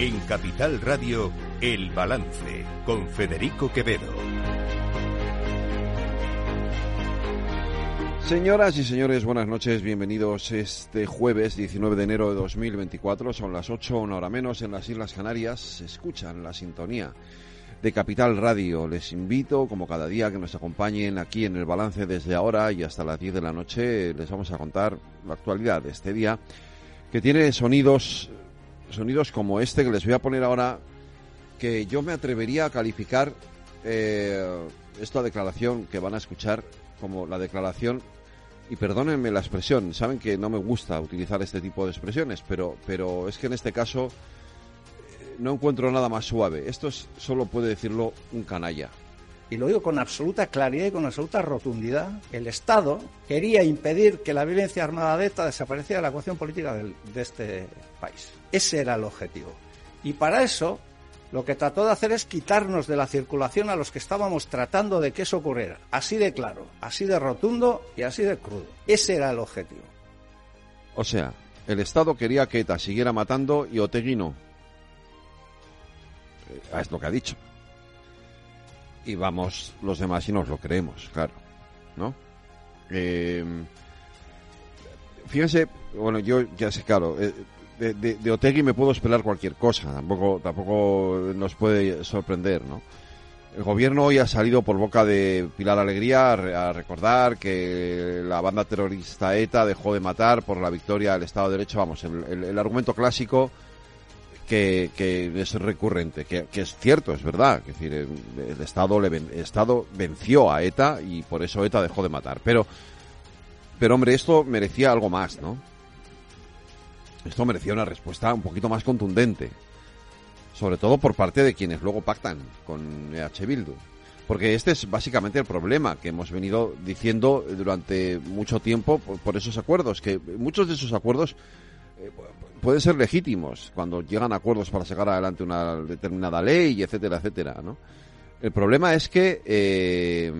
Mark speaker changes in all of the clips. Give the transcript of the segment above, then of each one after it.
Speaker 1: En Capital Radio, El Balance, con Federico Quevedo.
Speaker 2: Señoras y señores, buenas noches, bienvenidos este jueves 19 de enero de 2024, son las 8, una hora menos en las Islas Canarias, escuchan la sintonía de Capital Radio. Les invito, como cada día, que nos acompañen aquí en el balance desde ahora y hasta las 10 de la noche. Les vamos a contar la actualidad de este día, que tiene sonidos, sonidos como este que les voy a poner ahora, que yo me atrevería a calificar eh, esta declaración que van a escuchar como la declaración y perdónenme la expresión, saben que no me gusta utilizar este tipo de expresiones, pero, pero es que en este caso eh, no encuentro nada más suave. Esto es, solo puede decirlo un canalla.
Speaker 3: Y lo digo con absoluta claridad y con absoluta rotundidad, el Estado quería impedir que la violencia armada de ETA desapareciera de la ecuación política de este país. Ese era el objetivo. Y para eso lo que trató de hacer es quitarnos de la circulación a los que estábamos tratando de que eso ocurriera. Así de claro, así de rotundo y así de crudo. Ese era el objetivo.
Speaker 2: O sea, el Estado quería que ETA siguiera matando y Otegui no. Eh, es lo que ha dicho. Y vamos los demás y nos lo creemos, claro. ¿No? Eh, fíjense, bueno, yo ya sé, claro, eh, de, Otegui me puedo esperar cualquier cosa, tampoco, tampoco nos puede sorprender, ¿no? El gobierno hoy ha salido por boca de Pilar Alegría a, recordar que la banda terrorista ETA dejó de matar por la victoria del Estado de Derecho. Vamos, el, argumento clásico que, es recurrente, que, es cierto, es verdad. Es decir, el, Estado, le, el Estado venció a ETA y por eso ETA dejó de matar. Pero, pero hombre, esto merecía algo más, ¿no? Esto merecía una respuesta un poquito más contundente, sobre todo por parte de quienes luego pactan con EH Bildu. Porque este es básicamente el problema que hemos venido diciendo durante mucho tiempo por, esos acuerdos, que muchos de esos acuerdos eh, pueden ser legítimos cuando llegan acuerdos para sacar adelante una determinada ley, etcétera, etcétera, ¿no? El problema es que, eh,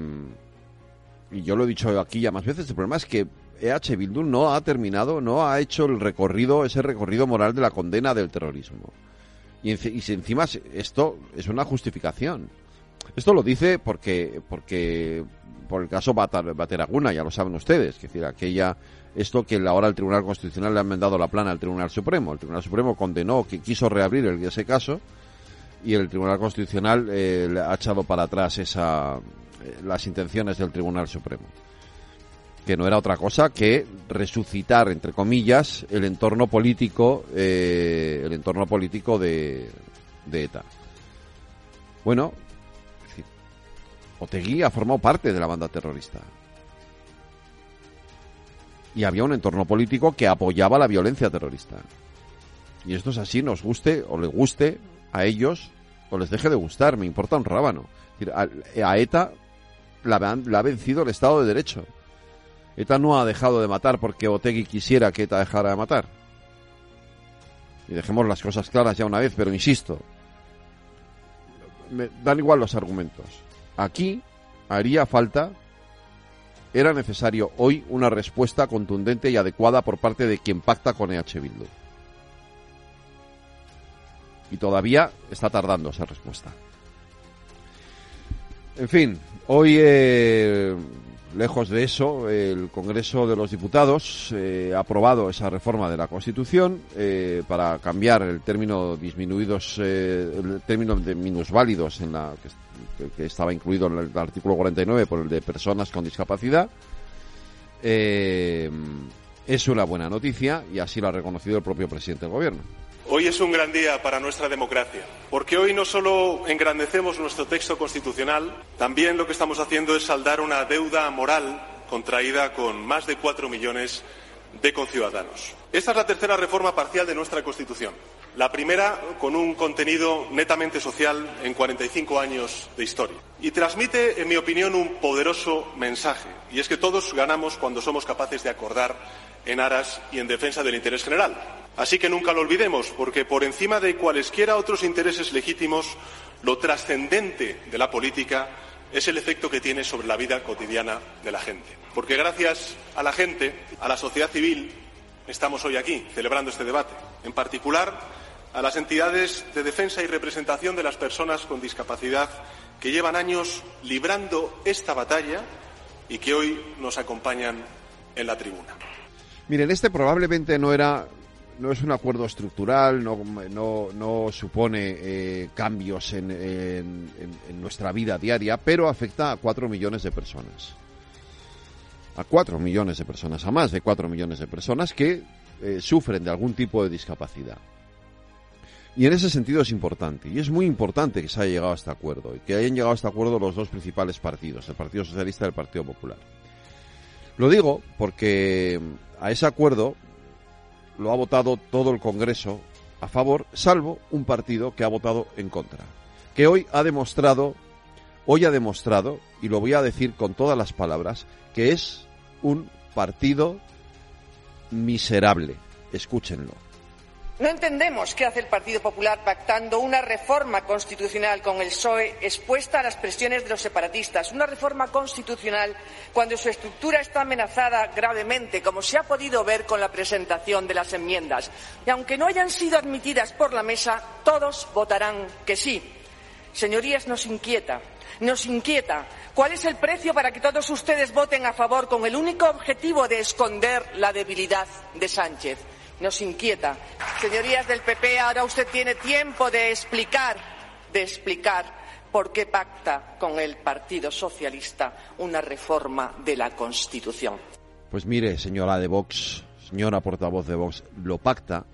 Speaker 2: y yo lo he dicho aquí ya más veces, el problema es que EH Bildu no ha terminado, no ha hecho el recorrido, ese recorrido moral de la condena del terrorismo. Y, encima esto es una justificación. Esto lo dice porque, porque por el caso Bateraguna, ya lo saben ustedes, que decir, aquella, esto que ahora el Tribunal Constitucional le ha enmendado la plana al Tribunal Supremo. El Tribunal Supremo condenó, que quiso reabrir el, ese caso, y el Tribunal Constitucional eh, ha echado para atrás esa, eh, las intenciones del Tribunal Supremo que no era otra cosa que resucitar, entre comillas, el entorno político, eh, el entorno político de, ETA. Bueno, es decir, Otegui ha formado parte de la banda terrorista. Y había un entorno político que apoyaba la violencia terrorista. Y esto es así, nos guste o le guste a ellos o les deje de gustar, me importa un rábano. a, ETA la, la ha vencido el Estado de Derecho ETA no ha dejado de matar porque Otegui quisiera que ETA dejara de matar. Y dejemos las cosas claras ya una vez, pero insisto, me dan igual los argumentos. Aquí haría falta, era necesario hoy una respuesta contundente y adecuada por parte de quien pacta con EH Bildu. Y todavía está tardando esa respuesta. En fin, hoy eh, Lejos de eso, el Congreso de los Diputados eh, ha aprobado esa reforma de la Constitución eh, para cambiar el término disminuidos, eh, el término de minusválidos en la que, estaba incluido en el artículo 49 por el de personas con discapacidad. es una buena noticia y así lo ha reconocido el propio presidente del Gobierno.
Speaker 4: Hoy es un gran día para nuestra democracia, porque hoy no solo engrandecemos nuestro texto constitucional, también lo que estamos haciendo es saldar una deuda moral contraída con más de cuatro millones de conciudadanos. Esta es la tercera reforma parcial de nuestra Constitución. La primera con un contenido netamente social en 45 años de historia. Y transmite, en mi opinión, un poderoso mensaje. Y es que todos ganamos cuando somos capaces de acordar en aras y en defensa del interés general. Así que nunca lo olvidemos, porque por encima de cualesquiera otros intereses legítimos, lo trascendente de la política es el efecto que tiene sobre la vida cotidiana de la gente. Porque gracias a la gente, a la sociedad civil, estamos hoy aquí celebrando este debate. En particular, a las entidades de defensa y representación de las personas con discapacidad que llevan años librando esta batalla y que hoy nos acompañan en la tribuna.
Speaker 2: Miren, este probablemente no era no es un acuerdo estructural, no, no, no supone eh, cambios en, en, nuestra vida diaria, pero afecta a cuatro millones de personas. A cuatro millones de personas, a más de cuatro millones de personas que eh, sufren de algún tipo de discapacidad. Y en ese sentido es importante, y es muy importante que se haya llegado a este acuerdo, y que hayan llegado a este acuerdo los dos principales partidos, el Partido Socialista y el Partido Popular. Lo digo porque a ese acuerdo lo ha votado todo el Congreso a favor, salvo un partido que ha votado en contra, que hoy ha demostrado, hoy ha demostrado, y lo voy a decir con todas las palabras, que es un partido miserable. Escúchenlo.
Speaker 5: No entendemos qué hace el Partido Popular pactando una reforma constitucional con el PSOE expuesta a las presiones de los separatistas, una reforma constitucional cuando su estructura está amenazada gravemente, como se ha podido ver con la presentación de las enmiendas. Y aunque no hayan sido admitidas por la mesa, todos votarán que sí. Señorías, nos inquieta, nos inquieta cuál es el precio para que todos ustedes voten a favor con el único objetivo de esconder la debilidad de Sánchez nos inquieta. Señorías del PP, ahora usted tiene tiempo de explicar, de explicar por qué pacta con el Partido Socialista una reforma de la Constitución.
Speaker 2: Pues mire, señora de Vox, señora portavoz de Vox, lo pacta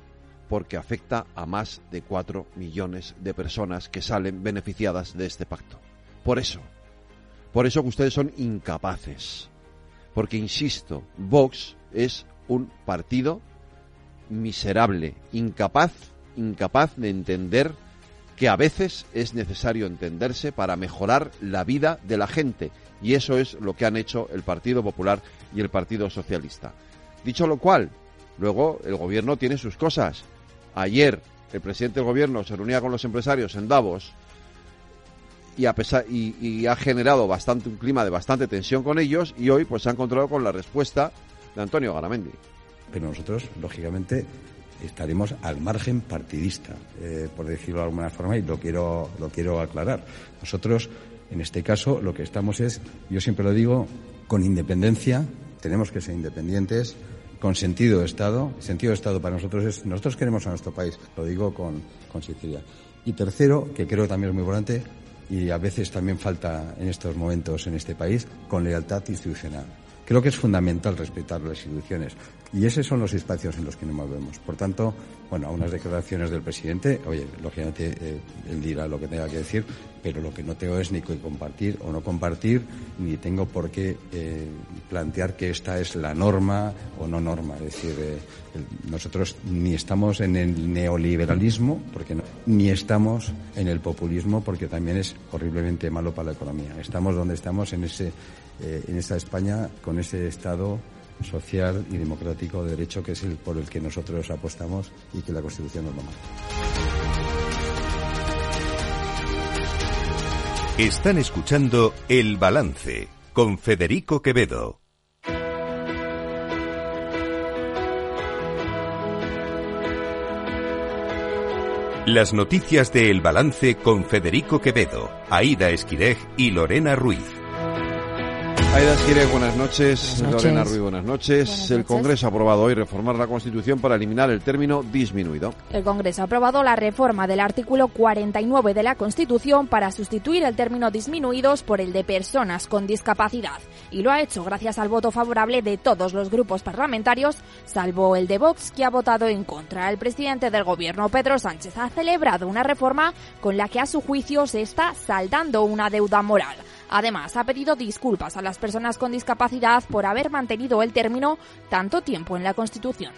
Speaker 2: porque afecta a más de cuatro millones de personas que salen beneficiadas de este pacto. Por eso, por eso que ustedes son incapaces. Porque, insisto, Vox es un partido miserable, incapaz, incapaz de entender que a veces es necesario entenderse para mejorar la vida de la gente. Y eso es lo que han hecho el Partido Popular y el Partido Socialista. Dicho lo cual, luego el gobierno tiene sus cosas. Ayer el presidente del gobierno se reunía con los empresarios en Davos y, a pesar, y, ha generado bastante un clima de bastante tensión con ellos y hoy pues se ha encontrado con la respuesta de Antonio Garamendi
Speaker 6: pero nosotros, lógicamente, estaremos al margen partidista, eh, por decirlo de alguna forma, y lo quiero, lo quiero aclarar. Nosotros, en este caso, lo que estamos es, yo siempre lo digo, con independencia, tenemos que ser independientes, con sentido de Estado. Sentido de Estado para nosotros es, nosotros queremos a nuestro país, lo digo con, con sinceridad. Y tercero, que creo también es muy importante, y a veces también falta en estos momentos en este país, con lealtad institucional. Creo que es fundamental respetar las instituciones. Y esos son los espacios en los que nos movemos. Por tanto, bueno, a unas declaraciones del presidente, oye, lógicamente eh, él dirá lo que tenga que decir, pero lo que no tengo es ni que compartir o no compartir, ni tengo por qué eh, plantear que esta es la norma o no norma. Es decir, eh, nosotros ni estamos en el neoliberalismo, porque ni estamos en el populismo, porque también es horriblemente malo para la economía. Estamos donde estamos en ese, en esa España con ese Estado social y democrático de derecho que es el por el que nosotros apostamos y que la Constitución nos lo marca.
Speaker 1: Están escuchando El Balance con Federico Quevedo. Las noticias de El Balance con Federico Quevedo, Aida Esquirej y Lorena Ruiz.
Speaker 2: Aida Esquire, buenas noches. Lorena Ruiz, buenas noches. El Congreso ha aprobado hoy reformar la Constitución para eliminar el término disminuido.
Speaker 7: El Congreso ha aprobado la reforma del artículo 49 de la Constitución para sustituir el término disminuidos por el de personas con discapacidad. Y lo ha hecho gracias al voto favorable de todos los grupos parlamentarios, salvo el de Vox, que ha votado en contra. El presidente del Gobierno, Pedro Sánchez, ha celebrado una reforma con la que a su juicio se está saldando una deuda moral. Además, ha pedido disculpas a las personas con discapacidad por haber mantenido el término tanto tiempo en la Constitución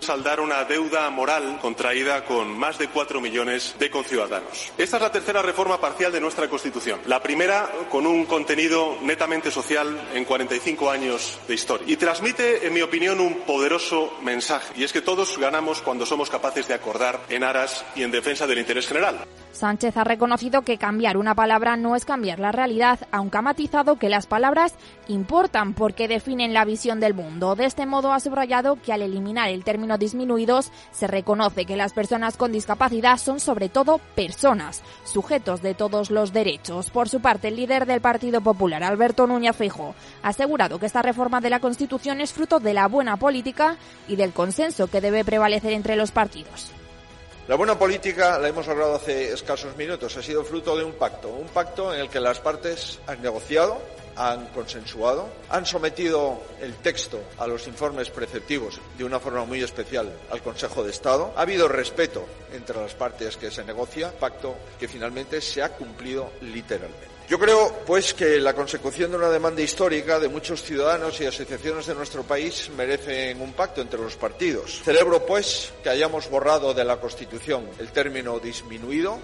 Speaker 4: saldar una deuda moral contraída con más de cuatro millones de conciudadanos. Esta es la tercera reforma parcial de nuestra Constitución. La primera con un contenido netamente social en 45 años de historia. Y transmite, en mi opinión, un poderoso mensaje. Y es que todos ganamos cuando somos capaces de acordar en aras y en defensa del interés general.
Speaker 7: Sánchez ha reconocido que cambiar una palabra no es cambiar la realidad, aunque ha matizado que las palabras importan porque definen la visión del mundo. De este modo ha subrayado que al eliminar el término disminuidos, se reconoce que las personas con discapacidad son sobre todo personas, sujetos de todos los derechos. Por su parte, el líder del Partido Popular, Alberto Núñez Feijóo, ha asegurado que esta reforma de la Constitución es fruto de la buena política y del consenso que debe prevalecer entre los partidos.
Speaker 8: La buena política la hemos logrado hace escasos minutos. Ha sido fruto de un pacto, un pacto en el que las partes han negociado, han consensuado, han sometido el texto a los informes preceptivos de una forma muy especial al Consejo de Estado. Ha habido respeto entre las partes que se negocia, pacto que finalmente se ha cumplido literalmente. Yo creo, pues, que la consecución de una demanda histórica de muchos ciudadanos y asociaciones de nuestro país merece un pacto entre los partidos. Celebro, pues, que hayamos borrado de la Constitución el término disminuido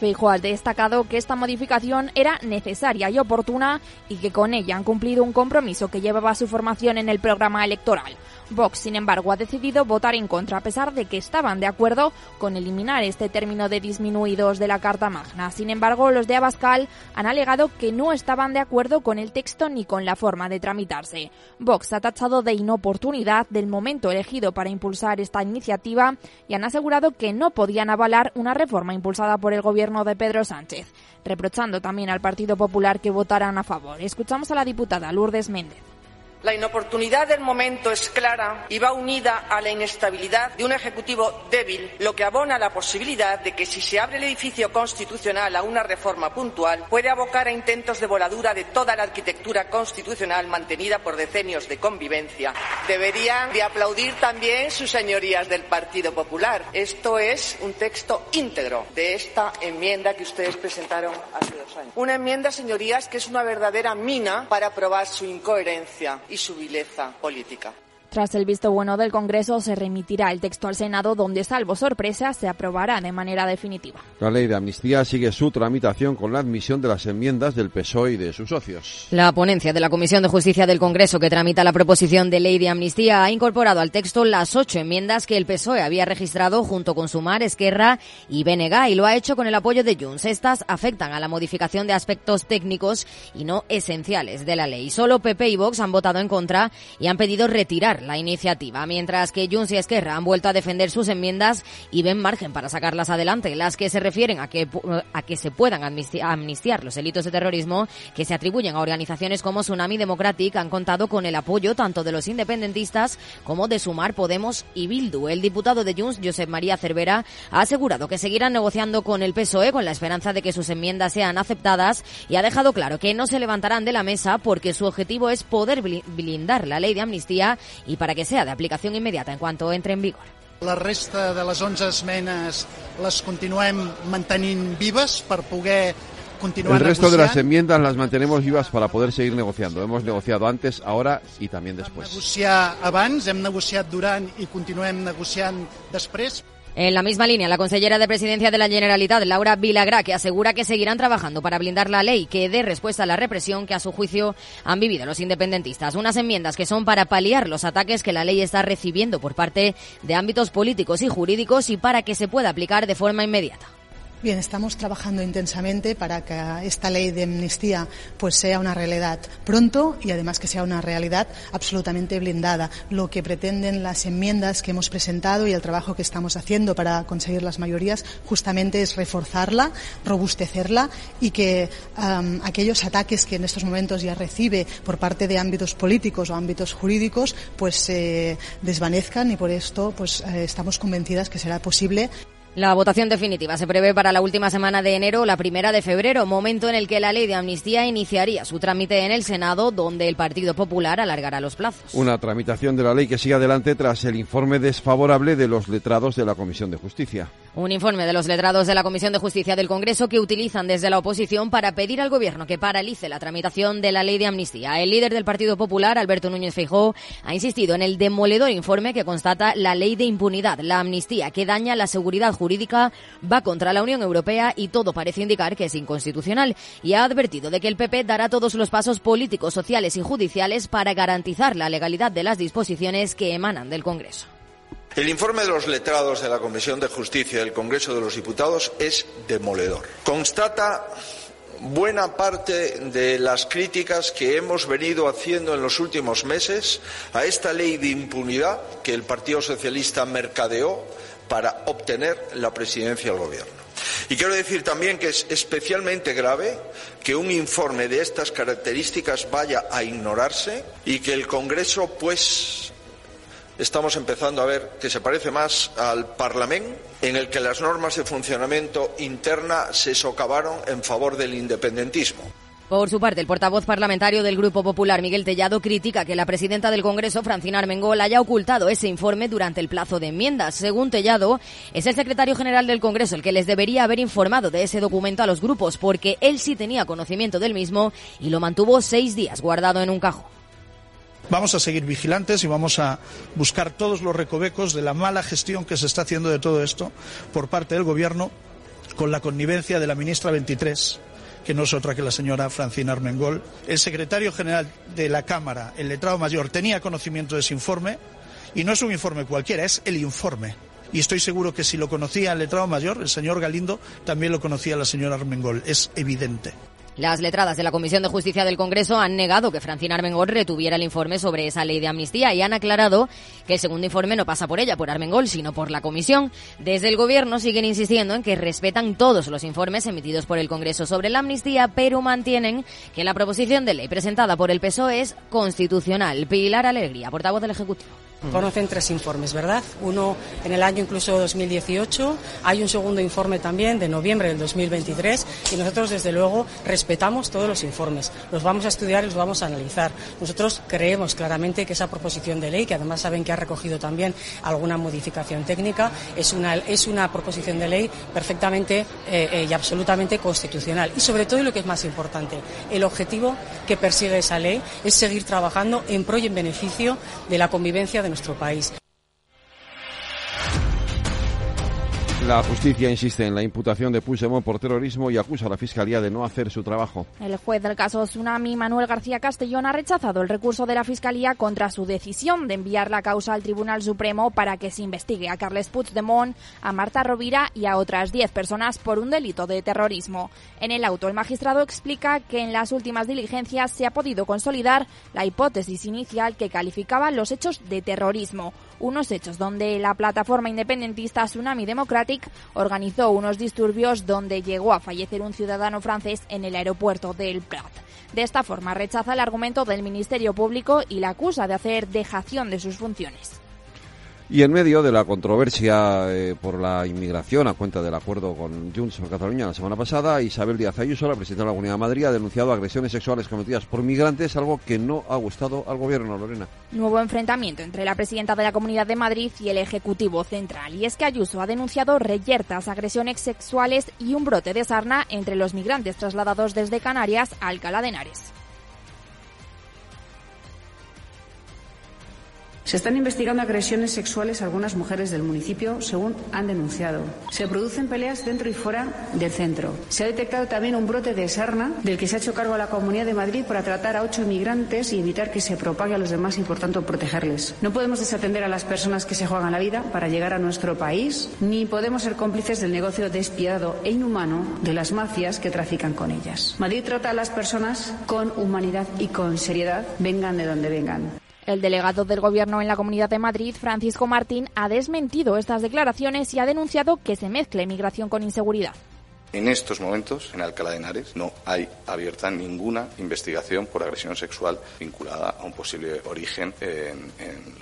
Speaker 7: Feijóo ha destacado que esta modificación era necesaria y oportuna y que con ella han cumplido un compromiso que llevaba su formación en el programa electoral. Vox, sin embargo, ha decidido votar en contra a pesar de que estaban de acuerdo con eliminar este término de disminuidos de la Carta Magna. Sin embargo, los de Abascal han alegado que no estaban de acuerdo con el texto ni con la forma de tramitarse. Vox ha tachado de inoportunidad del momento elegido para impulsar esta iniciativa y han asegurado que no podían avalar una reforma impulsada por el gobierno de Pedro Sánchez, reprochando también al Partido Popular que votaran a favor. Escuchamos a la diputada Lourdes Méndez.
Speaker 5: La inoportunidad del momento es clara y va unida a la inestabilidad de un Ejecutivo débil, lo que abona la posibilidad de que si se abre el edificio constitucional a una reforma puntual, puede abocar a intentos de voladura de toda la arquitectura constitucional mantenida por decenios de convivencia. Deberían de aplaudir también sus señorías del Partido Popular. Esto es un texto íntegro de esta enmienda que ustedes presentaron hace dos años. Una enmienda, señorías, que es una verdadera mina para probar su incoherencia y su vileza política.
Speaker 7: Tras el visto bueno del Congreso, se remitirá el texto al Senado, donde, salvo sorpresa, se aprobará de manera definitiva.
Speaker 2: La ley de amnistía sigue su tramitación con la admisión de las enmiendas del PSOE y de sus socios.
Speaker 9: La ponencia de la Comisión de Justicia del Congreso, que tramita la proposición de ley de amnistía, ha incorporado al texto las ocho enmiendas que el PSOE había registrado junto con Sumar, Esquerra y Benega, y lo ha hecho con el apoyo de Junts. Estas afectan a la modificación de aspectos técnicos y no esenciales de la ley. Solo PP y Vox han votado en contra y han pedido retirar la iniciativa, mientras que Junts y Esquerra han vuelto a defender sus enmiendas y ven margen para sacarlas adelante, las que se refieren a que, a que se puedan amnistiar los delitos de terrorismo que se atribuyen a organizaciones como Tsunami Democratic han contado con el apoyo tanto de los independentistas como de Sumar, Podemos y Bildu. El diputado de Junts, Josep María Cervera, ha asegurado que seguirán negociando con el PSOE con la esperanza de que sus enmiendas sean aceptadas y ha dejado claro que no se levantarán de la mesa porque su objetivo es poder blindar la ley de amnistía para que sea de aplicación inmediata en cuanto entre en vigor.
Speaker 10: La resta de les 11 esmenes les continuem mantenint vives per poder continuar
Speaker 2: El resto
Speaker 10: negociant.
Speaker 2: de las enmiendas las mantenemos vivas para poder seguir negociando. Hemos negociado antes, ahora y también después.
Speaker 10: negociar abans, hem negociat durant i continuem negociant després.
Speaker 9: En la misma línea, la consellera de Presidencia de la Generalitat, Laura Vilagrá, que asegura que seguirán trabajando para blindar la ley que dé respuesta a la represión que a su juicio han vivido los independentistas. Unas enmiendas que son para paliar los ataques que la ley está recibiendo por parte de ámbitos políticos y jurídicos y para que se pueda aplicar de forma inmediata.
Speaker 11: Bien, estamos trabajando intensamente para que esta ley de amnistía pues sea una realidad pronto y además que sea una realidad absolutamente blindada. Lo que pretenden las enmiendas que hemos presentado y el trabajo que estamos haciendo para conseguir las mayorías justamente es reforzarla, robustecerla y que aquellos ataques que en estos momentos ya recibe por parte de ámbitos políticos o ámbitos jurídicos pues se desvanezcan y por esto pues eh, estamos convencidas que será posible
Speaker 9: la votación definitiva se prevé para la última semana de enero o la primera de febrero, momento en el que la ley de amnistía iniciaría su trámite en el Senado, donde el Partido Popular alargará los plazos.
Speaker 2: Una tramitación de la ley que sigue adelante tras el informe desfavorable de los letrados de la Comisión de Justicia.
Speaker 9: Un informe de los letrados de la Comisión de Justicia del Congreso que utilizan desde la oposición para pedir al Gobierno que paralice la tramitación de la ley de amnistía. El líder del Partido Popular, Alberto Núñez Feijóo, ha insistido en el demoledor informe que constata la ley de impunidad, la amnistía, que daña la seguridad jurídica, va contra la Unión Europea y todo parece indicar que es inconstitucional. Y ha advertido de que el PP dará todos los pasos políticos, sociales y judiciales para garantizar la legalidad de las disposiciones que emanan del Congreso.
Speaker 8: El informe de los letrados de la Comisión de Justicia del Congreso de los Diputados es demoledor. Constata buena parte de las críticas que hemos venido haciendo en los últimos meses a esta ley de impunidad que el Partido Socialista mercadeó para obtener la presidencia del Gobierno. Y quiero decir también que es especialmente grave que un informe de estas características vaya a ignorarse y que el Congreso, pues, estamos empezando a ver que se parece más al Parlamento, en el que las normas de funcionamiento interna se socavaron en favor del independentismo.
Speaker 9: Por su parte, el portavoz parlamentario del Grupo Popular, Miguel Tellado, critica que la presidenta del Congreso, Francina Armengol, haya ocultado ese informe durante el plazo de enmiendas. Según Tellado, es el secretario general del Congreso el que les debería haber informado de ese documento a los grupos, porque él sí tenía conocimiento del mismo y lo mantuvo seis días guardado en un cajón.
Speaker 12: Vamos a seguir vigilantes y vamos a buscar todos los recovecos de la mala gestión que se está haciendo de todo esto por parte del Gobierno con la connivencia de la ministra 23 que no es otra que la señora Francina Armengol. El secretario general de la Cámara, el letrado mayor, tenía conocimiento de ese informe y no es un informe cualquiera, es el informe. Y estoy seguro que si lo conocía el letrado mayor, el señor Galindo, también lo conocía la señora Armengol. Es evidente.
Speaker 9: Las letradas de la Comisión de Justicia del Congreso han negado que Francina Armengol retuviera el informe sobre esa ley de amnistía y han aclarado que el segundo informe no pasa por ella, por Armengol, sino por la Comisión. Desde el Gobierno siguen insistiendo en que respetan todos los informes emitidos por el Congreso sobre la amnistía, pero mantienen que la proposición de ley presentada por el PSOE es constitucional. Pilar Alegría, portavoz del Ejecutivo.
Speaker 13: Conocen tres informes, ¿verdad? Uno en el año incluso 2018, hay un segundo informe también de noviembre del 2023 y nosotros desde luego respetamos todos los informes, los vamos a estudiar y los vamos a analizar. Nosotros creemos claramente que esa proposición de ley, que además saben que ha recogido también alguna modificación técnica, es una, es una proposición de ley perfectamente eh, eh, y absolutamente constitucional. Y sobre todo, y lo que es más importante, el objetivo que persigue esa ley es seguir trabajando en pro y en beneficio de la convivencia de nuestro país.
Speaker 2: La justicia insiste en la imputación de Puigdemont por terrorismo y acusa a la Fiscalía de no hacer su trabajo.
Speaker 7: El juez del caso Tsunami, Manuel García Castellón, ha rechazado el recurso de la Fiscalía contra su decisión de enviar la causa al Tribunal Supremo para que se investigue a Carles Puigdemont, a Marta Rovira y a otras 10 personas por un delito de terrorismo. En el auto, el magistrado explica que en las últimas diligencias se ha podido consolidar la hipótesis inicial que calificaba los hechos de terrorismo unos hechos donde la plataforma independentista Tsunami Democratic organizó unos disturbios donde llegó a fallecer un ciudadano francés en el aeropuerto del Prat. De esta forma rechaza el argumento del Ministerio Público y la acusa de hacer dejación de sus funciones.
Speaker 2: Y en medio de la controversia eh, por la inmigración a cuenta del acuerdo con Junts por Cataluña la semana pasada, Isabel Díaz Ayuso, la presidenta de la Comunidad de Madrid, ha denunciado agresiones sexuales cometidas por migrantes, algo que no ha gustado al gobierno, Lorena.
Speaker 7: Nuevo enfrentamiento entre la presidenta de la Comunidad de Madrid y el Ejecutivo Central. Y es que Ayuso ha denunciado reyertas, agresiones sexuales y un brote de sarna entre los migrantes trasladados desde Canarias a Alcalá de Henares.
Speaker 14: Se están investigando agresiones sexuales a algunas mujeres del municipio, según han denunciado. Se producen peleas dentro y fuera del centro. Se ha detectado también un brote de sarna del que se ha hecho cargo la Comunidad de Madrid para tratar a ocho inmigrantes y evitar que se propague a los demás y, por tanto, protegerles. No podemos desatender a las personas que se juegan la vida para llegar a nuestro país, ni podemos ser cómplices del negocio despiadado e inhumano de las mafias que trafican con ellas. Madrid trata a las personas con humanidad y con seriedad, vengan de donde vengan.
Speaker 7: El delegado del Gobierno en la Comunidad de Madrid, Francisco Martín, ha desmentido estas declaraciones y ha denunciado que se mezcle migración con inseguridad.
Speaker 15: En estos momentos, en Alcalá de Henares, no hay abierta ninguna investigación por agresión sexual vinculada a un posible origen en,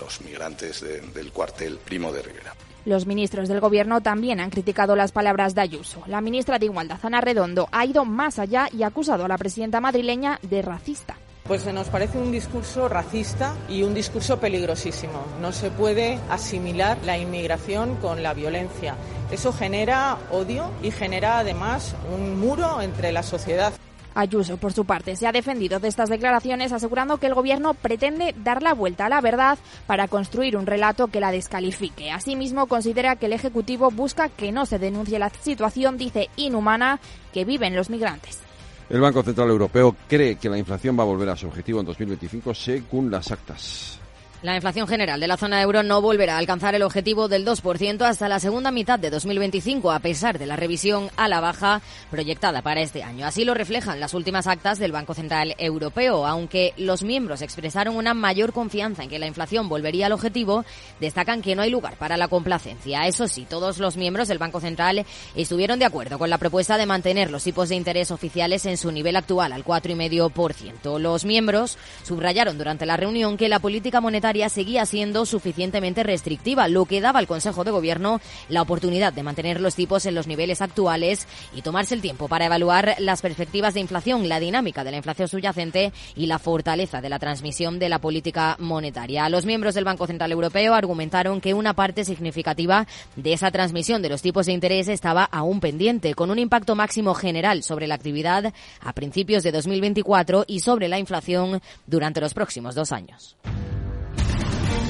Speaker 15: los migrantes del cuartel Primo de Rivera.
Speaker 7: Los ministros del Gobierno también han criticado las palabras de Ayuso. La ministra de Igualdad, Ana Redondo, ha ido más allá y ha acusado a la presidenta madrileña de racista.
Speaker 16: Pues nos parece un discurso racista y un discurso peligrosísimo. No se puede asimilar la inmigración con la violencia. Eso genera odio y genera además un muro entre la sociedad.
Speaker 7: Ayuso, por su parte, se ha defendido de estas declaraciones asegurando que el Gobierno pretende dar la vuelta a la verdad para construir un relato que la descalifique. Asimismo, considera que el Ejecutivo busca que no se denuncie la situación, dice, inhumana que viven los migrantes.
Speaker 2: El Banco Central Europeo cree que la inflación va a volver a su objetivo en 2025 según las actas.
Speaker 9: La inflación general de la zona euro no volverá a alcanzar el objetivo del 2% hasta la segunda mitad de 2025, a pesar de la revisión a la baja proyectada para este año. Así lo reflejan las últimas actas del Banco Central Europeo. Aunque los miembros expresaron una mayor confianza en que la inflación volvería al objetivo, destacan que no hay lugar para la complacencia. Eso sí, todos los miembros del Banco Central estuvieron de acuerdo con la propuesta de mantener los tipos de interés oficiales en su nivel actual, al 4,5%. Los miembros subrayaron durante la reunión que la política monetaria seguía siendo suficientemente restrictiva, lo que daba al Consejo de Gobierno la oportunidad de mantener los tipos en los niveles actuales y tomarse el tiempo para evaluar las perspectivas de inflación, la dinámica de la inflación subyacente y la fortaleza de la transmisión de la política monetaria. Los miembros del Banco Central Europeo argumentaron que una parte significativa de esa transmisión de los tipos de interés estaba aún pendiente, con un impacto máximo general sobre la actividad a principios de 2024 y sobre la inflación durante los próximos dos años.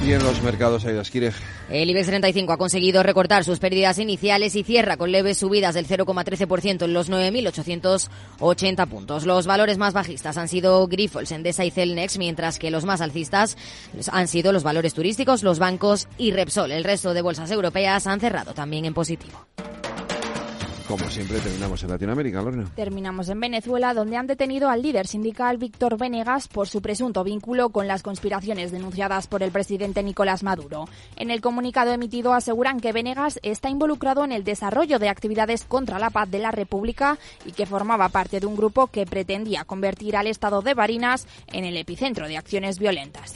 Speaker 2: Y en los mercados, hay Esquire.
Speaker 9: El IBEX 35 ha conseguido recortar sus pérdidas iniciales y cierra con leves subidas del 0,13% en los 9.880 puntos. Los valores más bajistas han sido Grifols, Endesa y Celnex, mientras que los más alcistas han sido los valores turísticos, los bancos y Repsol. El resto de bolsas europeas han cerrado también en positivo.
Speaker 2: Como siempre, terminamos en Latinoamérica, Lorena.
Speaker 7: Terminamos en Venezuela, donde han detenido al líder sindical Víctor Venegas por su presunto vínculo con las conspiraciones denunciadas por el presidente Nicolás Maduro. En el comunicado emitido aseguran que Venegas está involucrado en el desarrollo de actividades contra la paz de la República y que formaba parte de un grupo que pretendía convertir al estado de Barinas en el epicentro de acciones violentas.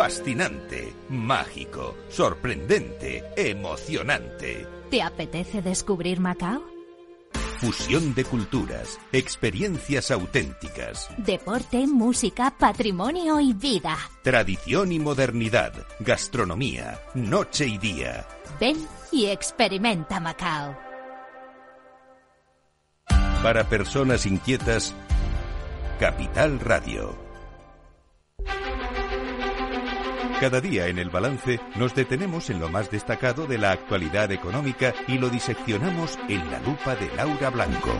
Speaker 1: Fascinante, mágico, sorprendente, emocionante.
Speaker 17: ¿Te apetece descubrir Macao?
Speaker 1: Fusión de culturas, experiencias auténticas,
Speaker 17: Deporte, música, patrimonio y vida.
Speaker 1: tradición y modernidad, gastronomía, noche y día.
Speaker 17: Ven y experimenta Macao.
Speaker 1: Para personas inquietas, Capital Radio. Cada día en el balance nos detenemos en lo más destacado de la actualidad económica y lo diseccionamos en la lupa de Laura Blanco.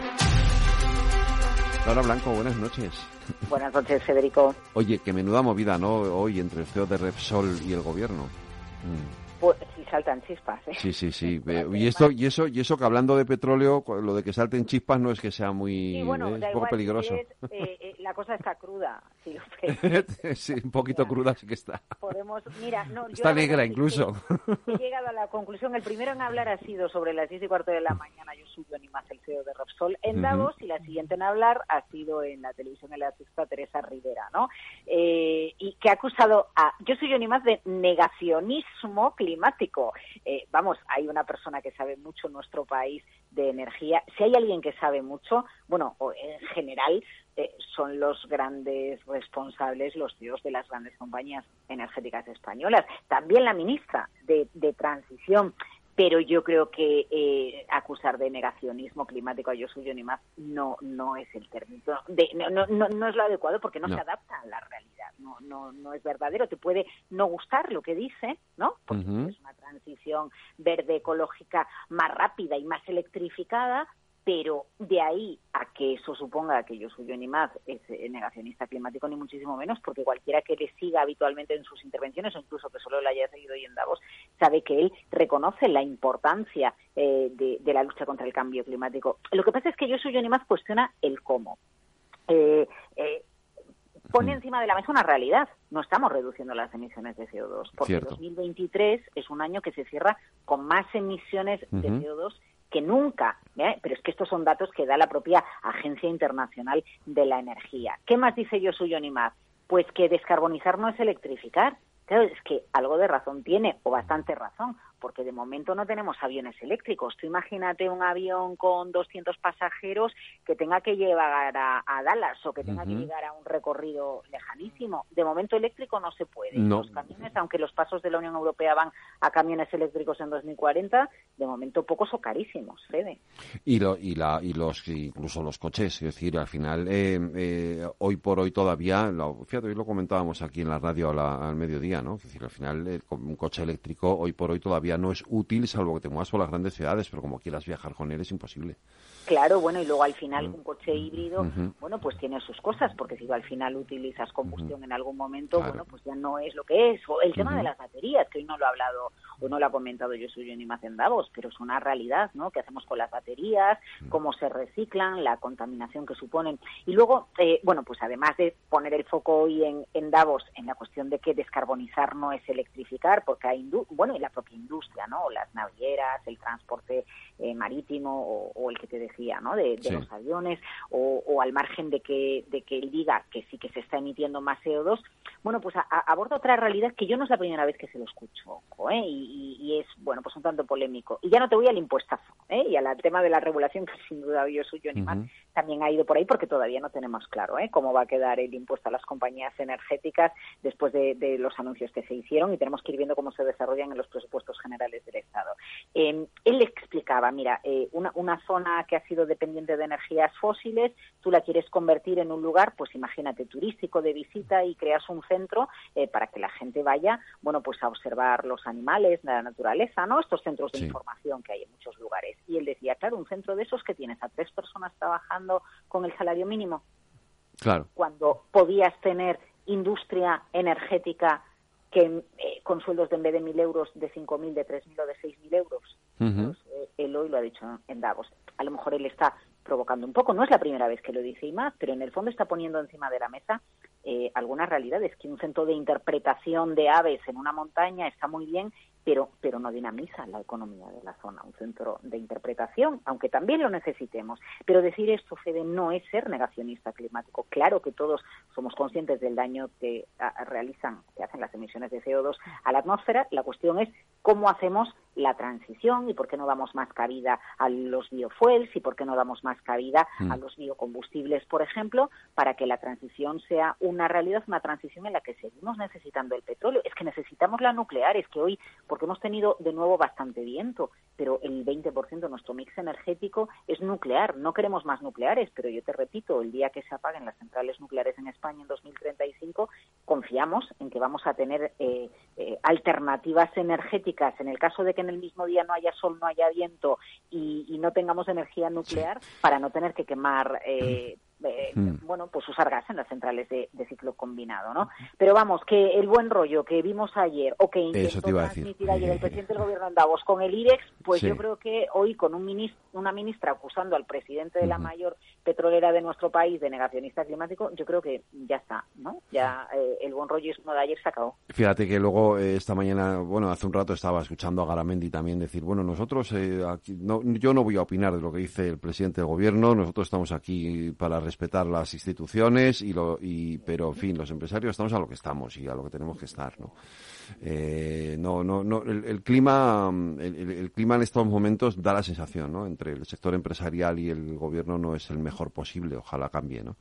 Speaker 2: Laura Blanco, buenas noches.
Speaker 18: Buenas noches, Federico.
Speaker 2: Oye, que menuda movida, ¿no? Hoy entre el CEO de Repsol y el gobierno. Mm.
Speaker 18: Pues sí saltan chispas, ¿eh?
Speaker 2: Sí, sí, sí. Y esto, y eso, y eso que hablando de petróleo, lo de que salten chispas no es que sea muy,
Speaker 18: bueno,
Speaker 2: ¿eh? es un poco
Speaker 18: igual,
Speaker 2: peligroso.
Speaker 18: si es, eh, eh, la cosa está cruda, ves.
Speaker 2: sí, un poquito cruda sí que está.
Speaker 18: Podemos, mira, no, yo
Speaker 2: Está
Speaker 18: verdad
Speaker 2: negra incluso.
Speaker 18: He llegado a la conclusión, el primero en hablar ha sido sobre las 10 y cuarto de la mañana, yo subo ni más el CEO de Repsol en. Davos, y la siguiente en hablar ha sido en la televisión en la sexta Teresa Rivera, ¿no? Eh, y que ha acusado a, yo soy yo ni más de negacionismo climático. Eh, vamos, hay una persona que sabe mucho en nuestro país de energía. Si hay alguien que sabe mucho, bueno, en general, eh, son los grandes responsables, los CEOs de las grandes compañías energéticas españolas. También la ministra de, de Transición. Pero yo creo que eh, acusar de negacionismo climático a yo suyo ni más no no es el término, de- no, no, no, no es lo adecuado porque no,
Speaker 19: No.
Speaker 18: se adapta a la realidad, no, no, no es verdadero. Te puede no gustar lo que dice, ¿no? Porque es una transición verde ecológica más rápida y más electrificada, pero de ahí a que eso suponga que yo suyo ni más es eh, negacionista climático ni muchísimo menos, porque cualquiera que le siga habitualmente en sus intervenciones o incluso que solo le haya seguido hoy en Davos sabe que él reconoce la importancia eh, de, de la lucha contra el cambio climático. Lo que pasa es que yo suyo ni más cuestiona el cómo. Eh, eh, pone encima de la mesa una realidad. No estamos reduciendo las emisiones de CO2, porque
Speaker 2: Cierto.
Speaker 18: 2023 es un año que se cierra con más emisiones de
Speaker 2: Ujú.
Speaker 18: CO2 que nunca. ¿eh? Pero es que estos son datos que da la propia Agencia Internacional de la Energía. ¿Qué más dice yo suyo Unimad? Pues que descarbonizar no es electrificar. Claro, es que algo de razón tiene, o bastante razón, porque de momento no tenemos aviones eléctricos. Tú imagínate un avión con 200 pasajeros que tenga que llevar a, a Dallas o que tenga que llegar a un recorrido lejanísimo. De momento eléctrico no se puede.
Speaker 2: No.
Speaker 18: Los camiones, aunque los pasos de la Unión Europea van a camiones eléctricos en 2040, de momento pocos o carísimos, Fede.
Speaker 2: Y, lo, y, la, y los incluso los coches, es decir, al final, eh, eh, hoy por hoy todavía, lo, fíjate, hoy lo comentábamos aquí en la radio a la- al mediodía, ¿no? Es decir, al final, eh, un coche eléctrico hoy por hoy todavía no es útil, salvo que te muevas por las grandes ciudades, pero como quieras viajar con él es imposible.
Speaker 18: Claro, bueno, y luego al final un coche híbrido, bueno, pues tiene sus cosas, porque si al final utilizas combustión en algún momento,
Speaker 2: Claro.
Speaker 18: bueno, pues ya no es lo que es. O el tema de las baterías, que hoy no lo ha hablado o no lo ha comentado yo suyo ni más en Davos, pero es una realidad, ¿no? ¿Qué hacemos con las baterías? ¿Cómo se reciclan? La contaminación que suponen. Y luego, eh, bueno, pues además de poner el foco hoy en, en Davos en la cuestión de que descarbonizar no es electrificar, porque hay, indu- bueno, y la propia industria, ¿no? Las navieras, el transporte eh, marítimo o, o el que te decía, ¿no? De, de
Speaker 2: Sí.
Speaker 18: los aviones o, o al margen de que, de que él diga que sí que se está emitiendo más CO2, bueno, pues a- a- aborda otra realidad que yo no es la primera vez que se lo escucho, ¿eh? y, y- y es, bueno, pues un tanto polémico. Y ya no te voy al impuestazo, ¿eh? y al tema de la regulación, que sin duda yo suyo ni más, también ha ido por ahí porque todavía no tenemos claro ¿eh? cómo va a quedar el impuesto a las compañías energéticas después de, de los anuncios que se hicieron y tenemos que ir viendo cómo se desarrollan en los presupuestos generales del Estado. Eh, él explicaba, mira, eh, una, una zona que ha sido dependiente de energías fósiles, tú la quieres convertir en un lugar, pues imagínate, turístico de visita y creas un centro eh, para que la gente vaya, bueno, pues a observar los animales, la naturaleza, ¿no? Estos centros de
Speaker 2: Sí.
Speaker 18: información que hay en muchos lugares. Y él decía, claro, un centro de esos que tienes a tres personas trabajando con el salario mínimo,
Speaker 2: Claro.
Speaker 18: cuando podías tener industria energética que eh, con sueldos de en vez de 1.000 euros, de 5.000, de 3.000 o de 6.000 euros. Pues, eh, él hoy lo ha dicho en Davos. A lo mejor él está provocando un poco, no es la primera vez que lo dice y más, pero en el fondo está poniendo encima de la mesa eh, algunas realidades, que un centro de interpretación de aves en una montaña está muy bien, pero, pero no dinamiza la economía de la zona, un centro de interpretación, aunque también lo necesitemos. Pero decir esto, Fede, no es ser negacionista climático. Claro que todos somos conscientes del daño que realizan, que hacen las emisiones de CO2 a la atmósfera. La cuestión es cómo hacemos la transición y por qué no damos más cabida a los biofuels y por qué no damos más cabida a
Speaker 2: Mm.
Speaker 18: los biocombustibles, por ejemplo, para que la transición sea una realidad, una transición en la que seguimos necesitando el petróleo. Es que necesitamos la nuclear, es que hoy, porque hemos tenido de nuevo bastante viento, pero el 20% de nuestro mix energético es nuclear. No queremos más nucleares, pero yo te repito, el día que se apaguen las centrales nucleares en España en 2035, confiamos en que vamos a tener eh, eh, alternativas energéticas. En el caso de que en el mismo día no haya sol, no haya viento y, y no tengamos energía nuclear, para no tener que quemar. Eh, eh,
Speaker 2: Mm.
Speaker 18: bueno, pues usar gas en las centrales de, de ciclo combinado, ¿no? Pero vamos, que el buen rollo que vimos ayer o que intentó transmitir ayer el presidente del gobierno en Davos con el IREX, pues
Speaker 2: Sí.
Speaker 18: yo creo que hoy con un minis- una ministra acusando al presidente de la mayor petrolera de nuestro país de negacionista climático, yo creo que ya está, ¿no? Ya eh, el buen rollo de ayer se acabó.
Speaker 2: Fíjate que luego eh, esta mañana, bueno, hace un rato estaba escuchando a Garamendi también decir, bueno, nosotros eh, aquí, no, yo no voy a opinar de lo que dice el presidente del gobierno, nosotros estamos aquí para respetar las instituciones y lo, y, pero en fin, los empresarios estamos a lo que estamos y a lo que tenemos que estar, ¿no? Eh, no, no, no, el, el clima, mm, el, el- clima en estos momentos da la sensación, ¿no? Entre el sector empresarial y el gobierno no es el mejor posible, ojalá cambie, ¿no?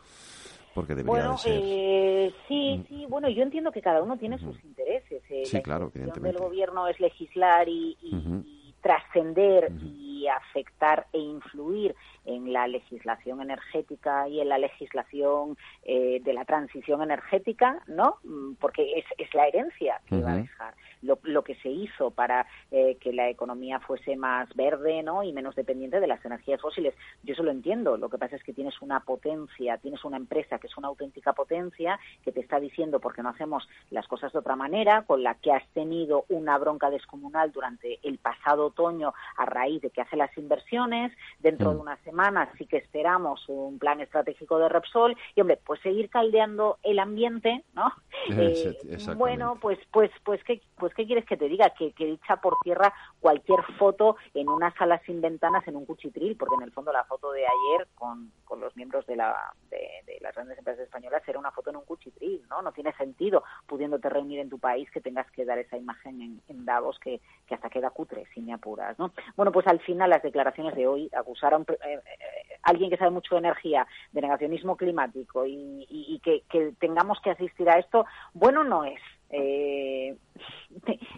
Speaker 2: Porque debería
Speaker 18: Bueno,
Speaker 2: de ser.
Speaker 18: eh, sí, sí, bueno, yo entiendo que cada uno tiene sus intereses. eh,
Speaker 2: Sí,
Speaker 18: la
Speaker 2: claro, evidentemente.
Speaker 18: del gobierno es legislar y, y-
Speaker 2: Ujú.
Speaker 18: y trascender y afectar e influir en la legislación energética y en la legislación eh, de la transición energética, ¿no? Mm, Porque es, es la herencia que va a dejar. Lo, lo que se hizo para eh, que la economía fuese más verde, ¿no? Y menos dependiente de las energías fósiles. Yo eso lo entiendo. Lo que pasa es que tienes una potencia, tienes una empresa que es una auténtica potencia que te está diciendo por qué no hacemos las cosas de otra manera, con la que has tenido una bronca descomunal durante el pasado otoño a raíz de que hace las inversiones. Dentro
Speaker 2: Mm.
Speaker 18: de una semana semanas sí que esperamos un plan estratégico de Repsol y, hombre, pues seguir caldeando el ambiente, ¿no? Eh, bueno, pues, pues, pues, ¿qué, pues, ¿qué quieres que te diga? Que, que dicha por tierra cualquier foto en una sala sin ventanas en un cuchitril, porque en el fondo la foto de ayer con, los miembros de, la, de, las grandes empresas españolas era una foto en un cuchitril, ¿no? No tiene sentido pudiéndote reunir en tu país que tengas que dar esa imagen en, Davos que, hasta queda cutre, si me apuras, ¿no? Bueno, pues al final las declaraciones de hoy acusaron a eh, eh, alguien que sabe mucho de energía, de negacionismo climático y, que tengamos que asistir a esto, bueno no es. Eh,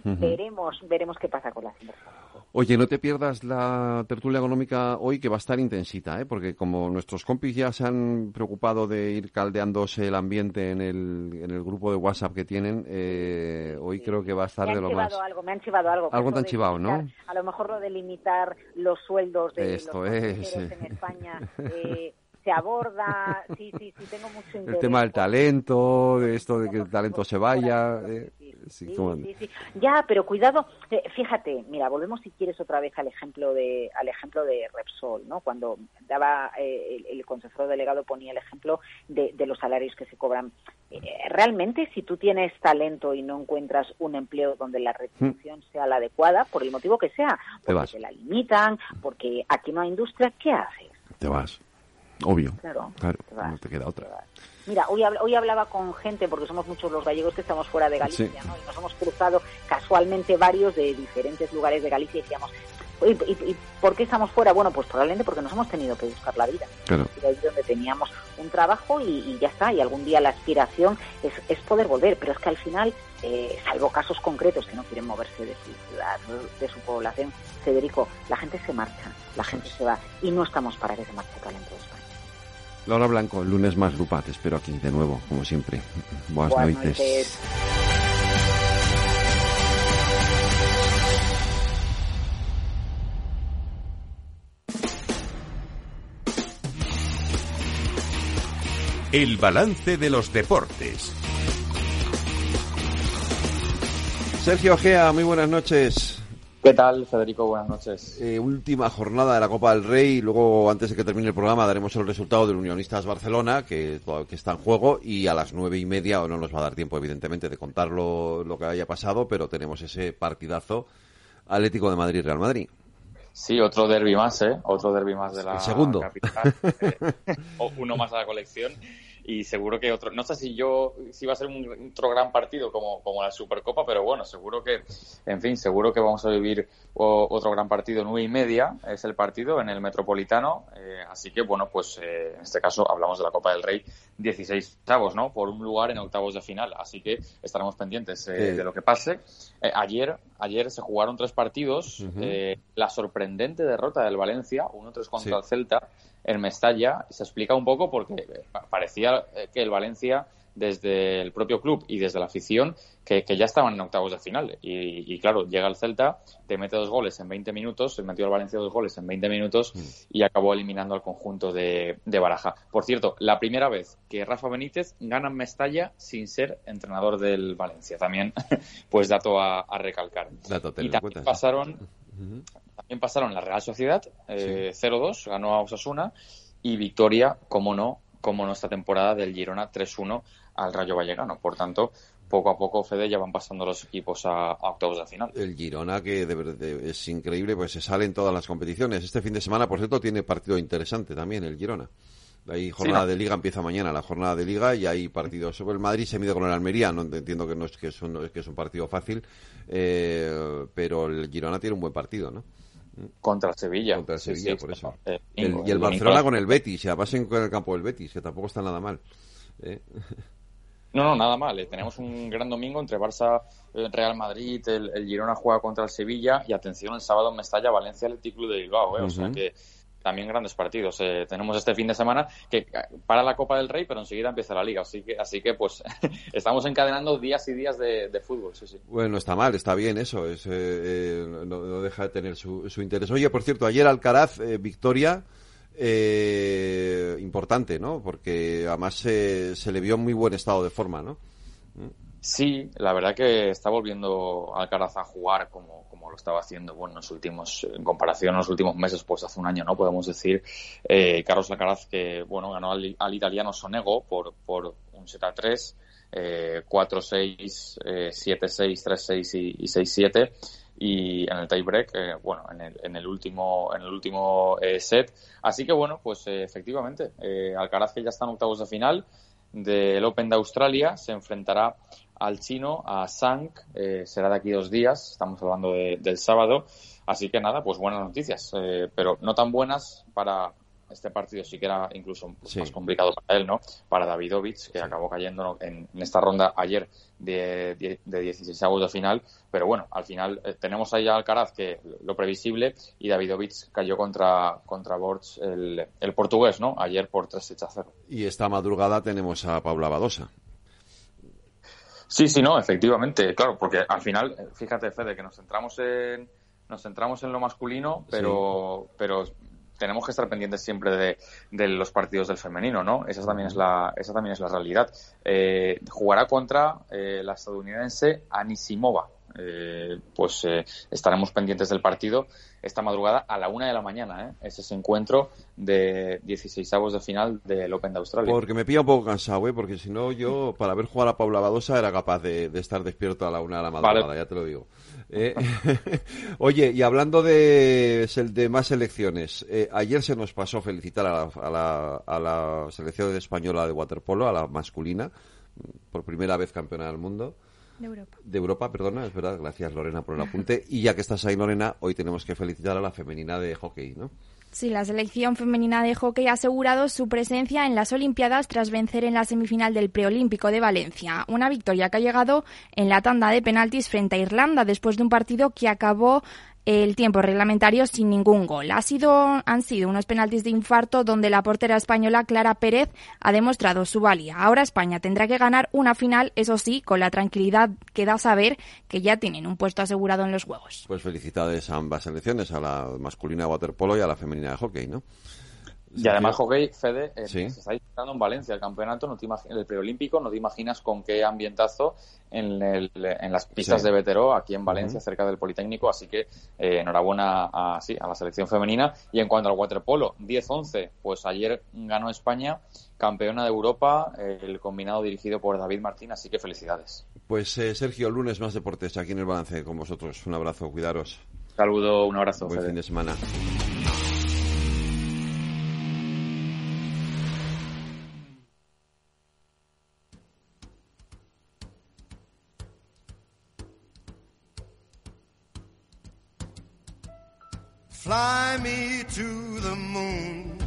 Speaker 18: veremos veremos qué pasa con las inversiones.
Speaker 2: Oye, no te pierdas la tertulia económica hoy que va a estar intensita, ¿eh? porque como nuestros compis ya se han preocupado de ir caldeándose el ambiente en el, en el grupo de WhatsApp que tienen, eh, hoy creo que va a estar de lo más.
Speaker 18: Algo, me han chivado algo.
Speaker 2: Algo tan chivado, ¿no?
Speaker 18: A lo mejor lo de limitar los sueldos de
Speaker 2: Esto
Speaker 18: los
Speaker 2: es,
Speaker 18: en España. Eh, se aborda, sí, sí, sí, tengo mucho interés.
Speaker 2: El tema del talento, de esto de que el talento se vaya. Eh,
Speaker 18: sí, sí, Ya, pero cuidado, eh, fíjate, mira, volvemos si quieres otra vez al ejemplo de al ejemplo de Repsol, ¿no? Cuando daba eh, el, consejero delegado ponía el ejemplo de, los salarios que se cobran. realmente, si tú tienes talento y no encuentras un empleo donde la retribución mm. sea la adecuada, por el motivo que sea, porque te, la limitan, porque aquí no hay industria, ¿qué haces?
Speaker 2: Te vas. Obvio. Claro, no te queda otra.
Speaker 18: Mira, hoy, hoy hablaba con gente, porque somos muchos los gallegos que estamos fuera de Galicia, ¿no? Y nos hemos cruzado casualmente varios de diferentes lugares de Galicia y decíamos, ¿Y, por qué estamos fuera? Bueno, pues probablemente porque nos hemos tenido que buscar la vida.
Speaker 2: Claro.
Speaker 18: donde teníamos un trabajo y, ya está. Y algún día la aspiración es, es poder volver. Pero es que al final, eh, salvo casos concretos que no quieren moverse de su ciudad, de su población, Federico, la gente se marcha, la gente se va. Y no estamos para que se marche talento.
Speaker 2: Laura Blanco, lunes más lupa, te espero aquí de nuevo, como siempre. Buenas, noches.
Speaker 1: El balance de los deportes.
Speaker 2: Sergio Gea, muy buenas noches.
Speaker 19: ¿Qué tal, Federico? Buenas noches.
Speaker 2: Eh, última jornada de la Copa del Rey. Luego, antes de que termine el programa, daremos el resultado del Unionistas Barcelona, que, que está en juego. Y a las nueve y media, o no nos va a dar tiempo, evidentemente, de contar lo, que haya pasado, pero tenemos ese partidazo Atlético de Madrid-Real Madrid.
Speaker 19: Sí, otro derby más, ¿eh? Otro derby más de la
Speaker 2: segundo.
Speaker 19: capital. Eh, uno más a la colección y seguro que otro, no sé si yo, si va a ser un, otro gran partido como, como la Supercopa, pero bueno, seguro que, en fin, seguro que vamos a vivir otro gran partido, nueve y media es el partido en el Metropolitano, eh, así que bueno, pues eh, en este caso hablamos de la Copa del Rey, 16 octavos, ¿no? Por un lugar en octavos de final, así que estaremos pendientes eh, de lo que pase. ayer, ayer se jugaron tres partidos, la sorprendente derrota del Valencia, 1-3 contra el Celta, en Mestalla. Se explica un poco porque eh, parecía eh, que el Valencia desde el propio club y desde la afición que, ya estaban en octavos de final. Y, claro llega el Celta te mete dos goles en 20 minutos se metió al Valencia dos goles en 20 minutos mm. y acabó eliminando al conjunto de, Baraja. Por cierto la primera vez que Rafa Benítez gana en Mestalla sin ser entrenador del Valencia. También pues dato a, recalcar.
Speaker 2: Y
Speaker 19: también pasaron también pasaron la Real Sociedad, eh, 0-2, ganó a Osasuna, y victoria, como no, como no esta temporada del Girona 3-1 al Rayo Vallecano. Por tanto, poco a poco, Fede, ya van pasando los equipos a, octavos de final.
Speaker 2: El Girona, que de, es increíble, pues se sale en todas las competiciones. Este fin de semana, por cierto, tiene partido interesante también el Girona. Hay jornada de liga, empieza mañana la jornada de liga y hay partidos sobre el Madrid, se mide con el Almería, no entiendo que no es que es un, que es un partido fácil, eh, pero el Girona tiene un buen partido, ¿no?
Speaker 19: Contra Sevilla.
Speaker 2: Contra Sevilla, por eso. Eh, y el Barcelona con el Betis, ya pasen con el campo del Betis, que tampoco está nada mal. ¿eh?
Speaker 19: No, no, nada mal. Tenemos un gran domingo entre Barça, Real Madrid, el, Girona juega contra el Sevilla y atención, el sábado en Mestalla, Valencia, el Club de Bilbao. O sea que también grandes partidos. Eh, tenemos este fin de semana que eh, para la Copa del Rey, pero enseguida empieza la Liga. Así que, así que pues estamos encadenando días y días de, fútbol. Sí, sí.
Speaker 2: Bueno, está mal, está bien eso. Es, eh, no, deja de tener su, su, interés. Oye, por cierto, ayer Alcaraz, victoria. Importante, ¿no? Porque además se le vio en muy buen estado de forma, ¿no?
Speaker 19: Sí, la verdad que está volviendo Alcaraz a jugar como, como lo estaba haciendo bueno, en los últimos, en comparación a los últimos meses, pues hace un año, ¿no? Podemos decir, eh, Carlos Alcaraz que, bueno, ganó al, italiano Sonego por, por un set a 3, eh, 4-6, eh, 7-6, 3-6 y, y 6-7 y en el tiebreak, eh, bueno, en el, en el último, en el último eh, set. Así que bueno, pues eh, efectivamente, Alcaraz que ya está en octavos de final del Open de Australia se enfrentará al chino, a Sang, será de aquí dos días, estamos hablando del sábado. Así que nada, pues buenas noticias, pero no tan buenas para, este partido sí que era incluso más complicado para él, ¿no? Para Davidovich, que acabó cayendo en, esta ronda ayer de, de, de 16 de final. Pero bueno, al final eh, tenemos ahí a Alcaraz, que lo previsible, y Davidovich cayó contra, contra Borch, el, el portugués, ¿no? Ayer por 3 a 0.
Speaker 2: Y esta madrugada tenemos a Paula Badosa.
Speaker 19: Sí, sí, no, efectivamente, claro, porque al final, fíjate, Fede, que nos centramos en nos centramos en lo masculino, pero, pero tenemos que estar pendientes siempre de, los partidos del femenino, ¿no? Esa también es la, esa también es la realidad. Eh, jugará contra eh, la estadounidense Anisimova. Eh, pues eh, estaremos pendientes del partido esta madrugada a la una de la mañana. ¿eh? Es ese encuentro de 16 avos de final del Open de Australia.
Speaker 2: Porque me pilla un poco cansado, ¿eh? porque si no, yo para ver jugar a Paula Badosa era capaz de, estar despierto a la una de la madrugada, ya te lo digo. Eh, oye, y hablando de, de más selecciones, eh, ayer se nos pasó felicitar a la, a, la, a la selección española de waterpolo, a la masculina, por primera vez campeona del mundo.
Speaker 7: De Europa.
Speaker 2: De Europa, perdona, es verdad. Gracias, Lorena, por el apunte. Y ya que estás ahí, Lorena, hoy tenemos que felicitar a la femenina de hockey, ¿no?
Speaker 7: Sí, la selección femenina de hockey ha asegurado su presencia en las Olimpiadas tras vencer en la semifinal del preolímpico de Valencia. Una victoria que ha llegado en la tanda de penaltis frente a Irlanda después de un partido que acabó el tiempo reglamentario sin ningún gol. Ha sido, han sido unos penaltis de infarto donde la portera española Clara Pérez ha demostrado su valía. Ahora España tendrá que ganar una final, eso sí, con la tranquilidad que da saber que ya tienen un puesto asegurado en los Juegos.
Speaker 2: Pues felicidades a ambas selecciones, a la masculina de waterpolo y a la femenina de hockey, ¿no?
Speaker 19: Y además hockey, Fede, eh, se está disputando en Valencia el campeonato, no te el preolímpico, no te imaginas con qué ambientazo en, el, en las pistas de Vetero, aquí en Valencia, cerca del Politécnico, así que eh, enhorabuena a, sí, a la selección femenina. Y en cuanto al waterpolo, 10-11, pues ayer ganó España, campeona de Europa, el combinado dirigido por David Martín, así que felicidades.
Speaker 2: Pues eh, Sergio, lunes más deportes aquí en el balance con vosotros. Un abrazo, cuidaros.
Speaker 19: Saludo, un abrazo.
Speaker 2: Buen fin de semana.
Speaker 20: Fly me to the moon,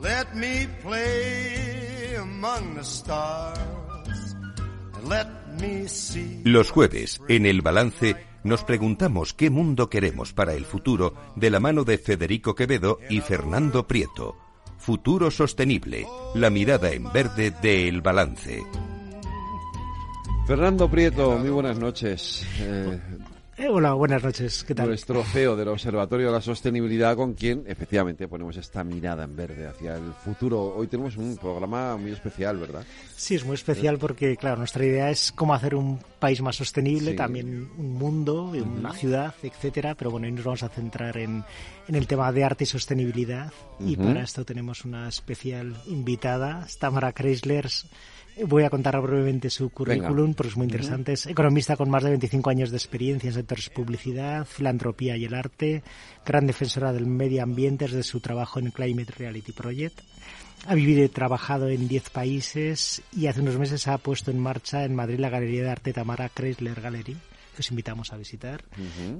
Speaker 20: let me play among the stars, and let me see.
Speaker 1: Los jueves, en el balance, nos preguntamos qué mundo queremos para el futuro de la mano de Federico Quevedo y Fernando Prieto. Futuro sostenible, la mirada en verde de El Balance.
Speaker 2: Fernando Prieto, muy buenas noches. Eh,
Speaker 21: eh, hola, buenas noches. ¿Qué tal?
Speaker 2: Nuestro CEO del Observatorio de la Sostenibilidad, con quien efectivamente ponemos esta mirada en verde hacia el futuro. Hoy tenemos un programa muy especial, ¿verdad?
Speaker 21: Sí, es muy especial porque, claro, nuestra idea es cómo hacer un país más sostenible, también un mundo, una ciudad, etcétera. Pero bueno, hoy nos vamos a centrar en, el tema de arte y sostenibilidad. Y para esto tenemos una especial invitada, Tamara Chryslers Voy a contar brevemente su currículum porque es muy interesante. Es economista con más de 25 años de experiencia en sectores publicidad, filantropía y el arte, gran defensora del medio ambiente desde su trabajo en el Climate Reality Project. Ha vivido y trabajado en 10 países y hace unos meses ha puesto en marcha en Madrid la Galería de Arte Tamara Chrysler Gallery que os invitamos a visitar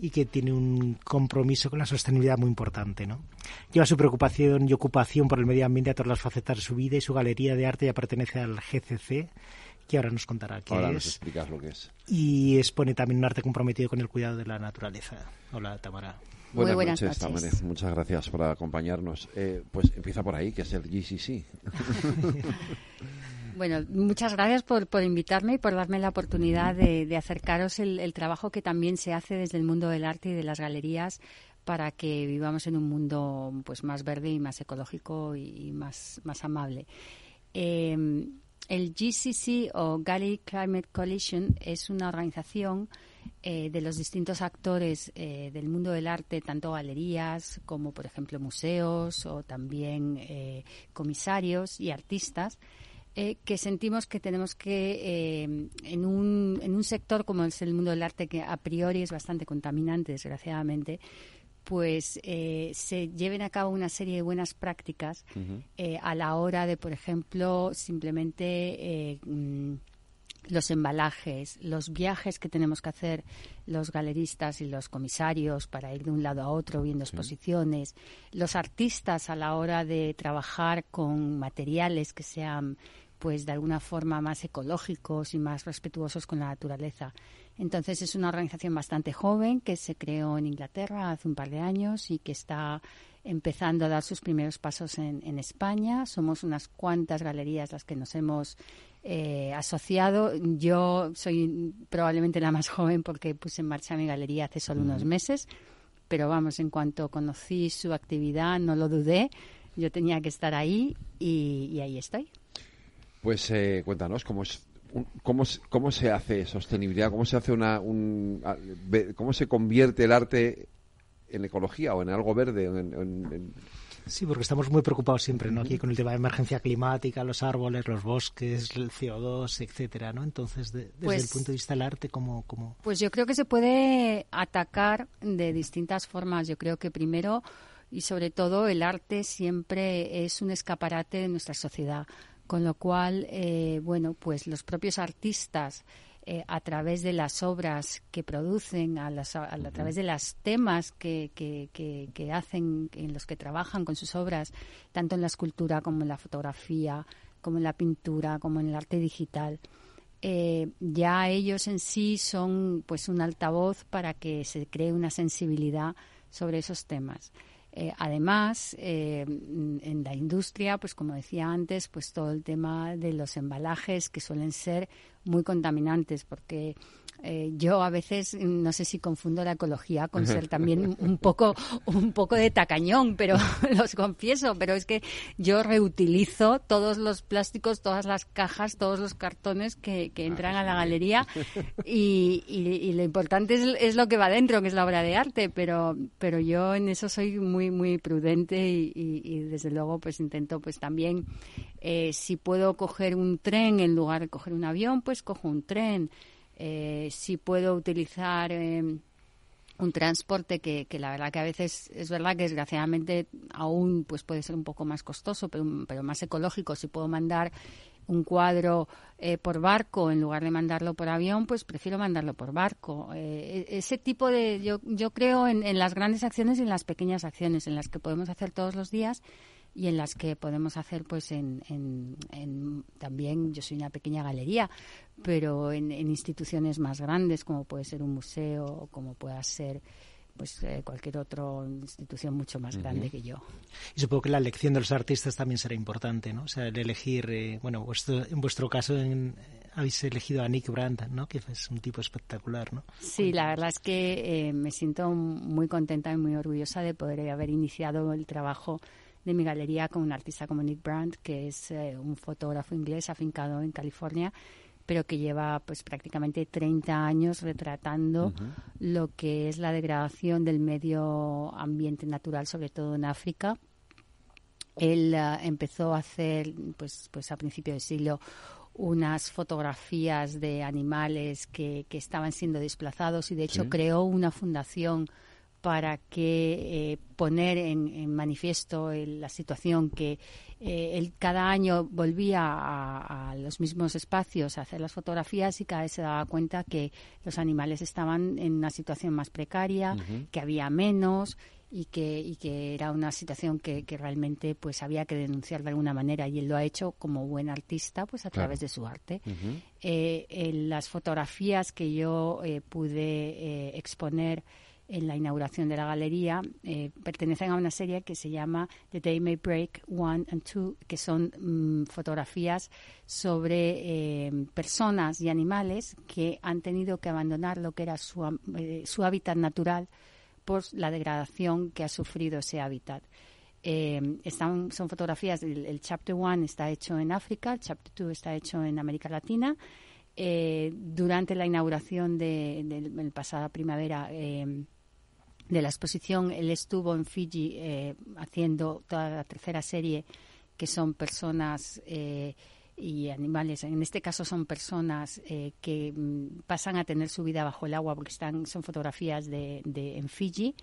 Speaker 21: y que tiene un compromiso con la sostenibilidad muy importante. ¿no? Lleva su preocupación y ocupación por el medio ambiente a todas las facetas de su vida y su galería de arte ya pertenece al GCC que ahora nos contará qué
Speaker 2: ahora
Speaker 21: es.
Speaker 2: Nos explicas lo que es.
Speaker 21: Y expone también un arte comprometido con el cuidado de la naturaleza. Hola, Tamara.
Speaker 2: Buenas, buenas noches, Tamara. Muchas gracias por acompañarnos. Eh, pues empieza por ahí, que es el GCC.
Speaker 22: Bueno, muchas gracias por, invitarme y por darme la oportunidad de, acercaros el, trabajo que también se hace desde el mundo del arte y de las galerías para que vivamos en un mundo pues más verde y más ecológico y más, más amable. Eh, el GCC o Galley Climate Coalition es una organización eh, de los distintos actores eh, del mundo del arte, tanto galerías como, por ejemplo, museos o también eh, comisarios y artistas, que sentimos que tenemos que, en, un, en un sector como es el mundo del arte, que a priori es bastante contaminante, desgraciadamente, pues se lleven a cabo una serie de buenas prácticas a la hora de, por ejemplo, simplemente mm, los embalajes, los viajes que tenemos que hacer los galeristas y los comisarios para ir de un lado a otro viendo exposiciones, los artistas a la hora de trabajar con materiales que sean pues de alguna forma más ecológicos y más respetuosos con la naturaleza. Entonces es una organización bastante joven que se creó en Inglaterra hace un par de años y que está empezando a dar sus primeros pasos en, en España. Somos unas cuantas galerías las que nos hemos eh, asociado. Yo soy probablemente la más joven porque puse en marcha mi galería hace solo unos meses, pero vamos, en cuanto conocí su actividad no lo dudé. Yo tenía que estar ahí y, ahí estoy.
Speaker 2: Pues eh, cuéntanos cómo es ¿Cómo, ¿Cómo se hace sostenibilidad? ¿Cómo se hace una, un, cómo se convierte el arte en ecología o en algo verde? en,
Speaker 21: Sí, porque estamos muy preocupados siempre, ¿no? Aquí con el tema de emergencia climática, los árboles, los bosques, el CO2, etcétera, ¿no? Entonces, desde el
Speaker 22: pues
Speaker 21: punto de vista del arte, ¿cómo, ¿cómo...?
Speaker 22: Pues yo creo que se puede atacar de distintas formas. Yo creo que primero y sobre todo el arte siempre es un escaparate de nuestra sociedad, con lo cual, eh, bueno, pues los propios artistas eh, a través de las obras que producen, a, través de los temas que, que, hacen, en los que trabajan con sus obras, tanto en la escultura como en la fotografía, como en la pintura, como en el arte digital. Eh, ya ellos en sí son pues un altavoz para que se cree una sensibilidad sobre esos temas. Eh, además, en la industria, pues como decía antes, pues todo el tema de los embalajes que suelen ser muy contaminantes porque eh, yo a veces no sé si confundo la ecología con ser también un poco un poco de tacañón, pero los confieso, pero es que yo reutilizo todos los plásticos, todas las cajas, todos los cartones que, que ah, entran a la galería y, y, lo importante es, es, lo que va dentro, que es la obra de arte, pero pero yo en eso soy muy muy prudente y, y desde luego pues intento pues también eh, si puedo coger un tren en lugar de coger un avión, pues cojo un tren. Eh, si puedo utilizar em, un transporte que, que, la verdad que a veces es verdad que desgraciadamente aún pues puede ser un poco más costoso, pero, más ecológico. Si puedo mandar un cuadro eh, por barco en lugar de mandarlo por avión, pues prefiero mandarlo por barco. E-, ese tipo de, yo, yo creo en, las grandes acciones y en las pequeñas acciones, en las que podemos hacer todos los días y en las que podemos hacer pues en, en, también yo soy una pequeña galería pero en, instituciones más grandes como puede ser un museo o como pueda ser pues eh, cualquier otra institución mucho más grande que yo.
Speaker 21: Y supongo que la elección de los artistas también será importante, ¿no? O sea, el elegir, eh, bueno, en vuestro caso habéis elegido a Nick Brandt, ¿no? Que es un tipo espectacular, ¿no?
Speaker 22: Sí, la verdad es que eh, me siento muy contenta y muy orgullosa de poder haber iniciado el trabajo de mi galería con un artista como Nick Brandt, que es eh, un fotógrafo inglés afincado en California, pero que lleva pues prácticamente 30 años retratando lo que es la degradación del medio ambiente natural, sobre todo en África. Él eh, empezó a hacer, pues, pues a principios del siglo, unas fotografías de animales que, que estaban siendo desplazados y de hecho creó una fundación para que eh, poner en, manifiesto la situación que eh, él cada año volvía a, los mismos espacios a hacer las fotografías y cada vez se daba cuenta que los animales estaban en una situación más precaria, que había menos y que, y que era una situación que, realmente pues había que denunciar de alguna manera. Y él lo ha hecho como buen artista pues a través de su arte. Eh, en las fotografías que yo pude exponer en la inauguración de la galería, eh, pertenecen a una serie que se llama The Day May Break One and Two, que son mm, fotografías sobre eh, personas y animales que han tenido que abandonar lo que era su, eh, su hábitat natural por la degradación que ha sufrido ese hábitat. Eh, son fotografías, el, Chapter 1 está hecho en África, el Chapter 2 está hecho en América Latina. Durante la inauguración de, de, pasada primavera de la exposición, él estuvo en Fiji haciendo toda la tercera serie, que son personas y animales. En este caso son personas que mm, pasan a tener su vida bajo el agua porque están, son fotografías de, de en Fiji.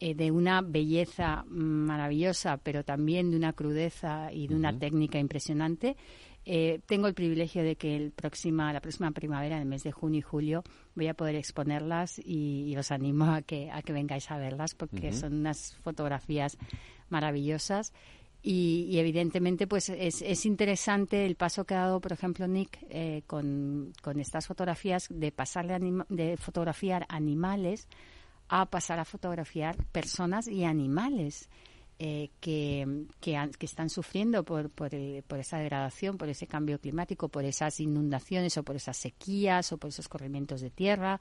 Speaker 22: Eh, de una belleza maravillosa, pero también de una crudeza y de una técnica impresionante. Eh, tengo el privilegio de que el próxima, la próxima primavera, en el mes de junio y julio, voy a poder exponerlas y, os animo a que, a que vengáis a verlas porque son unas fotografías maravillosas. Y, evidentemente pues es, es, interesante el paso que ha dado por ejemplo Nick eh, con, con, estas fotografías de pasarle de fotografiar animales a pasar a fotografiar personas y animales eh, que, que, están sufriendo por, por, por, esa degradación, por ese cambio climático, por esas inundaciones o por esas sequías o por esos corrimientos de tierra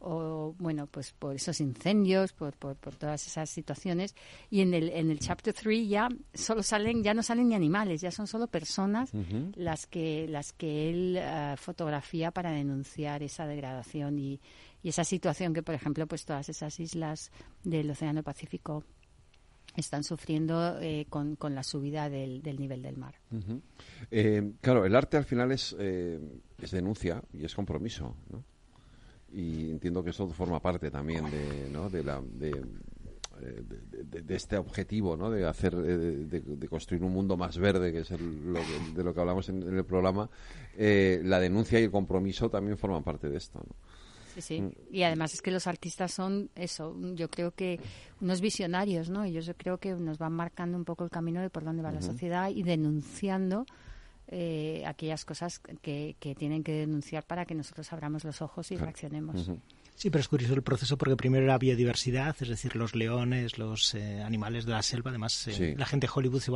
Speaker 22: o bueno pues por esos incendios por, por, todas esas situaciones. Y en el en el chapter 3 ya solo salen ya no salen ni animales ya son solo personas las que las que él eh, fotografía para denunciar esa degradación y, y esa situación que, por ejemplo, pues todas esas islas del Océano Pacífico están sufriendo eh, con, con, la subida del, del, nivel del mar.
Speaker 2: Eh, claro, el arte al final es, eh, es denuncia y es compromiso, ¿no? Y entiendo que eso forma parte también de, ¿no? de, la, de, de, este objetivo, ¿no? De hacer, de, construir un mundo más verde, que es lo de lo que hablamos en, en el programa. la denuncia y el compromiso también forman parte de esto, ¿no?
Speaker 22: Sí, mm. Y además es que los artistas son eso, yo creo que unos visionarios, ¿no? Ellos yo creo que nos van marcando un poco el camino de por dónde va la sociedad y denunciando eh, aquellas cosas que, que, tienen que denunciar para que nosotros abramos los ojos y reaccionemos.
Speaker 21: Sí, pero es curioso el proceso porque primero era biodiversidad, es decir, los leones, los eh, animales de la selva. Además, eh, la gente de Hollywood se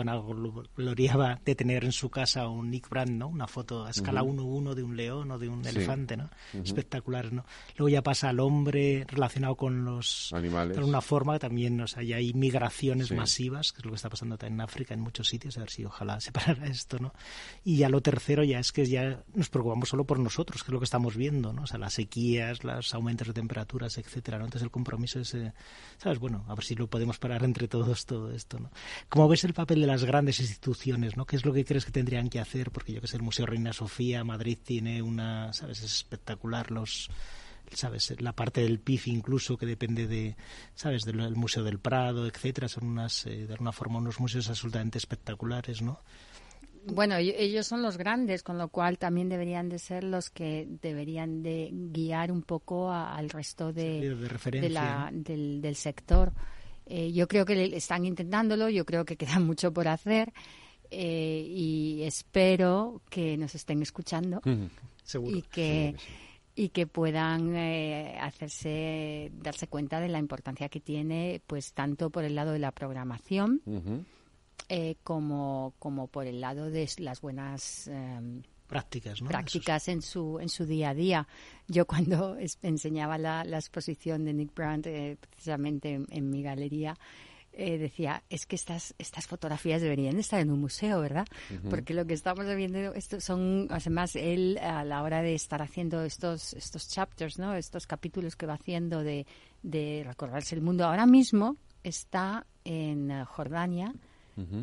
Speaker 21: gloriaba de tener en su casa un Nick Brand, ¿no? Una foto a escala 1-1 de un león o de un elefante, ¿no? Espectacular, ¿no? Luego ya pasa al hombre relacionado con los
Speaker 2: animales.
Speaker 21: De una forma también, o sea, ya hay migraciones masivas, que es lo que está pasando también en África, en muchos sitios, a ver si ojalá se parara esto, ¿no? Y ya lo tercero ya es que ya nos preocupamos solo por nosotros, que es lo que estamos viendo, ¿no? O sea, las sequías, los aumentos temperaturas, etcétera, ¿no? Entonces el compromiso es, eh, ¿sabes? Bueno, a ver si lo podemos parar entre todos todo esto, ¿no? ¿Cómo ves el papel de las grandes instituciones, ¿no? ¿Qué es lo que crees que tendrían que hacer? Porque yo que sé, el Museo Reina Sofía, Madrid tiene una, ¿sabes? Es espectacular los sabes la parte del PIF incluso que depende de sabes del Museo del Prado etcétera son unas eh, de alguna forma unos museos absolutamente espectaculares no
Speaker 22: bueno, ellos son los grandes, con lo cual también deberían de ser los que deberían de guiar un poco al resto de, del, sector. Eh, yo creo que están intentándolo, yo creo que queda mucho por hacer eh, y espero que nos estén escuchando y que y que puedan eh, hacerse darse cuenta de la importancia que tiene, pues tanto por el lado de la programación. Eh, como, como por el lado de las buenas em,
Speaker 21: prácticas,
Speaker 22: prácticas en su en su día a día. Yo cuando enseñaba la, exposición de Nick Brandt eh, precisamente en, mi galería eh, decía es que estas estas fotografías deberían estar en un museo, ¿verdad? Porque lo que estamos viendo esto son además él a la hora de estar haciendo estos estos chapters, ¿no? Estos capítulos que va haciendo de de recordarse el mundo ahora mismo está en Jordania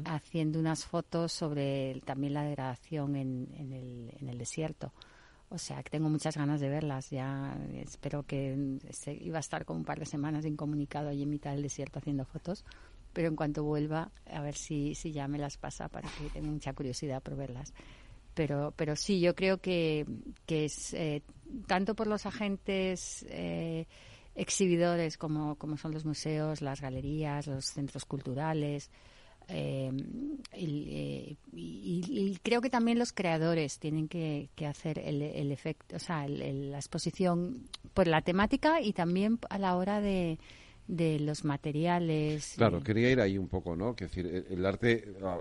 Speaker 22: haciendo unas fotos sobre también la degradación en, el, desierto. O sea, que tengo muchas ganas de verlas. Ya espero que iba a estar como un par de semanas incomunicado allí en mitad del desierto haciendo fotos. Pero en cuanto vuelva, a ver si, si ya me las pasa para que tengo mucha curiosidad por verlas. Pero, pero sí, yo creo que, que es eh, tanto por los agentes eh, exhibidores como, como son los museos, las galerías, los centros culturales, eh, eh, y, creo que también los creadores tienen que, hacer el, efecto, o sea, la exposición por la temática y también a la hora de, de los materiales.
Speaker 2: Claro, quería ir ahí un poco, ¿no? Que decir, el, arte ah,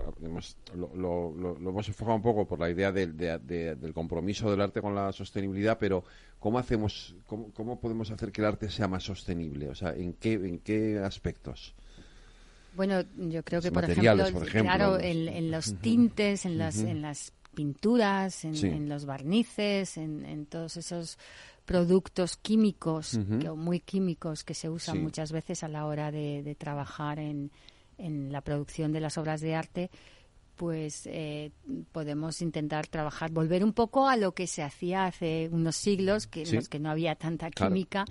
Speaker 2: lo, lo, hemos enfocado un poco por la idea del, del compromiso del arte con la sostenibilidad, pero ¿cómo hacemos, cómo, cómo podemos hacer que el arte sea más sostenible? O sea, ¿en qué, en qué aspectos?
Speaker 22: Bueno, yo creo que, por ejemplo,
Speaker 2: por ejemplo,
Speaker 22: claro, en, en los tintes, en las,
Speaker 2: Ujú.
Speaker 22: en las pinturas, en,
Speaker 2: Sí.
Speaker 22: en los barnices, en, en todos esos productos químicos, que- o muy químicos, que se usan
Speaker 2: Sí.
Speaker 22: muchas veces a la hora de, de trabajar en, en la producción de las obras de arte, pues eh, podemos intentar trabajar, volver un poco a lo que se hacía hace unos siglos, que, en los que no había tanta
Speaker 2: Claro.
Speaker 22: química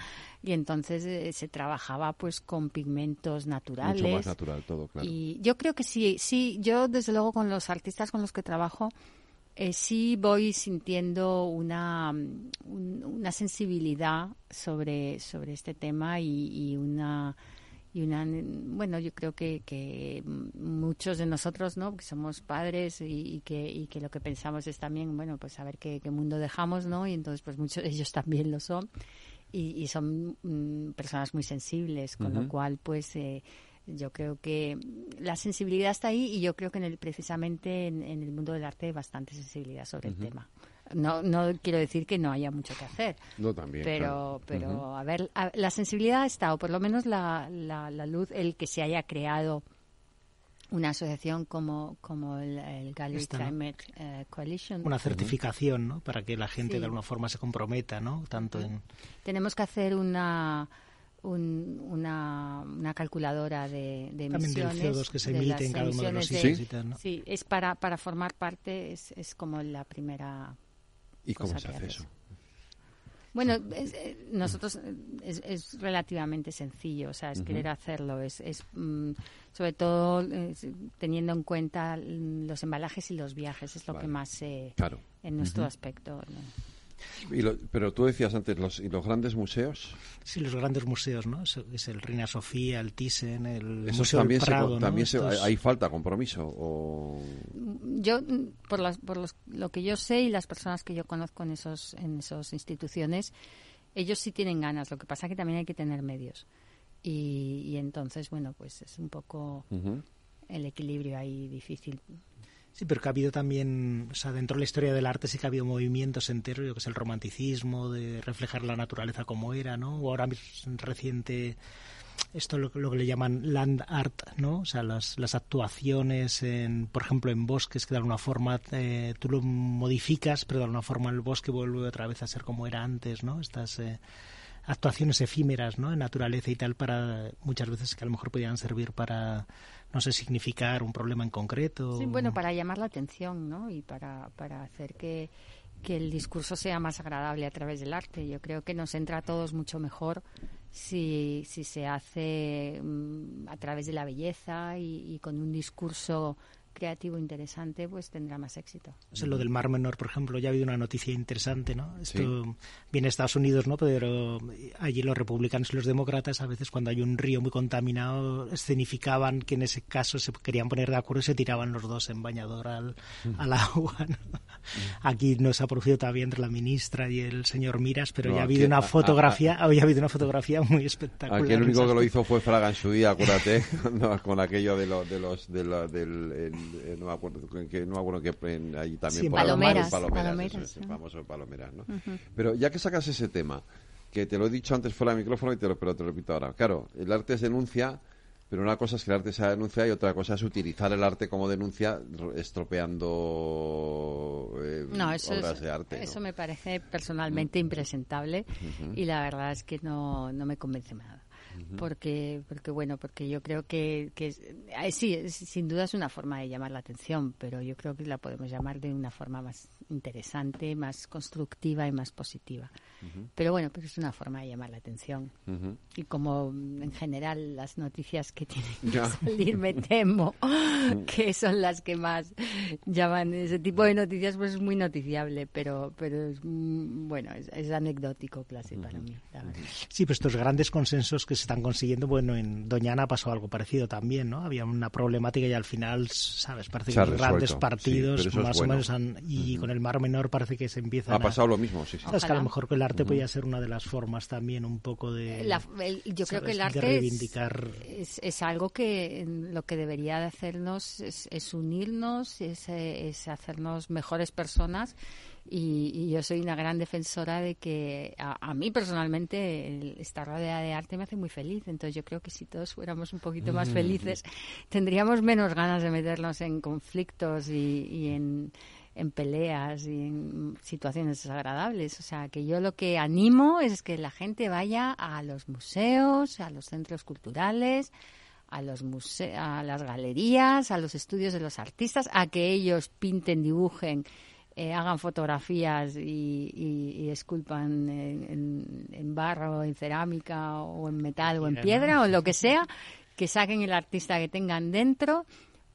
Speaker 22: y entonces eh, se trabajaba pues con pigmentos naturales.
Speaker 2: Mucho más natural todo, claro.
Speaker 22: Y yo creo que sí, sí, yo desde luego con los artistas con los que trabajo eh, sí voy sintiendo una, un- una sensibilidad sobre, sobre este tema y, y una y una bueno yo creo que, que muchos de nosotros no que somos padres y, y que y que lo que pensamos es también bueno pues saber qué, qué mundo dejamos no y entonces pues muchos de ellos también lo son y, y son mm, personas muy sensibles con lo cual pues eh, yo creo que la sensibilidad está ahí y yo creo que en el, precisamente en, en el mundo del arte hay bastante sensibilidad sobre el tema. No, no quiero decir que no haya mucho que hacer,
Speaker 2: No, también,
Speaker 22: pero,
Speaker 2: claro.
Speaker 22: pero
Speaker 2: Ujú.
Speaker 22: a ver, a- la sensibilidad está, o por lo menos la, la, la luz, el que se haya creado una asociación como, como el, el Gallery
Speaker 21: Esta, ¿no?
Speaker 22: Climate eh, Coalition.
Speaker 21: Una certificación, ¿no? Para que la gente
Speaker 22: Sí.
Speaker 21: de alguna forma se comprometa, ¿no? Tanto en...
Speaker 22: Tenemos que hacer una un- una, una calculadora de, de
Speaker 21: También del
Speaker 22: emisiones.
Speaker 21: CO2 que se
Speaker 22: de
Speaker 21: emite
Speaker 22: las
Speaker 21: en cada uno de los
Speaker 22: emisiones
Speaker 21: sitios ¿no?
Speaker 22: Sí, es para, para formar parte, es, es como la primera
Speaker 2: ¿Y cómo se hace eso?
Speaker 22: Bueno, es- eh, nosotros eh, es, es relativamente sencillo, o sea, es querer hacerlo, es, es mm, sobre todo es- teniendo en cuenta mm, los embalajes y los viajes, es lo
Speaker 2: Vale.
Speaker 22: que más eh,
Speaker 2: Claro.
Speaker 22: en nuestro aspecto. ¿no?
Speaker 2: Y lo- pero tú decías antes, los, ¿y los grandes museos?
Speaker 21: Sí, los grandes museos, ¿no? Es, es el Reina Sofía, el Thyssen, el
Speaker 2: Esos
Speaker 21: Museo
Speaker 2: también,
Speaker 21: del
Speaker 2: se,
Speaker 21: Prado, ¿no?
Speaker 2: también se-
Speaker 21: Estos-
Speaker 2: hay falta compromiso. O...
Speaker 22: Yo, mm, por, las, por los- lo que yo sé y las personas que yo conozco en esos en esas instituciones, ellos sí tienen ganas. Lo que pasa que también hay que tener medios. Y, y entonces, bueno, pues es un poco el equilibrio ahí difícil.
Speaker 21: Sí, pero que ha habido también, o sea, dentro de la historia del arte sí que ha habido movimientos enteros, yo que es el romanticismo, de reflejar la naturaleza como era, ¿no? O ahora reciente, esto lo, lo que le llaman land art, ¿no? O sea, las, las actuaciones, en, por ejemplo, en bosques que de alguna forma eh, tú lo modificas, pero de alguna forma el bosque vuelve otra vez a ser como era antes, ¿no? Estas eh, actuaciones efímeras, ¿no? En naturaleza y tal, para muchas veces que a lo mejor podían servir para, no sé, significar un problema en concreto.
Speaker 22: Bueno, para llamar la atención, ¿no? Y para, para hacer que, que el discurso sea más agradable a través del arte. Yo creo que nos entra a todos mucho mejor si, si se hace mm, a través de la belleza y con un discurso creativo interesante, pues tendrá más éxito.
Speaker 21: Sea, lo del Mar Menor, por ejemplo, ya ha habido una noticia interesante, ¿no? Esto
Speaker 2: Sí.
Speaker 21: viene de Estados Unidos, ¿no? Pero allí los republicanos y los demócratas, a veces cuando hay un río muy contaminado, escenificaban que en ese caso se querían poner de acuerdo y se tiraban los dos en bañador al, al agua, ¿no? Aquí no se ha producido todavía entre la ministra y el señor Miras, pero
Speaker 2: No,
Speaker 21: ya ha
Speaker 2: aquí-
Speaker 21: habido
Speaker 2: a-
Speaker 21: una
Speaker 2: a-
Speaker 21: fotografía, había habido una fotografía muy espectacular.
Speaker 2: Aquí el único que lo hizo fue Fraga en su día, acuérdate, con aquello de, los de los de la- del el- eh, no me acuerdo que no me acuerdo que en- allí también
Speaker 21: Sí,
Speaker 2: por
Speaker 22: Palomeras,
Speaker 2: Palomeras,
Speaker 22: Palomeras,
Speaker 2: famoso Palomeras, ¿no? Pero ya que sacas ese tema, que te lo he dicho antes fuera del micrófono y te lo, pero te lo repito ahora. Claro, el arte es denuncia, pero una cosa es que el arte sea denuncia y otra cosa es utilizar el arte como denuncia estropeando eh,
Speaker 22: No, eso,
Speaker 2: obras
Speaker 22: es-
Speaker 2: de arte. ¿no?
Speaker 22: eso me parece personalmente impresentable y la verdad es que no, no me convence nada. Porque, porque bueno, porque yo creo que, que eh, sí, es- sin duda es una forma de llamar la atención, pero yo creo que la podemos llamar de una forma más interesante, más constructiva y más positiva.
Speaker 2: Ujú.
Speaker 22: Pero bueno, pero es una forma de llamar la atención.
Speaker 2: Ujú.
Speaker 22: Y como mm, en general las noticias que tienen que
Speaker 2: Ya.
Speaker 22: salir, me temo que son las que más llaman ese tipo de noticias, pues es muy noticiable, pero, pero es, mm, bueno, es, es anecdótico casi para mí. la verdad.
Speaker 21: Sí, pues estos grandes consensos que se están consiguiendo, bueno, en Doñana pasó algo parecido también, ¿no? Había una problemática y al final, ¿sabes? Parece que los grandes
Speaker 2: sí,
Speaker 21: partidos
Speaker 2: es
Speaker 21: más
Speaker 2: bueno.
Speaker 21: o menos han... Y con el Mar Menor parece que se empiezan
Speaker 2: Ha pasado lo mismo, sí, sí.
Speaker 21: Sabes que a lo mejor que el arte
Speaker 2: Ujú.
Speaker 21: podía ser una de las formas también un poco de...
Speaker 22: La- el- yo creo que el arte es,
Speaker 21: reivindicar...
Speaker 22: es, es algo que lo que debería de hacernos es, es unirnos, es, es hacernos mejores personas y, y yo soy una gran defensora de que a, a mí personalmente el estar rodeada de arte me hace muy feliz. Entonces yo creo que si todos fuéramos un poquito más felices, tendríamos menos ganas de meternos en conflictos y, en, en peleas y en situaciones desagradables. O sea, que yo lo que animo es que la gente vaya a los museos, a los centros culturales, a los museos, a las galerías, a los estudios de los artistas, a que ellos pinten, dibujen, eh, hagan fotografías y, esculpan en, barro, en cerámica o en metal o en piedra o lo que sea, que saquen el artista que tengan dentro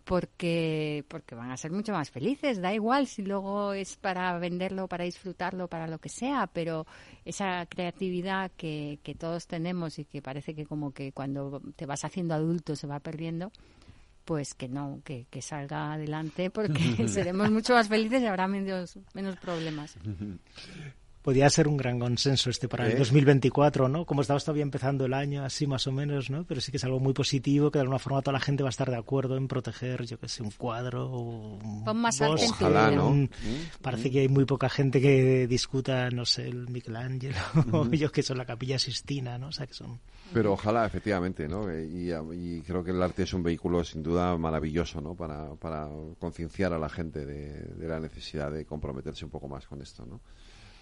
Speaker 22: porque porque van a ser mucho más felices da igual si luego es para venderlo para disfrutarlo para lo que sea pero esa creatividad que, que todos tenemos y que parece que como que cuando te vas haciendo adulto se va perdiendo pues que no, que, que salga adelante porque seremos mucho más felices y habrá menos, menos problemas.
Speaker 21: podía ser un gran consenso este para el 2024, ¿no? Como estamos todavía empezando el año, así más o menos, ¿no? Pero sí que es algo muy positivo, que de alguna forma toda la gente va a estar de acuerdo en proteger, yo que sé, un cuadro o un
Speaker 22: más
Speaker 21: Ojalá, ¿no? Mm. Parece que hay muy poca gente que discuta, no sé, el Michelangelo, o yo que son la Capilla Sistina, ¿no? O sea, que son...
Speaker 2: Pero ojalá, efectivamente, ¿no? Y, creo que el arte es un vehículo sin duda maravilloso, ¿no? Para, para concienciar a la gente de, de la necesidad de comprometerse un poco más con esto, ¿no?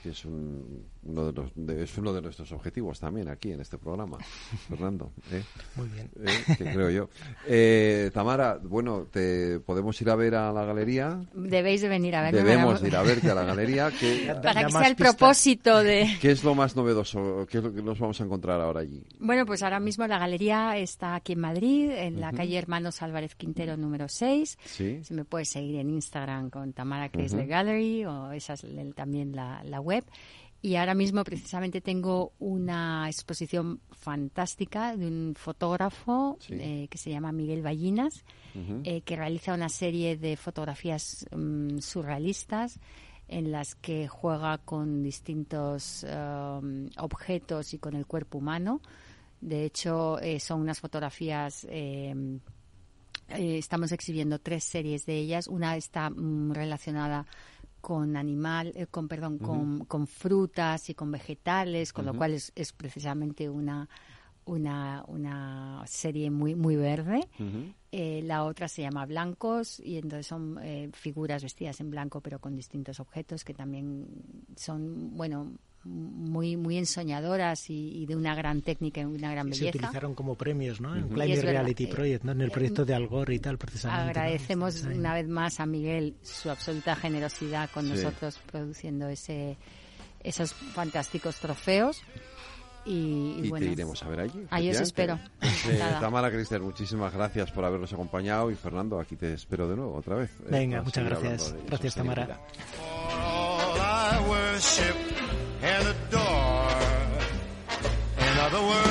Speaker 2: Que es, uno de es uno de nuestros objetivos también aquí en este programa, Fernando. ¿eh?
Speaker 21: Muy bien.
Speaker 2: ¿Eh? creo yo. Eh, Tamara, bueno, ¿te podemos ir a ver a la galería?
Speaker 22: Debéis de venir a verme.
Speaker 2: Debemos ir a verte a la galería.
Speaker 22: Para que sea el propósito de...
Speaker 2: ¿Qué es lo más novedoso? ¿Qué es lo que nos vamos a encontrar ahora allí?
Speaker 22: Bueno, pues ahora mismo la galería está aquí en Madrid, en la calle Hermanos Álvarez Quintero número 6.
Speaker 2: Sí.
Speaker 22: Si me puedes seguir en Instagram con Tamara Chrysler Gallery o esa es también la, la web y ahora mismo precisamente tengo una exposición fantástica de un fotógrafo eh, que se llama Miguel Ballinas, eh, que realiza una serie de fotografías mm, surrealistas en las que juega con distintos um, objetos y con el cuerpo humano. De hecho, eh, son unas fotografías estamos exhibiendo tres series de ellas. Una está mm, relacionada con animal, eh, con perdón, con, con, frutas y con vegetales, con lo cual es, es, precisamente una una, una serie muy muy verde. Eh, la otra se llama Blancos y entonces son eh, figuras vestidas en blanco pero con distintos objetos que también son bueno muy muy ensoñadoras y, de una gran técnica y una gran belleza.
Speaker 21: Se utilizaron como premios, ¿no? En Climate Reality Project, ¿no? En el eh, proyecto de Algor y tal, precisamente.
Speaker 22: Agradecemos una vez más a Miguel su absoluta generosidad con nosotros produciendo ese esos fantásticos trofeos. Y,
Speaker 2: te iremos a ver allí.
Speaker 22: Ahí os espero.
Speaker 2: Tamara Crister, muchísimas gracias por habernos acompañado y Fernando, aquí te espero de nuevo otra vez.
Speaker 21: Eh, Venga, muchas gracias. Gracias, Tamara. And adore. In other words,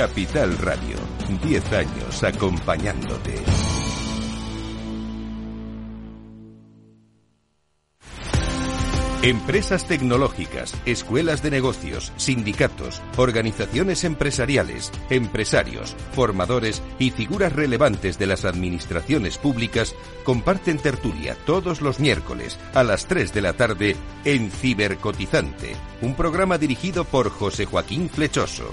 Speaker 1: Capital Radio, 10 años acompañándote. Empresas tecnológicas, escuelas de negocios, sindicatos, organizaciones empresariales, empresarios, formadores y figuras relevantes de las administraciones públicas comparten tertulia todos los miércoles a las 3 de la tarde en Cibercotizante, un programa dirigido por José Joaquín Flechoso.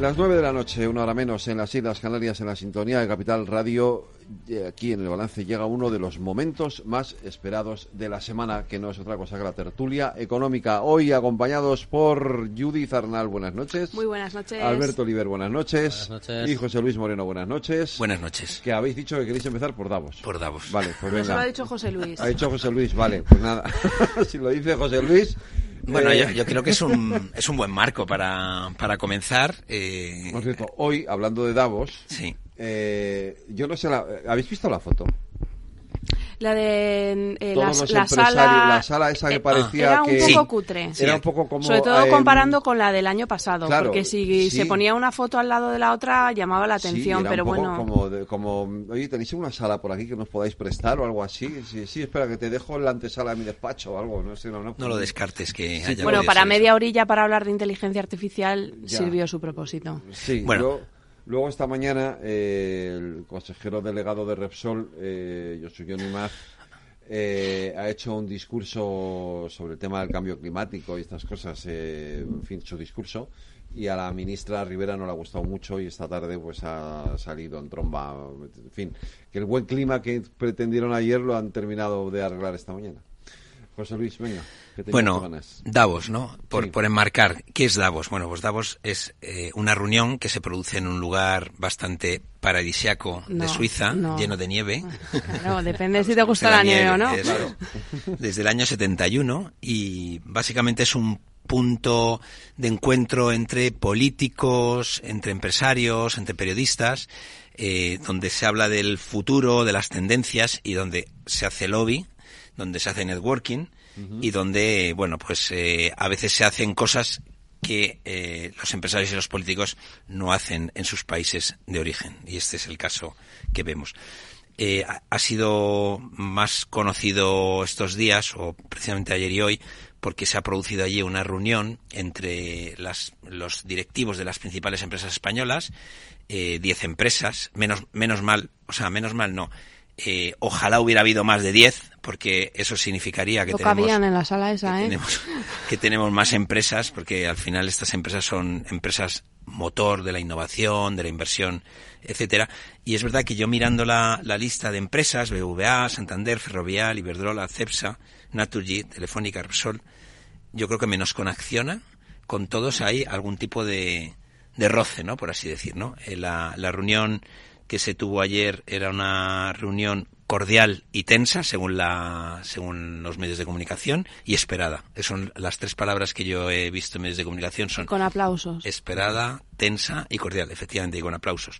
Speaker 2: Las nueve de la noche, una hora menos, en las Islas Canarias, en la sintonía de Capital Radio. eh, Aquí en el balance llega uno de los momentos más esperados de la semana, que no es otra cosa que la tertulia económica. Hoy acompañados por Judith Arnal, buenas noches.
Speaker 23: Muy buenas noches.
Speaker 2: Alberto Oliver, buenas noches.
Speaker 24: Buenas noches.
Speaker 2: Y José Luis Moreno, buenas noches.
Speaker 24: Buenas noches.
Speaker 2: Que habéis dicho que queréis empezar por Davos.
Speaker 24: Por Davos.
Speaker 2: Vale, pues
Speaker 23: Eso lo
Speaker 2: venga.
Speaker 23: ha dicho José Luis.
Speaker 2: Ha dicho José Luis, vale, pues nada. si lo dice José Luis.
Speaker 24: Bueno,
Speaker 2: eh,
Speaker 24: yo, yo creo que es un, es un buen marco para, para comenzar. eh,
Speaker 2: Por cierto, hoy, hablando de Davos,
Speaker 24: Sí.
Speaker 2: eh, yo no sé, la- ¿habéis visto la foto?
Speaker 23: La de eh,
Speaker 2: Todos
Speaker 23: la, la sala...
Speaker 2: la sala esa que
Speaker 23: eh,
Speaker 2: parecía
Speaker 23: Era un
Speaker 2: que...
Speaker 23: poco cutre.
Speaker 2: Era un poco como...
Speaker 23: Sobre todo
Speaker 2: eh,
Speaker 23: comparando con la del año pasado,
Speaker 2: claro,
Speaker 23: porque si
Speaker 2: sí.
Speaker 23: se ponía una foto al lado de la otra llamaba la
Speaker 2: sí,
Speaker 23: atención,
Speaker 2: era
Speaker 23: pero
Speaker 2: un poco
Speaker 23: bueno.
Speaker 2: Como, de- como, oye, ¿tenéis una sala por aquí que nos podáis prestar o algo así? Sí, sí, espera, que te dejo en la antesala de mi despacho o algo, no sé, no, no.
Speaker 24: No lo descartes que
Speaker 2: Sí,
Speaker 24: haya
Speaker 23: Bueno, para media orilla para hablar de inteligencia artificial
Speaker 2: Ya.
Speaker 23: sirvió su propósito.
Speaker 2: Sí,
Speaker 24: Bueno.
Speaker 2: Luego esta mañana eh, el consejero delegado de Repsol, eh, Yosuyo Nimaz, eh, ha hecho un discurso sobre el tema del cambio climático y estas cosas, eh, en fin, su discurso. Y a la ministra Rivera no le ha gustado mucho y esta tarde pues ha salido en tromba. En fin, que el buen clima que pretendieron ayer lo han terminado de arreglar esta mañana. José Luis, venga.
Speaker 24: Bueno,
Speaker 2: ganas.
Speaker 24: Davos, ¿no? Por,
Speaker 2: Sí.
Speaker 24: por enmarcar, ¿qué es Davos? Bueno, pues Davos es eh, una reunión que se produce en un lugar bastante paradisiaco
Speaker 23: No,
Speaker 24: de Suiza,
Speaker 23: no.
Speaker 24: lleno de nieve.
Speaker 23: Claro, depende si te gusta
Speaker 24: de
Speaker 23: la nieve o no.
Speaker 24: eso. Desde el año 71 y básicamente es un punto de encuentro entre políticos, entre empresarios, entre periodistas, eh, donde se habla del futuro, de las tendencias y donde se hace lobby, donde se hace networking y donde, bueno, pues eh, a veces se hacen cosas que eh, los empresarios y los políticos no hacen en sus países de origen. Y este es el caso que vemos. Eh, ha- sido más conocido estos días, o precisamente ayer y hoy, porque se ha producido allí una reunión entre las- los directivos de las principales empresas españolas, eh, 10 empresas, menos, menos mal, o sea, menos mal no. Eh, ojalá hubiera habido más de 10, porque eso significaría que
Speaker 23: No
Speaker 24: tenemos
Speaker 23: en la sala esa, ¿eh?
Speaker 24: tenemos, que tenemos más empresas, porque al final estas empresas son empresas motor de la innovación, de la inversión, etcétera. Y es verdad que yo mirando la, la lista de empresas, BVA, Santander, Ferrovial, Iberdrola, Cepsa, Naturgy, Telefónica, Repsol, yo creo que menos con Acciona, con todos hay algún tipo de, de roce, ¿no? Por así decir, ¿no? Eh, la, la reunión que se tuvo ayer era una reunión cordial y tensa, según la, según los medios de comunicación, y esperada. Esas son las tres palabras que yo he visto en medios de comunicación son
Speaker 23: Con aplausos.
Speaker 24: esperada, tensa y cordial, efectivamente, y con aplausos.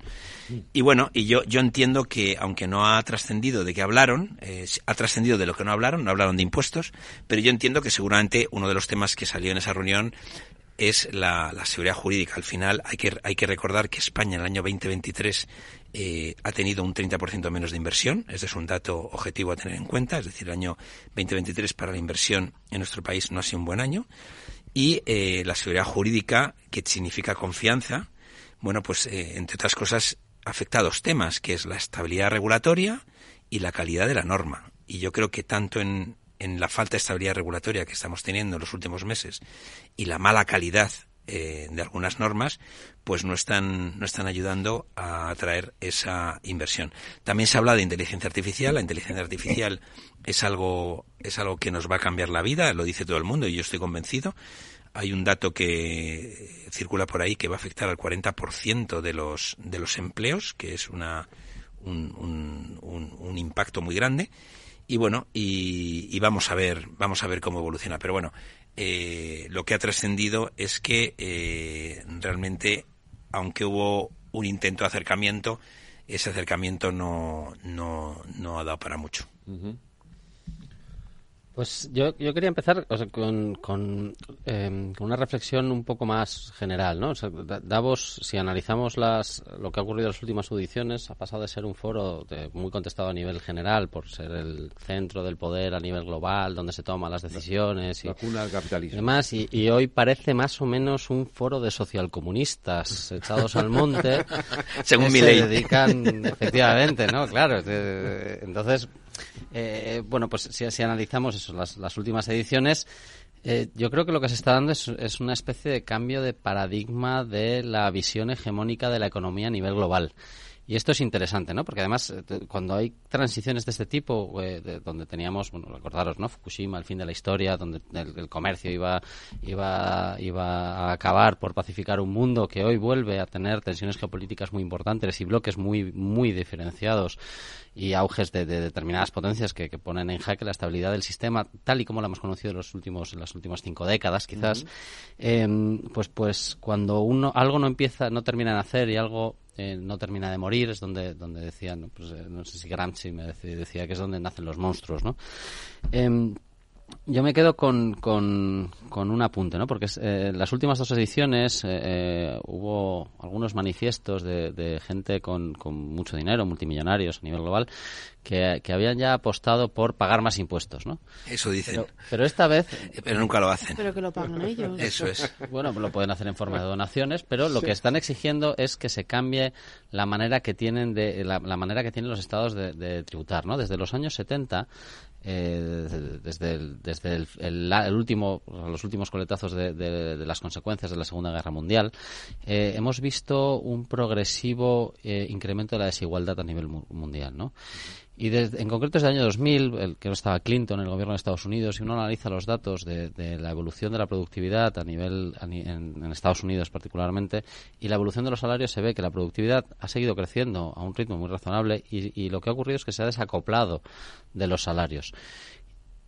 Speaker 24: Y bueno, y yo, yo entiendo que, aunque no ha trascendido de qué hablaron, eh, ha trascendido de lo que no hablaron, no hablaron de impuestos, pero yo entiendo que seguramente uno de los temas que salió en esa reunión es la, la seguridad jurídica. Al final hay que, hay que recordar que España en el año 2023 eh, ha tenido un 30% menos de inversión. Este es un dato objetivo a tener en cuenta. Es decir, el año 2023 para la inversión en nuestro país no ha sido un buen año. Y eh, la seguridad jurídica, que significa confianza, bueno, pues eh, entre otras cosas afecta a dos temas, que es la estabilidad regulatoria y la calidad de la norma. Y yo creo que tanto en, en la falta de estabilidad regulatoria que estamos teniendo en los últimos meses y la mala calidad eh, de algunas normas, pues no están, no están ayudando a atraer esa inversión. También se habla de inteligencia artificial. La inteligencia artificial es algo, es algo que nos va a cambiar la vida, lo dice todo el mundo y yo estoy convencido. Hay un dato que circula por ahí que va a afectar al 40% de los, de los empleos, que es una, un, un, un impacto muy grande y bueno y, vamos a ver vamos a ver cómo evoluciona pero bueno eh, lo que ha trascendido es que eh, realmente, aunque hubo un intento de acercamiento, ese acercamiento no, no, no ha dado para mucho.
Speaker 25: Pues yo, yo quería empezar con, con, em, con, una reflexión un poco más general. ¿no? Davos, si analizamos las, lo que ha ocurrido en las últimas audiciones, ha pasado de ser un foro muy contestado a nivel general, por ser el centro del poder a nivel global, donde se toman las decisiones.
Speaker 2: La, y, cuna del capitalismo.
Speaker 25: Demás, y, y, hoy parece más o menos un foro de socialcomunistas echados al monte.
Speaker 24: Según mi
Speaker 25: ley. Se dedican, efectivamente, ¿no? Claro. Entonces, eh, bueno, pues si, analizamos eso, las, las últimas ediciones, eh, yo creo que lo que se está dando es, una especie de cambio de paradigma de la visión hegemónica de la economía a nivel global. Y esto es interesante, ¿no? Porque además, eh, cuando hay transiciones de este tipo, eh, de, donde teníamos, bueno, recordaros, ¿no? Fukushima, el fin de la historia, donde el, el, comercio iba, iba, iba a acabar por pacificar un mundo que hoy vuelve a tener tensiones geopolíticas muy importantes y bloques muy, muy diferenciados y auges de, de determinadas potencias que, que, ponen en jaque la estabilidad del sistema, tal y como lo hemos conocido en, los últimos, en las últimas cinco décadas, quizás, uh -huh. eh, pues, pues cuando uno, algo no empieza, no termina de hacer y algo eh, no termina de morir, es donde, donde decían, pues, eh, no sé si Gramsci me decía, decía, que es donde nacen los monstruos, ¿no? Eh, yo me quedo con, con, con, un apunte, ¿no? Porque eh, en las últimas dos ediciones eh, hubo algunos manifiestos de, de gente con, con, mucho dinero, multimillonarios a nivel global, que, que, habían ya apostado por pagar más impuestos, ¿no?
Speaker 24: Eso dicen.
Speaker 25: Pero, pero esta vez...
Speaker 24: Pero nunca lo hacen.
Speaker 23: Pero que lo pagan ellos.
Speaker 24: Eso es.
Speaker 25: Bueno, lo pueden hacer en forma de donaciones, pero lo sí. que están exigiendo es que se cambie la manera que tienen de la, la manera que tienen los estados de, de tributar, ¿no? Desde los años 70 eh, desde, el, desde el, el, el, último, los últimos coletazos de, de, de, las consecuencias de la Segunda Guerra Mundial, eh, hemos visto un progresivo eh, incremento de la desigualdad a nivel mu mundial, ¿no? Y desde, en concreto desde el año 2000, el que estaba Clinton en el gobierno de Estados Unidos, y uno analiza los datos de, de la evolución de la productividad a nivel en, en, Estados Unidos particularmente y la evolución de los salarios, se ve que la productividad ha seguido creciendo a un ritmo muy razonable y, y lo que ha ocurrido es que se ha desacoplado de los salarios.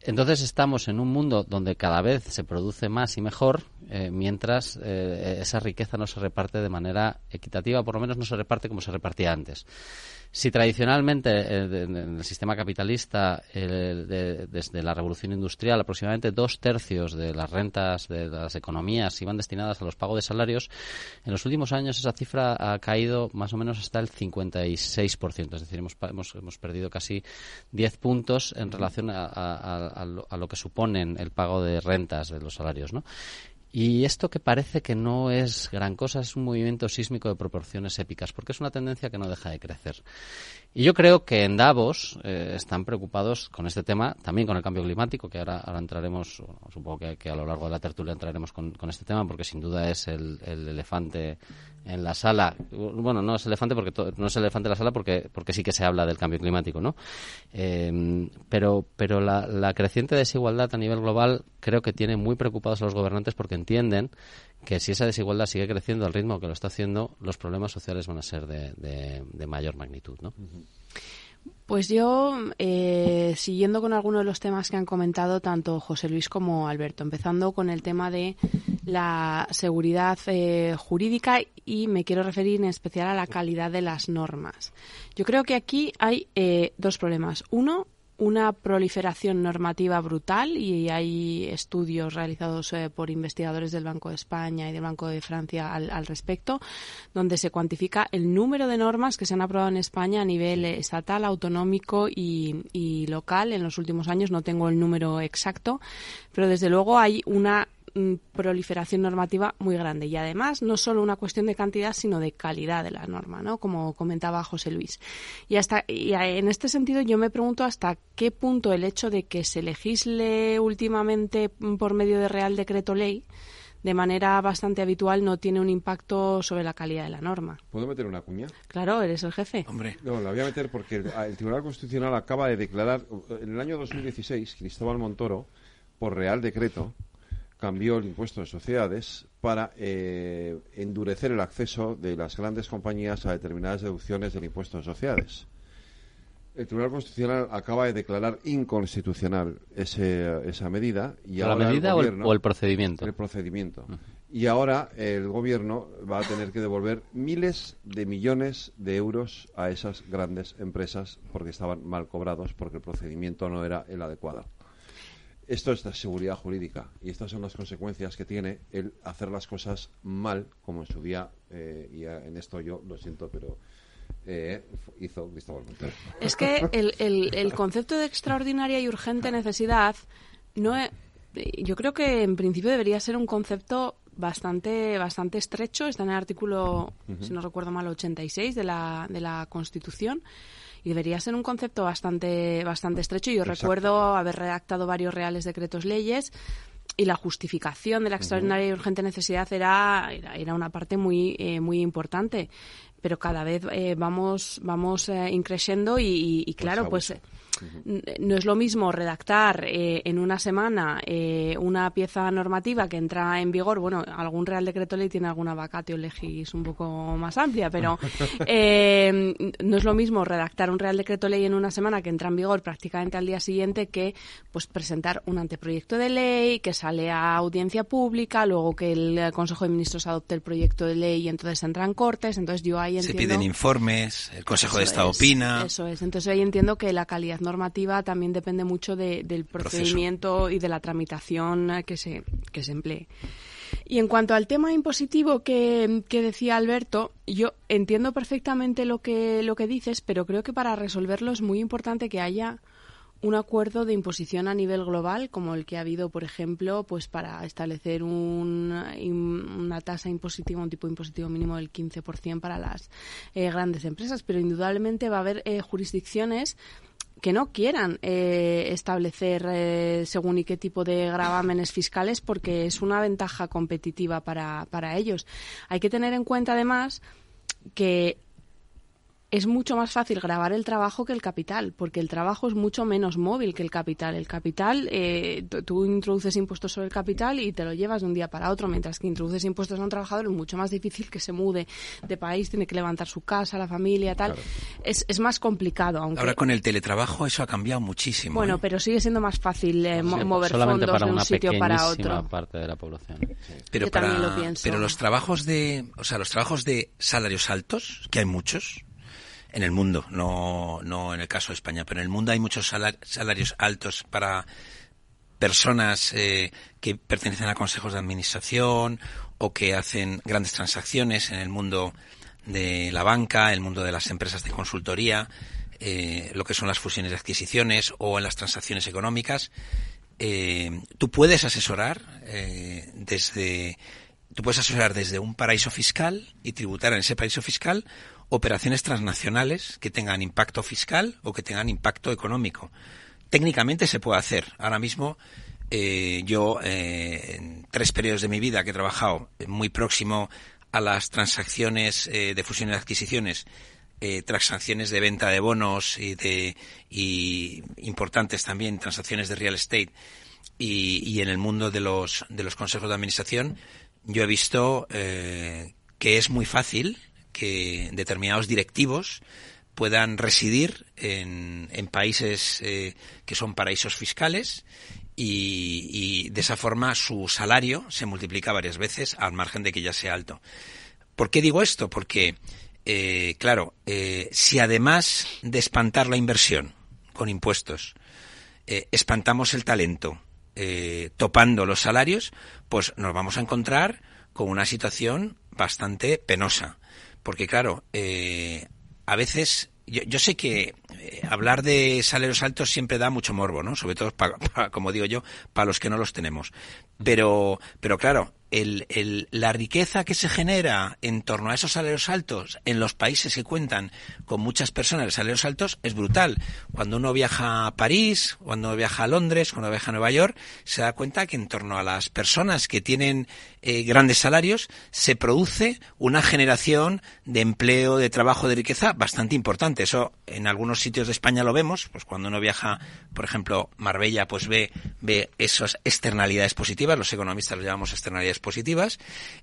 Speaker 25: Entonces estamos en un mundo donde cada vez se produce más y mejor, eh, mientras eh, esa riqueza no se reparte de manera equitativa, por lo menos no se reparte como se repartía antes. Si tradicionalmente eh, en el sistema capitalista, de, desde la revolución industrial, aproximadamente dos tercios de las rentas de las economías iban destinadas a los pagos de salarios, en los últimos años esa cifra ha caído más o menos hasta el 56%. Es decir, hemos, hemos, perdido casi 10 puntos en relación a, lo, que suponen el pago de rentas de los salarios. ¿no? Y esto que parece que no es gran cosa es un movimiento sísmico de proporciones épicas, porque es una tendencia que no deja de crecer. Y yo creo que en Davos eh, están preocupados con este tema, también con el cambio climático, que ahora, ahora entraremos, supongo que, a lo largo de la tertulia entraremos con, con este tema, porque sin duda es el, elefante en la sala. Bueno, no es elefante porque no es el elefante la sala porque, porque sí que se habla del cambio climático, ¿no? Eh, pero pero la, creciente desigualdad a nivel global creo que tiene muy preocupados a los gobernantes porque entienden que si esa desigualdad sigue creciendo al ritmo que lo está haciendo, los problemas sociales van a ser de, de, mayor magnitud, ¿no?
Speaker 23: Pues yo, eh, siguiendo con algunos de los temas que han comentado tanto José Luis como Alberto, empezando con el tema de la seguridad eh, jurídica y me quiero referir en especial a la calidad de las normas. Yo creo que aquí hay eh, dos problemas. Uno, una proliferación normativa brutal y hay estudios realizados eh, por investigadores del Banco de España y del Banco de Francia al, al, respecto, donde se cuantifica el número de normas que se han aprobado en España a nivel estatal, autonómico y, local en los últimos años. No tengo el número exacto, pero desde luego hay una proliferación normativa muy grande. Y además, no solo una cuestión de cantidad, sino de calidad de la norma, ¿no? Como comentaba José Luis. Y, hasta, y en este sentido, yo me pregunto hasta qué punto el hecho de que se legisle últimamente por medio de Real Decreto Ley de manera bastante habitual no tiene un impacto sobre la calidad de la norma.
Speaker 2: ¿Puedo meter una cuña?
Speaker 23: Claro, eres el jefe.
Speaker 24: Hombre.
Speaker 2: No, la voy a meter porque el, el Tribunal Constitucional acaba de declarar, en el año 2016, Cristóbal Montoro, por Real Decreto, cambió el impuesto de sociedades para eh, endurecer el acceso de las grandes compañías a determinadas deducciones del impuesto de sociedades. El Tribunal Constitucional acaba de declarar inconstitucional ese, esa medida. Y
Speaker 25: ¿La
Speaker 2: ahora
Speaker 25: medida
Speaker 2: el
Speaker 25: o el-
Speaker 2: gobierno-
Speaker 25: o el procedimiento?
Speaker 2: El procedimiento. Y ahora el gobierno va a tener que devolver miles de millones de euros a esas grandes empresas porque estaban mal cobrados, porque el procedimiento no era el adecuado. Esto es la seguridad jurídica y estas son las consecuencias que tiene el hacer las cosas mal, como en su día, eh, y en esto yo lo siento, pero eh, hizo Cristóbal Montero.
Speaker 23: Es que el, el- el concepto de extraordinaria y urgente necesidad no e- yo creo que en principio debería ser un concepto bastante bastante estrecho. Está en el artículo, si no recuerdo mal, 86 de la, de la Constitución. Y debería ser un concepto bastante, bastante estrecho. Yo
Speaker 26: Exacto.
Speaker 23: recuerdo haber redactado varios reales decretos leyes y la justificación de la extraordinaria y urgente necesidad era, era, era una parte muy, eh, muy importante. Pero cada vez eh, vamos, vamos eh, increciendo y, y- y claro, pues, no es lo mismo redactar eh, en una semana eh, una pieza normativa que entra en vigor. Bueno, algún Real Decreto Ley tiene alguna vacatio legis un poco más amplia, pero eh, no es lo mismo redactar un Real Decreto Ley en una semana que entra en vigor prácticamente al día siguiente que pues presentar un anteproyecto de ley que sale a audiencia pública, luego que el Consejo de Ministros adopte el proyecto de ley y entonces entra en cortes. Entonces yo ahí
Speaker 24: Se
Speaker 23: entiendo...
Speaker 24: piden informes, el Consejo de Estado
Speaker 23: es,
Speaker 24: opina.
Speaker 23: Eso es. Entonces ahí entiendo que la calidad normativa también depende mucho de- del procedimiento y de la tramitación eh, que se, que se emplee. Y en cuanto al tema impositivo que, que decía Alberto, yo entiendo perfectamente lo que, lo que dices, pero creo que para resolverlo es muy importante que haya un acuerdo de imposición a nivel global, como el que ha habido, por ejemplo, pues para establecer un- una tasa impositiva, un tipo impositivo mínimo del 15% para las eh, grandes empresas. Pero indudablemente va a haber eh, jurisdicciones que no quieran eh, establecer eh, según y qué tipo de gravámenes fiscales porque es una ventaja competitiva para, para ellos. Hay que tener en cuenta además que es mucho más fácil grabar el trabajo que el capital, porque el trabajo es mucho menos móvil que el capital. El capital, eh, tú- introduces impuestos sobre el capital y te lo llevas de un día para otro, mientras que introduces impuestos a un trabajador es mucho más difícil que se mude de país, tiene que levantar su casa, la familia, tal. Es, es más complicado, aunque...
Speaker 24: Ahora con el teletrabajo eso ha cambiado muchísimo.
Speaker 23: Bueno,
Speaker 24: ¿eh?
Speaker 23: pero sigue siendo más fácil eh, mo-
Speaker 25: Sí,
Speaker 23: mover fondos
Speaker 25: para
Speaker 23: de un sitio para otro.
Speaker 25: parte de la población.
Speaker 24: pero
Speaker 23: yo también
Speaker 24: para
Speaker 23: lo pienso.
Speaker 24: pero los trabajos de o sea los trabajos de salarios altos que hay muchos en el mundo no no en el caso de España pero en el mundo hay muchos salar- salarios altos para personas eh, que pertenecen a consejos de administración o que hacen grandes transacciones en el mundo de la banca, el mundo de las empresas de consultoría, eh, lo que son las fusiones de adquisiciones o en las transacciones económicas. Eh, tú puedes asesorar eh, desde tú puedes asesorar desde un paraíso fiscal y tributar en ese paraíso fiscal operaciones transnacionales que tengan impacto fiscal o que tengan impacto económico. Técnicamente se puede hacer. Ahora mismo eh, yo eh, en tres periodos de mi vida que he trabajado eh, muy próximo a las transacciones de fusión y adquisiciones, transacciones de venta de bonos y de importantes también transacciones de real estate y, y en el mundo de los de los consejos de administración yo he visto que es muy fácil que determinados directivos puedan residir en, países eh, que son paraísos fiscales y, de esa forma su salario se multiplica varias veces al margen de que ya sea alto. ¿Por qué digo esto? Porque, eh, claro, eh, si además de espantar la inversión con impuestos, espantamos el talento topando los salarios, pues nos vamos a encontrar con una situación bastante penosa. Porque, claro, eh, a veces yo, yo sé que eh, hablar de salarios altos siempre da mucho morbo, ¿no? Sobre todo, como digo yo, para los que no los tenemos. Pero, pero claro, el- la riqueza que se genera en torno a esos salarios altos en los países que cuentan con muchas personas de salarios altos es brutal. Cuando uno viaja a París, cuando viaja a Londres, cuando viaja a Nueva York, se da cuenta que en torno a las personas que tienen eh, grandes salarios se produce una generación de empleo, de trabajo, de riqueza bastante importante. Eso en algunos sitios de España lo vemos, pues cuando uno viaja, por ejemplo, Marbella, pues ve, ve esas externalidades positivas, los economistas lo llamamos externalidades positivas,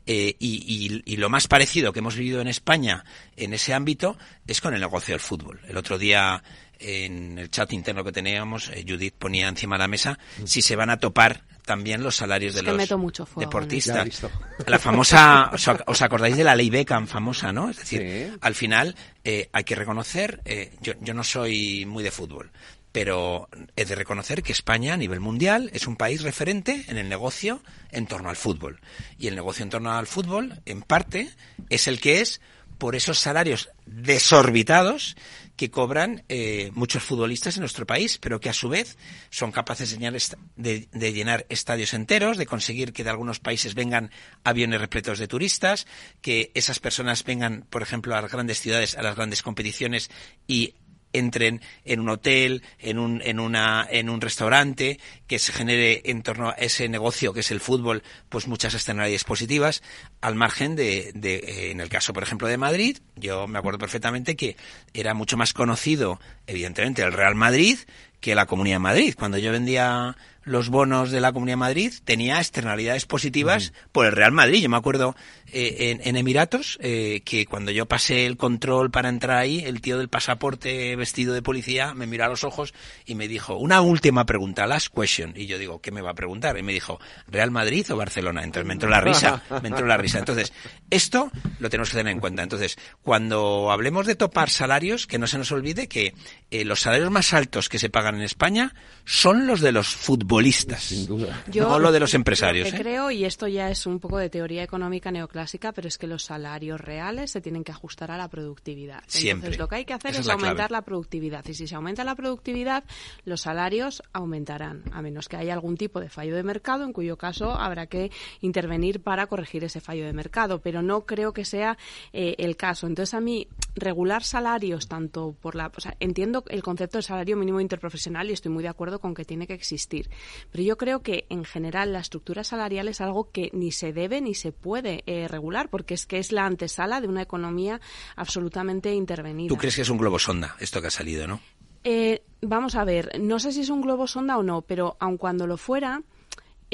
Speaker 24: eh, y, y- y lo más parecido que hemos vivido en España en ese ámbito es con el negocio del fútbol. El otro día en el chat interno que teníamos, eh, Judith ponía encima de la mesa si se van a topar también los salarios
Speaker 23: Es
Speaker 24: de
Speaker 23: que
Speaker 24: los
Speaker 23: meto mucho fuego en
Speaker 24: deportistas. La famosa, os acordáis de la ley Beckham famosa, ¿no? Es decir, al final eh, hay que reconocer, eh, yo, yo no soy muy de fútbol, pero he de reconocer que España a nivel mundial es un país referente en el negocio en torno al fútbol. Y el negocio en torno al fútbol, en parte, es el que es por esos salarios desorbitados que cobran eh, muchos futbolistas en nuestro país, pero que a su vez son capaces de llenar, de- de llenar estadios enteros, de conseguir que de algunos países vengan aviones repletos de turistas, que esas personas vengan, por ejemplo, a las grandes ciudades, a las grandes competiciones y entren en un hotel, en un, en una, en un restaurante, que se genere en torno a ese negocio que es el fútbol, pues muchas externalidades positivas, al margen de, de, eh, en el caso, por ejemplo, de Madrid, yo me acuerdo perfectamente que era mucho más conocido, evidentemente, el Real Madrid que la Comunidad de Madrid. Cuando yo vendía los bonos de la Comunidad de Madrid, tenía externalidades positivas por el Real Madrid. Yo me acuerdo eh, en, en Emiratos eh, que cuando yo pasé el control para entrar ahí, el tío del pasaporte vestido de policía me miró a los ojos y me dijo, una última pregunta, last question. Y yo digo, ¿qué me va a preguntar? Y me dijo, ¿Real Madrid o Barcelona? Entonces me entró la risa, me entró la risa. Entonces, esto lo tenemos que tener en cuenta. Entonces, cuando hablemos de topar salarios, que no se nos olvide que eh, los salarios más altos que se pagan en España son los de los futbolistas. Sin duda. no lo de los empresarios.
Speaker 23: Lo que
Speaker 24: ¿eh?
Speaker 23: creo, y esto ya es un poco de teoría económica neoclásica, pero es que los salarios reales se tienen que ajustar a la productividad.
Speaker 24: Siempre.
Speaker 23: Entonces, lo que hay que hacer
Speaker 24: Esa
Speaker 23: es,
Speaker 24: es la
Speaker 23: aumentar
Speaker 24: clave.
Speaker 23: la productividad. Y si se aumenta la productividad, los salarios aumentarán, a menos que haya algún tipo de fallo de mercado, en cuyo caso habrá que intervenir para corregir ese fallo de mercado. Pero no creo que sea eh, el caso. Entonces, a mí, regular salarios, tanto por la. O sea, entiendo el concepto de salario mínimo interprofesional y estoy muy de acuerdo con que tiene que existir. Pero yo creo que, en general, la estructura salarial es algo que ni se debe ni se puede eh, regular, porque es que es la antesala de una economía absolutamente intervenida.
Speaker 24: Tú crees que es un globo sonda esto que ha salido, ¿no?
Speaker 23: Eh, vamos a ver, no sé si es un globo sonda o no, pero aun cuando lo fuera,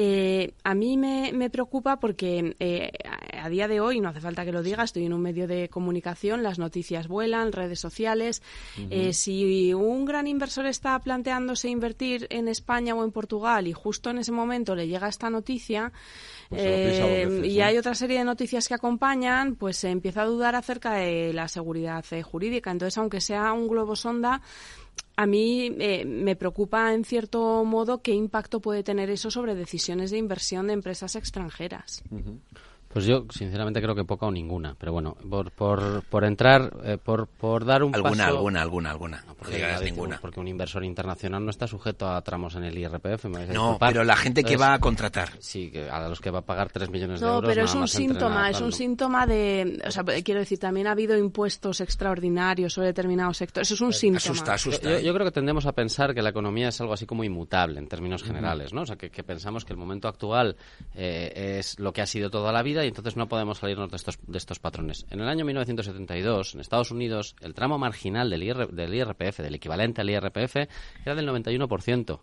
Speaker 23: eh, a mí me, me preocupa porque eh, a, día de hoy, no hace falta que lo diga, estoy en un medio de comunicación, las noticias vuelan, redes sociales. Eh, si un gran inversor está planteándose invertir en España o en Portugal y justo en ese momento le llega esta noticia,
Speaker 2: Pues
Speaker 23: eh,
Speaker 2: veces,
Speaker 23: y hay otra serie de noticias que acompañan, pues se empieza a dudar acerca de la seguridad eh, jurídica. Entonces, aunque sea un globo sonda, a mí eh, me preocupa en cierto modo qué impacto puede tener eso sobre decisiones de inversión de empresas extranjeras.
Speaker 25: Pues yo, sinceramente, creo que poca o ninguna. Pero bueno, por, por, por entrar, eh, por, por dar un
Speaker 24: Alguna,
Speaker 25: paso...
Speaker 24: alguna, alguna, alguna.
Speaker 25: No,
Speaker 24: No
Speaker 25: porque,
Speaker 24: digas
Speaker 25: ya decimos,
Speaker 24: ninguna.
Speaker 25: porque un inversor internacional no está sujeto a tramos en el IRPF. me
Speaker 24: No,
Speaker 25: disculpar.
Speaker 24: pero la gente que
Speaker 25: Entonces,
Speaker 24: va a contratar.
Speaker 25: Sí, que a los que va a pagar 3 millones de
Speaker 23: No,
Speaker 25: euros.
Speaker 23: pero es un síntoma, es un
Speaker 25: ¿no?
Speaker 23: síntoma de, o sea, quiero decir, también ha habido impuestos extraordinarios sobre determinados sectores. Eso es un síntoma.
Speaker 25: Yo, yo creo que tendemos a pensar que la economía es algo así como inmutable en términos generales, ¿no? O sea, que, que pensamos que el momento actual eh, es lo que ha sido toda la vida y entonces no podemos salirnos de estos, de estos patrones. En el año 1972, en Estados Unidos, el tramo marginal del, IR del IRPF, del equivalente al IRPF, era del 91%.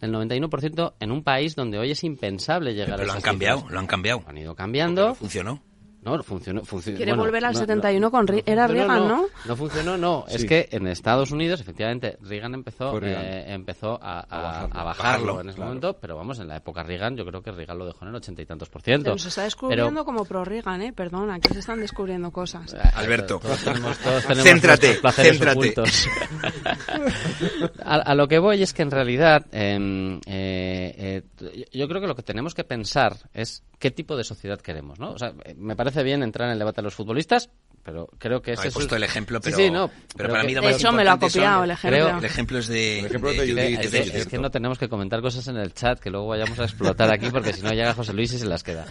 Speaker 25: El 91% en un país donde hoy es impensable llegar
Speaker 24: Pero
Speaker 25: a
Speaker 24: lo han cambiado, lo han cambiado.
Speaker 25: Han ido cambiando.
Speaker 24: Funcionó.
Speaker 25: No, funcionó. funcionó
Speaker 23: Quiere
Speaker 25: bueno,
Speaker 23: volver al
Speaker 25: no,
Speaker 23: 71 con Re- era Reagan, ¿no?
Speaker 25: No funcionó, no. Es que en Estados Unidos, efectivamente, Reagan empezó,
Speaker 2: Reagan.
Speaker 25: eh, empezó a, a- a
Speaker 2: bajarlo.
Speaker 25: bajarlo,
Speaker 24: Bajarlo,
Speaker 25: en ese
Speaker 2: claro.
Speaker 25: momento, pero vamos, en la época Reagan, yo creo que Reagan lo dejó en el ochenta y tantos por ciento.
Speaker 23: Se está descubriendo
Speaker 25: Pero-
Speaker 23: como pro Reagan, ¿eh? Perdona, que se están descubriendo cosas.
Speaker 24: Alberto,
Speaker 25: Todos tenemos, todos tenemos
Speaker 24: céntrate, céntrate.
Speaker 25: a, a lo que voy es que en realidad em, eh, eh, yo creo que lo que tenemos que pensar es qué tipo de sociedad queremos, ¿no? O sea, eh, me parece parece bien entrar en el debate de los futbolistas, pero creo que ese
Speaker 24: he
Speaker 25: es
Speaker 24: puesto el ejemplo, pero,
Speaker 25: sí, sí, no,
Speaker 24: pero para mí lo
Speaker 23: de
Speaker 24: más
Speaker 23: hecho me lo ha copiado
Speaker 24: son-
Speaker 23: el ejemplo.
Speaker 24: Creo, el ejemplo es de,
Speaker 2: El ejemplo de
Speaker 24: de- de-
Speaker 25: Es,
Speaker 2: de-
Speaker 25: que- es que no tenemos que comentar cosas en el chat que luego vayamos a explotar aquí porque si no llega José Luis y se las queda.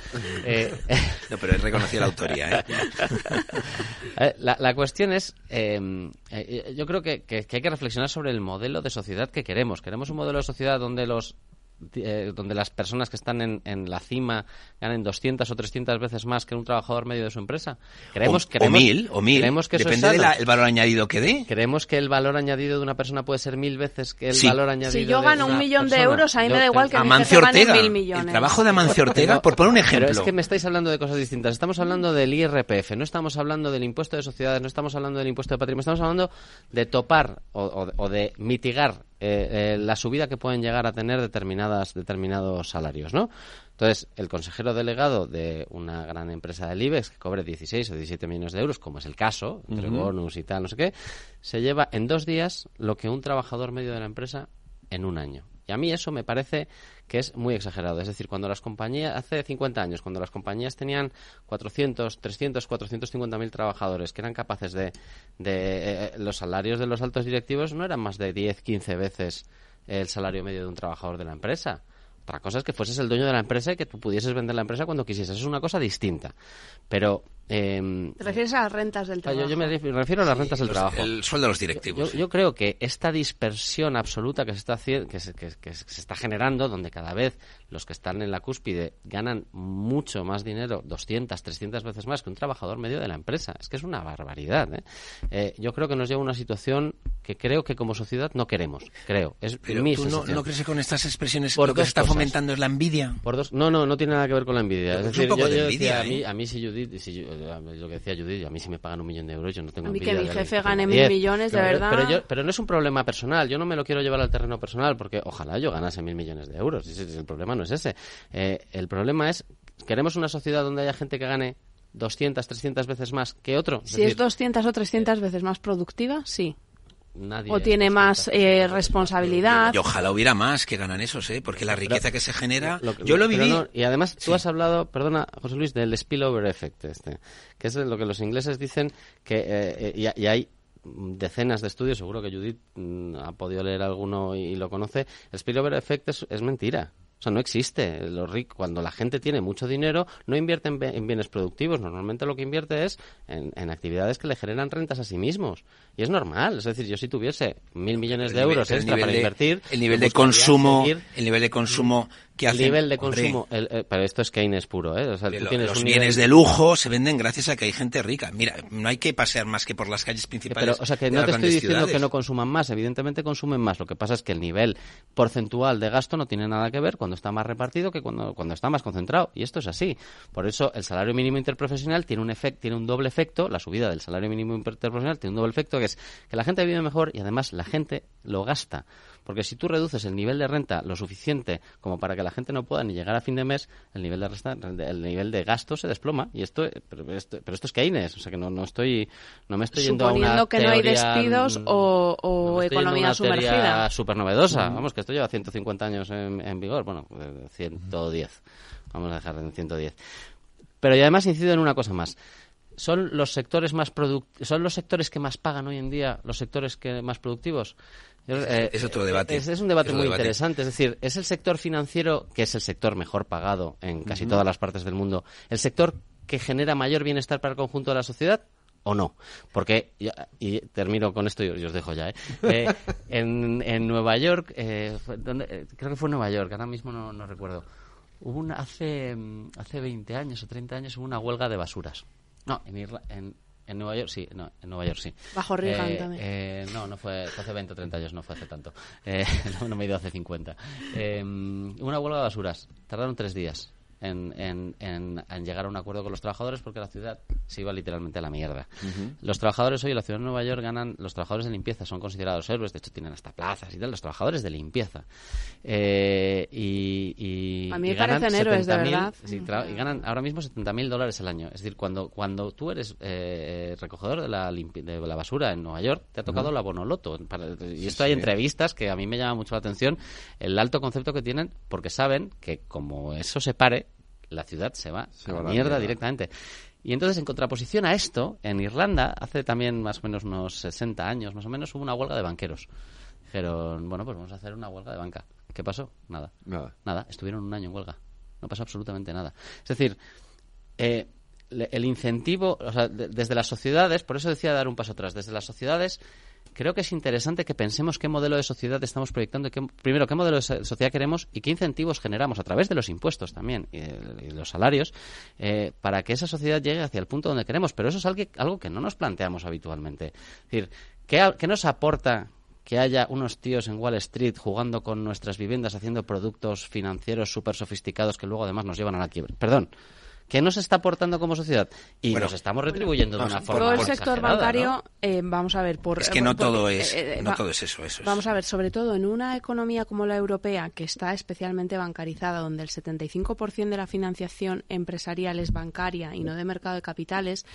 Speaker 25: Eh,
Speaker 24: No, pero he reconocido la autoría. ¿eh?
Speaker 25: Eh, La, la cuestión es, eh, eh, yo creo que, que- que hay que reflexionar sobre el modelo de sociedad que queremos. Queremos un modelo de sociedad donde los eh, donde las personas que están en, en la cima ganen 200 o 300 veces más que un trabajador medio de su empresa. Creemos,
Speaker 24: o,
Speaker 25: creemos-
Speaker 24: o mil, o mil.
Speaker 25: Creemos que eso es
Speaker 24: Depende del valor añadido que dé.
Speaker 25: Creemos que el valor añadido de una persona puede ser mil veces que el
Speaker 24: Sí.
Speaker 25: valor añadido
Speaker 23: Si yo
Speaker 25: de
Speaker 23: gano
Speaker 25: una
Speaker 23: un millón de euros, a mí me da igual que
Speaker 24: Amancio Ortega.
Speaker 23: mil millones.
Speaker 24: El trabajo de Amancio Ortega, por poner un ejemplo.
Speaker 25: Pero es que me estáis hablando de cosas distintas. Estamos hablando del IRPF, no estamos hablando del impuesto de sociedades, no estamos hablando del impuesto de patrimonio, estamos hablando de topar o, o- o de mitigar eh, eh, la subida que pueden llegar a tener determinadas determinados salarios, ¿no? Entonces, el consejero delegado de una gran empresa del IBEX que cobre 16 o 17 millones de euros, como es el caso, entre bonus y tal, no sé qué, se lleva en dos días lo que un trabajador medio de la empresa en un año. A mí eso me parece que es muy exagerado. Es decir, cuando las compañías, hace 50 años, cuando las compañías tenían 400, 300, 450 mil trabajadores que eran capaces de, de eh, los salarios de los altos directivos no eran más de 10, 15 veces el salario medio de un trabajador de la empresa. Otra cosa es que fueses el dueño de la empresa y que tú pudieses vender la empresa cuando quisieses. Es una cosa distinta. Pero em,
Speaker 23: ¿Te refieres a las rentas del trabajo?
Speaker 25: Yo, yo me ref- me refiero a las rentas del
Speaker 24: los-
Speaker 25: trabajo.
Speaker 24: el sueldo de los directivos.
Speaker 25: Yo, yo creo que esta dispersión absoluta que se está que se, que- que se está generando, donde cada vez los que están en la cúspide ganan mucho más dinero, 200, 300 veces más que un trabajador medio de la empresa, es que es una barbaridad. ¿eh? Eh, yo creo que nos lleva a una situación que creo que como sociedad no queremos. Creo. Es
Speaker 24: Pero
Speaker 25: mi
Speaker 24: tú no, no crees que con estas expresiones
Speaker 25: Por
Speaker 24: lo que se está
Speaker 25: cosas.
Speaker 24: fomentando es la envidia.
Speaker 25: Por dos, no, no, no tiene nada que ver con la envidia.
Speaker 24: Pero
Speaker 25: Es
Speaker 24: es un
Speaker 25: decir,
Speaker 24: poco
Speaker 25: yo,
Speaker 24: de envidia,
Speaker 25: decía, a, mí,
Speaker 24: ¿eh?
Speaker 25: a mí si Judith, si yo- mí lo que decía Judith, a mí si me pagan un millón de euros, yo no tengo
Speaker 23: A mí que mi jefe gane mil
Speaker 25: 10.
Speaker 23: millones, de
Speaker 25: Pero-
Speaker 23: verdad.
Speaker 25: Pero, yo- pero no es un problema personal, yo no me lo quiero llevar al terreno personal, porque ojalá yo ganase mil millones de euros. El problema no es ese. Eh, el problema es, queremos una sociedad donde haya gente que gane 200, 300 veces más que otro.
Speaker 23: Si es 200 o 300 veces más productiva, sí.
Speaker 25: Nadie
Speaker 23: O tiene
Speaker 25: 200.
Speaker 23: más eh, responsabilidad.
Speaker 24: Y ojalá hubiera más que ganan esos, ¿eh? Porque la riqueza que se genera...
Speaker 25: Lo-
Speaker 24: yo lo viví...
Speaker 25: no, y además tú
Speaker 24: Sí.
Speaker 25: has hablado, perdona, José Luis, del spillover effect este, que es lo que los ingleses dicen que eh, eh, y, y hay decenas de estudios, seguro que Judith mm, ha podido leer alguno y, y lo conoce. El spillover effect es, es mentira. O sea, no existe. Los ricos, cuando la gente tiene mucho dinero, no invierte en, bienes productivos. Normalmente lo que invierte es en, en actividades que le generan rentas a sí mismos. Y es normal. Es decir, yo si tuviese mil millones de euros extra para
Speaker 24: de-
Speaker 25: invertir,
Speaker 24: el nivel de consumo
Speaker 25: seguir-
Speaker 24: el nivel de consumo que
Speaker 25: el
Speaker 24: hacen
Speaker 25: nivel de consumo el- eh, pero esto es Keynes puro ¿eh? O sea,
Speaker 24: de
Speaker 25: tú
Speaker 24: lo-
Speaker 25: tienes
Speaker 24: los
Speaker 25: un
Speaker 24: bienes
Speaker 25: nivel-
Speaker 24: de lujo se venden gracias a que hay gente rica mira no hay que pasear más que por las calles principales
Speaker 25: pero, o sea, que
Speaker 24: de
Speaker 25: no te estoy diciendo que no consuman más, evidentemente consumen más. Lo que pasa es que el nivel porcentual de gasto no tiene nada que ver cuando está más repartido que cuando, cuando está más concentrado. Y esto es así. Por eso el salario mínimo interprofesional tiene un efecto, tiene un doble efecto, la subida del salario mínimo interprofesional tiene un doble efecto que es que la gente vive mejor y además la gente lo gasta. Porque si tú reduces el nivel de renta lo suficiente como para que la gente no pueda ni llegar a fin de mes, el nivel de resta, el nivel de gasto se desploma. Y esto, pero esto, pero esto es Keynes, o sea que no, no estoy, no me estoy yendo a una
Speaker 23: Suponiendo que no hay
Speaker 25: teoría,
Speaker 23: despidos o, o
Speaker 25: no
Speaker 23: economía
Speaker 25: una teoría
Speaker 23: sumergida.
Speaker 25: súper novedosa.
Speaker 23: Mm.
Speaker 25: Vamos, que esto lleva 150 años en, en vigor. Bueno, eh, 110. Vamos a dejar en 110. Pero y además incido en una cosa más. ¿Son los sectores más son los sectores que más pagan hoy en día los sectores que más productivos? Yo, eh,
Speaker 24: es otro debate.
Speaker 25: Es, es un debate
Speaker 24: Es
Speaker 25: muy
Speaker 24: debate.
Speaker 25: interesante. Es decir, ¿es el sector financiero, que es el sector mejor pagado en casi todas las partes del mundo, el sector que genera mayor bienestar para el conjunto de la sociedad? ¿O no? Porque, y, termino con esto y os dejo ya, ¿eh? Eh, en, en Nueva York, eh. Eh, creo que fue en Nueva York, ahora mismo no, no recuerdo. Hubo una, hace, mm, hace 20 años o 30 años hubo una huelga de basuras. No, en, Irla- en, en Nueva York sí, no, en Nueva York sí.
Speaker 23: Bajo Reagan
Speaker 25: Eh,
Speaker 23: también.
Speaker 25: eh, no, no fue, fue hace 20 o 30 años, no fue hace tanto. Eh, no, no me he ido hace 50. Eh, una huelga de basuras. Tardaron tres días en, en- en- en llegar a un acuerdo con los trabajadores porque la ciudad se iba literalmente a la mierda. Los trabajadores hoy en la ciudad de Nueva York ganan, los trabajadores de limpieza son considerados héroes, de hecho tienen hasta plazas y tal, los trabajadores de limpieza. Eh, y, y-
Speaker 23: A mí me
Speaker 25: y ganan
Speaker 23: parecen héroes, de
Speaker 25: 70.000
Speaker 23: verdad.
Speaker 25: sí, tra- y ganan ahora mismo 70.000 dólares al año. Es decir, cuando, cuando tú eres eh, recogedor de la, de la basura en Nueva York, te ha tocado
Speaker 2: Ujú.
Speaker 25: la bonoloto. Para- y
Speaker 2: Sí,
Speaker 25: esto hay
Speaker 2: sí.
Speaker 25: entrevistas que a mí me llama mucho la atención, el alto concepto que tienen, porque saben que como eso se pare, la ciudad se va
Speaker 2: Se
Speaker 25: a
Speaker 2: va
Speaker 25: la mierda
Speaker 2: mierda.
Speaker 25: directamente. Y entonces, en contraposición a esto, en Irlanda, hace también más o menos unos 60 años, más o menos, hubo una huelga de banqueros. Dijeron, bueno, pues vamos a hacer una huelga de banca. ¿Qué pasó? Nada.
Speaker 2: Nada.
Speaker 25: Nada. Estuvieron un año en huelga. No pasó absolutamente nada. Es decir, eh, le- el incentivo, o sea, de- desde las sociedades, por eso decía dar un paso atrás, desde las sociedades creo que es interesante que pensemos qué modelo de sociedad estamos proyectando, qué- primero qué modelo de so- sociedad queremos y qué incentivos generamos a través de los impuestos también y, los salarios eh, para que esa sociedad llegue hacia el punto donde queremos. Pero eso es algo, que no nos planteamos habitualmente. Es decir, ¿qué, qué nos aporta que haya unos tíos en Wall Street jugando con nuestras viviendas, haciendo productos financieros súper sofisticados que luego además nos llevan a la quiebra? Perdón. ¿Qué nos está aportando como sociedad? Y
Speaker 24: Bueno,
Speaker 25: nos estamos retribuyendo de una forma
Speaker 23: Todo el sector bancario,
Speaker 25: ¿no?
Speaker 23: eh, vamos a ver, por...
Speaker 24: Es que no
Speaker 23: por-
Speaker 24: todo
Speaker 23: porque,
Speaker 24: es,
Speaker 23: eh, eh,
Speaker 24: no
Speaker 23: va-
Speaker 24: todo es eso, eso es.
Speaker 23: Vamos a ver, sobre todo en una economía como la europea, que está especialmente bancarizada, donde el 75% de la financiación empresarial es bancaria y no de mercado de capitales,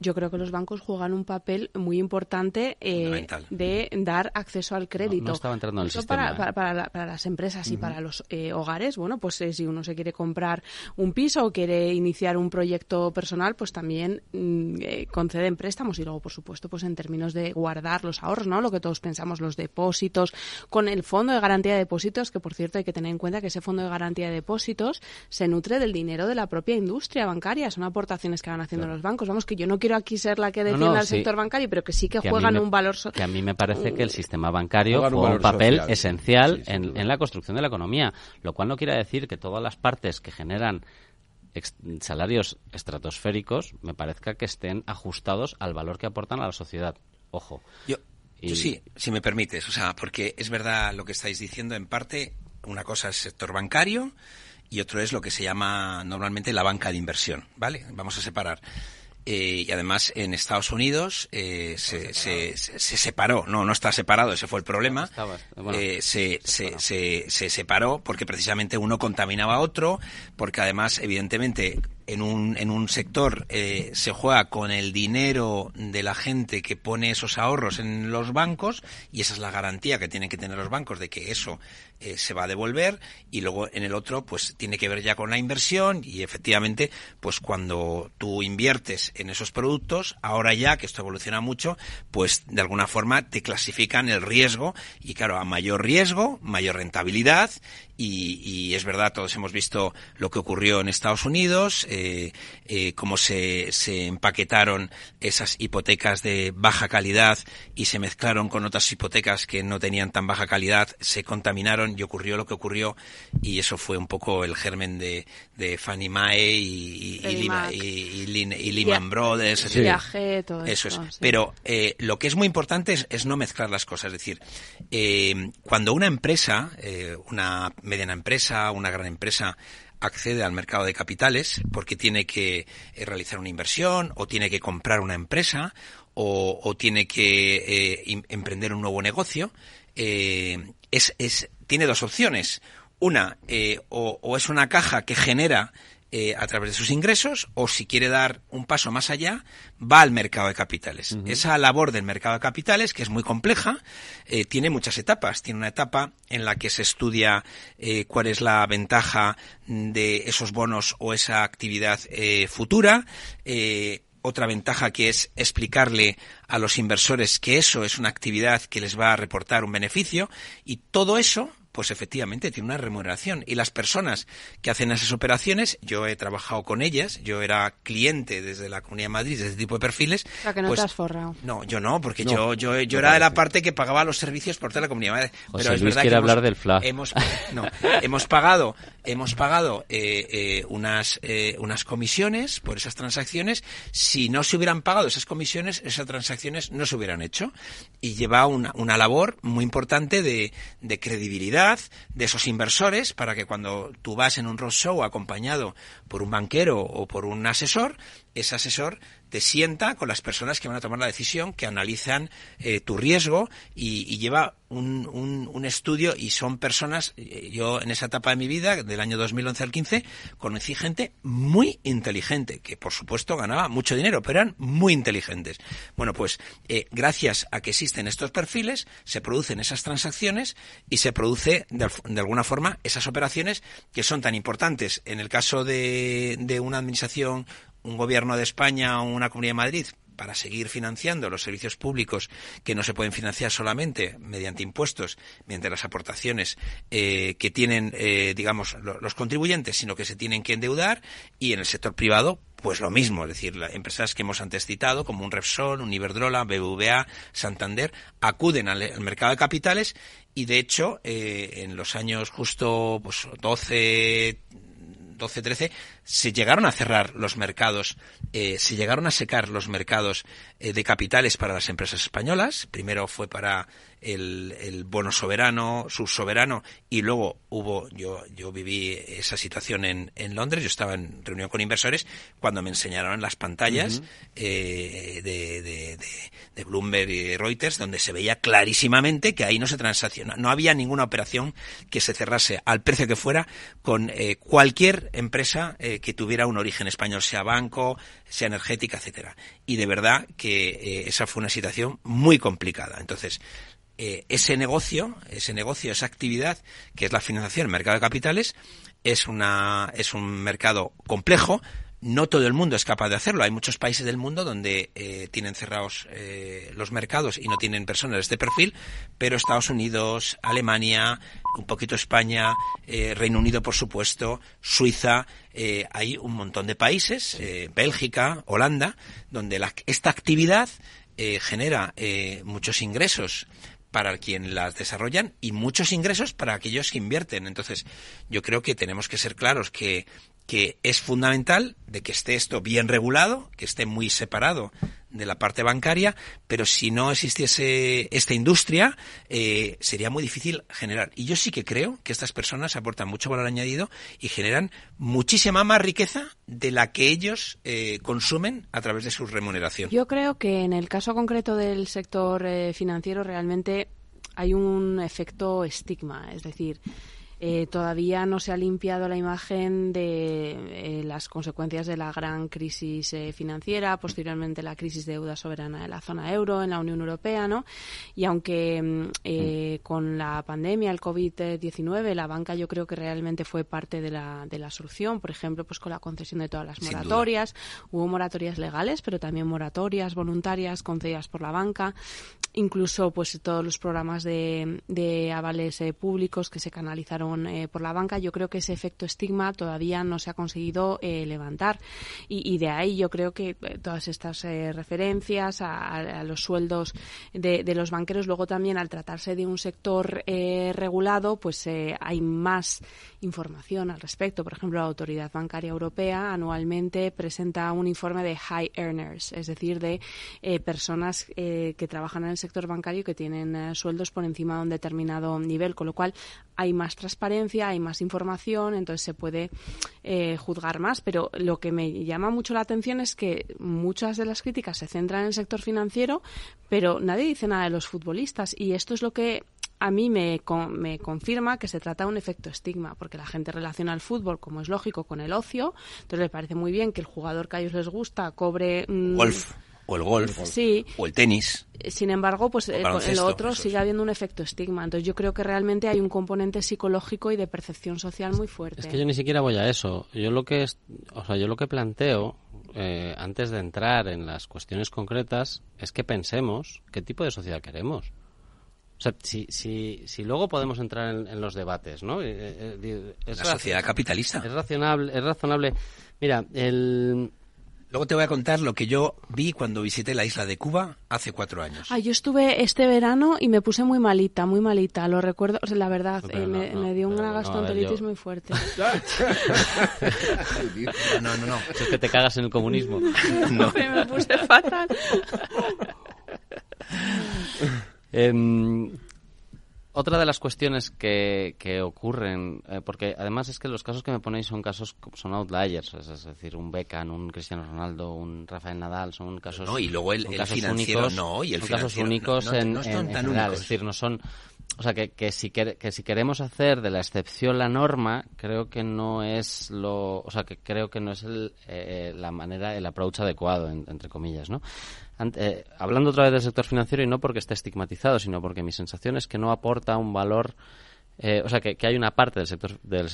Speaker 23: yo creo que los bancos juegan un papel muy importante eh, de dar acceso al crédito.
Speaker 25: No, no estaba entrando en el
Speaker 23: Eso
Speaker 25: sistema,
Speaker 23: para,
Speaker 25: ¿eh?
Speaker 23: para- para la- para las empresas y para los eh, hogares, bueno, pues eh, si uno se quiere comprar un piso o quiere iniciar un proyecto personal, pues también mm, eh, conceden préstamos y luego, por supuesto, pues en términos de guardar los ahorros, ¿no? Lo que todos pensamos, los depósitos, con el fondo de garantía de depósitos, que por cierto hay que tener en cuenta que ese fondo de garantía de depósitos se nutre del dinero de la propia industria bancaria, son aportaciones que van haciendo los bancos. Vamos, que yo no quiero aquí ser la que defienda
Speaker 25: no,
Speaker 23: al
Speaker 25: sí.
Speaker 23: sector bancario, pero que sí que, juegan
Speaker 25: me-
Speaker 23: un valor so-
Speaker 25: que a mí me parece que el sistema bancario
Speaker 2: un
Speaker 25: juega un papel
Speaker 2: social.
Speaker 25: esencial en, en la construcción de la economía, lo cual no quiere decir que todas las partes que generan salarios estratosféricos me parezca que estén ajustados al valor que aportan a la sociedad. Ojo.
Speaker 24: Yo,
Speaker 25: Y-
Speaker 24: yo sí, si me permites, o sea, porque es verdad lo que estáis diciendo en parte, una cosa es sector bancario y otro es lo que se llama normalmente la banca de inversión, ¿vale? Vamos a separar. Eh, y además en Estados Unidos eh, se, se, se- se separó, no, no está separado, ese fue el problema.
Speaker 25: Estaba- bueno,
Speaker 24: Eh, se, se, se, se separó porque precisamente uno contaminaba a otro, porque además, evidentemente, en un, en un sector eh, se juega con el dinero de la gente que pone esos ahorros en los bancos y esa es la garantía que tienen que tener los bancos de que eso eh, se va a devolver y luego en el otro pues tiene que ver ya con la inversión y efectivamente pues cuando tú inviertes en esos productos ahora ya que esto evoluciona mucho pues de alguna forma te clasifican el riesgo y claro a mayor riesgo mayor rentabilidad y, y es verdad todos hemos visto lo que ocurrió en Estados Unidos eh, eh, cómo se, se empaquetaron esas hipotecas de baja calidad y se mezclaron con otras hipotecas que no tenían tan baja calidad, se contaminaron y ocurrió lo que ocurrió y eso fue un poco el germen de, de Fannie Mae y, y, Lima- y- Lehman Brothers. etcétera.
Speaker 23: Viaje, todo
Speaker 24: Eso
Speaker 23: esto,
Speaker 24: es.
Speaker 23: sí.
Speaker 24: Pero eh, lo que es muy importante es, es no mezclar las cosas. Es decir, eh, cuando una empresa, eh, una mediana empresa, una gran empresa, accede al mercado de capitales porque tiene que eh, realizar una inversión o tiene que comprar una empresa o, tiene que eh, im- emprender un nuevo negocio, eh, es, es, tiene dos opciones. Una, o es una caja que genera eh, a través de sus ingresos o si quiere dar un paso más allá, va al mercado de capitales. Esa labor del mercado de capitales, que es muy compleja, eh, tiene muchas etapas. Tiene una etapa en la que se estudia eh, cuál es la ventaja de esos bonos o esa actividad eh, futura. Eh, otra ventaja que es explicarle a los inversores que eso es una actividad que les va a reportar un beneficio y todo eso pues efectivamente tiene una remuneración. Y las personas que hacen esas operaciones, yo he trabajado con ellas, yo era cliente desde la Comunidad de Madrid de este tipo de perfiles.
Speaker 23: O sea, que no
Speaker 24: pues,
Speaker 23: te has forrado.
Speaker 24: no, yo no, porque
Speaker 25: No,
Speaker 24: yo, yo, yo era de la parte que pagaba los servicios por toda la Comunidad de Madrid.
Speaker 25: José
Speaker 24: Pero es
Speaker 25: Luis
Speaker 24: verdad
Speaker 25: quiere
Speaker 24: que hemos-
Speaker 25: hablar del FLA.
Speaker 24: Hemos, no, hemos pagado, hemos pagado eh, eh, unas, eh, unas comisiones por esas transacciones. Si no se hubieran pagado esas comisiones, esas transacciones no se hubieran hecho. Y lleva una, una labor muy importante de, de credibilidad de esos inversores para que cuando tú vas en un roadshow acompañado por un banquero o por un asesor, ese asesor te sienta con las personas que van a tomar la decisión, que analizan eh, tu riesgo y, y lleva un, un- un estudio y son personas, eh, yo en esa etapa de mi vida, del año 2011 al 15, conocí gente muy inteligente, que por supuesto ganaba mucho dinero, pero eran muy inteligentes. Bueno, pues eh, gracias a que existen estos perfiles, se producen esas transacciones y se produce de, de alguna forma esas operaciones que son tan importantes en el caso de, de una administración un gobierno de España o una comunidad de Madrid para seguir financiando los servicios públicos que no se pueden financiar solamente mediante impuestos, mediante las aportaciones eh, que tienen, eh, digamos, los contribuyentes, sino que se tienen que endeudar y en el sector privado pues lo mismo, es decir, las empresas que hemos antes citado, como un Repsol, un Iberdrola, BBVA, Santander, acuden al, mercado de capitales y, de hecho, eh, en los años justo pues, 12, 12, 13, se llegaron a cerrar los mercados, eh, se llegaron a secar los mercados eh, de capitales para las empresas españolas. Primero fue para el, el, bono soberano, subsoberano, y luego hubo, yo, yo viví esa situación en, en Londres, yo estaba en reunión con inversores cuando me enseñaron las pantallas eh, de, de, de, Bloomberg y Reuters, donde se veía clarísimamente que ahí no se transacciona, no había ninguna operación que se cerrase al precio que fuera con eh, cualquier empresa que tuviera un origen español, sea banco, sea energética, etcétera. Y de verdad que eh, esa fue una situación muy complicada. Entonces, eh, ese negocio, ese negocio, esa actividad que es la financiación, el mercado de capitales, es una es un mercado complejo, no todo el mundo es capaz de hacerlo. Hay muchos países del mundo donde eh, tienen cerrados eh, los mercados y no tienen personas de este perfil, pero Estados Unidos, Alemania, un poquito España, eh, Reino Unido, por supuesto, Suiza, hay un montón de países, Bélgica, Holanda, donde la, esta actividad genera muchos ingresos para quien las desarrollan y muchos ingresos para aquellos que invierten. Entonces, yo creo que tenemos que ser claros que que es fundamental de que esté esto bien regulado, que esté muy separado de la parte bancaria, pero si no existiese esta industria, eh, sería muy difícil generar. Y yo sí que creo que estas personas aportan mucho valor añadido y generan muchísima más riqueza de la que ellos eh, consumen a través de su remuneración.
Speaker 23: Yo creo que en el caso concreto del sector eh, financiero realmente hay un efecto estigma, es decir, eh, todavía no se ha limpiado la imagen de eh, las consecuencias de la gran crisis eh, financiera, posteriormente la crisis de deuda soberana de la zona euro en la Unión Europea, ¿no? Y aunque mm, con la pandemia, el COVID-19, la banca yo creo que realmente fue parte de la, de la solución, por ejemplo, pues con la concesión de todas las moratorias, hubo moratorias legales, pero también moratorias voluntarias concedidas por la banca, incluso pues todos los programas de, de avales públicos que se canalizaron eh, por la banca, yo creo que ese efecto estigma todavía no se ha conseguido eh, levantar. Y, de ahí yo creo que eh, todas estas referencias a, los sueldos de, los banqueros, luego también al tratarse de un sector regulado, pues hay más información al respecto. Por ejemplo, la Autoridad Bancaria Europea anualmente presenta un informe de high earners, es decir, de personas que trabajan en el sector bancario que tienen sueldos por encima de un determinado nivel, con lo cual hay más transparencia, hay más información, entonces se puede eh, juzgar más. Pero lo que me llama mucho la atención es que muchas de las críticas se centran en el sector financiero, pero nadie dice nada de los futbolistas. Y esto es lo que a mí me, me, confirma que se trata de un efecto estigma, porque la gente relaciona el fútbol, como es lógico, con el ocio. Entonces le parece muy bien que el jugador que a ellos les gusta cobre.
Speaker 24: Golf o el golf
Speaker 23: sí.
Speaker 24: o el tenis.
Speaker 23: Sin embargo, pues en eh, lo otro sigue habiendo un efecto estigma. Entonces yo creo que realmente hay un componente psicológico y de percepción social muy fuerte.
Speaker 25: Es que yo ni siquiera voy a eso. Yo lo que es, o sea, yo lo que planteo eh, antes de entrar en las cuestiones concretas es que pensemos qué tipo de sociedad queremos. O sea, si, si, si luego podemos entrar en, los debates, ¿no?
Speaker 24: Eh, es la sociedad capitalista.
Speaker 25: Es razonable, es razonable. Mira, el,
Speaker 24: Luego te voy a contar lo que yo vi cuando visité la isla de Cuba hace cuatro años.
Speaker 23: Ah, yo estuve este verano y me puse muy malita, muy malita. Lo recuerdo, o sea, la verdad, eh, me, dio una gastroenteritis muy fuerte.
Speaker 24: no, no, no.
Speaker 25: Es que te cagas en el comunismo.
Speaker 23: no. me puse fatal.
Speaker 25: eh, otra de las cuestiones que, que ocurren, eh, porque además es que los casos que me ponéis son casos, son outliers, es, decir, un Beckham, un Cristiano Ronaldo, un Rafael Nadal, son casos
Speaker 24: No, y luego el, financiero
Speaker 25: únicos,
Speaker 24: no, y el
Speaker 25: son casos únicos en, general, es decir, no son... O sea, que, que, si que si queremos hacer de la excepción la norma, creo que no es lo... O sea, que creo que no es el, eh, la manera, el approach adecuado, entre comillas, ¿no? Eh, hablando otra vez del sector financiero y no porque esté estigmatizado, sino porque mi sensación es que no aporta un valor eh, o sea, que, hay una parte del sector del,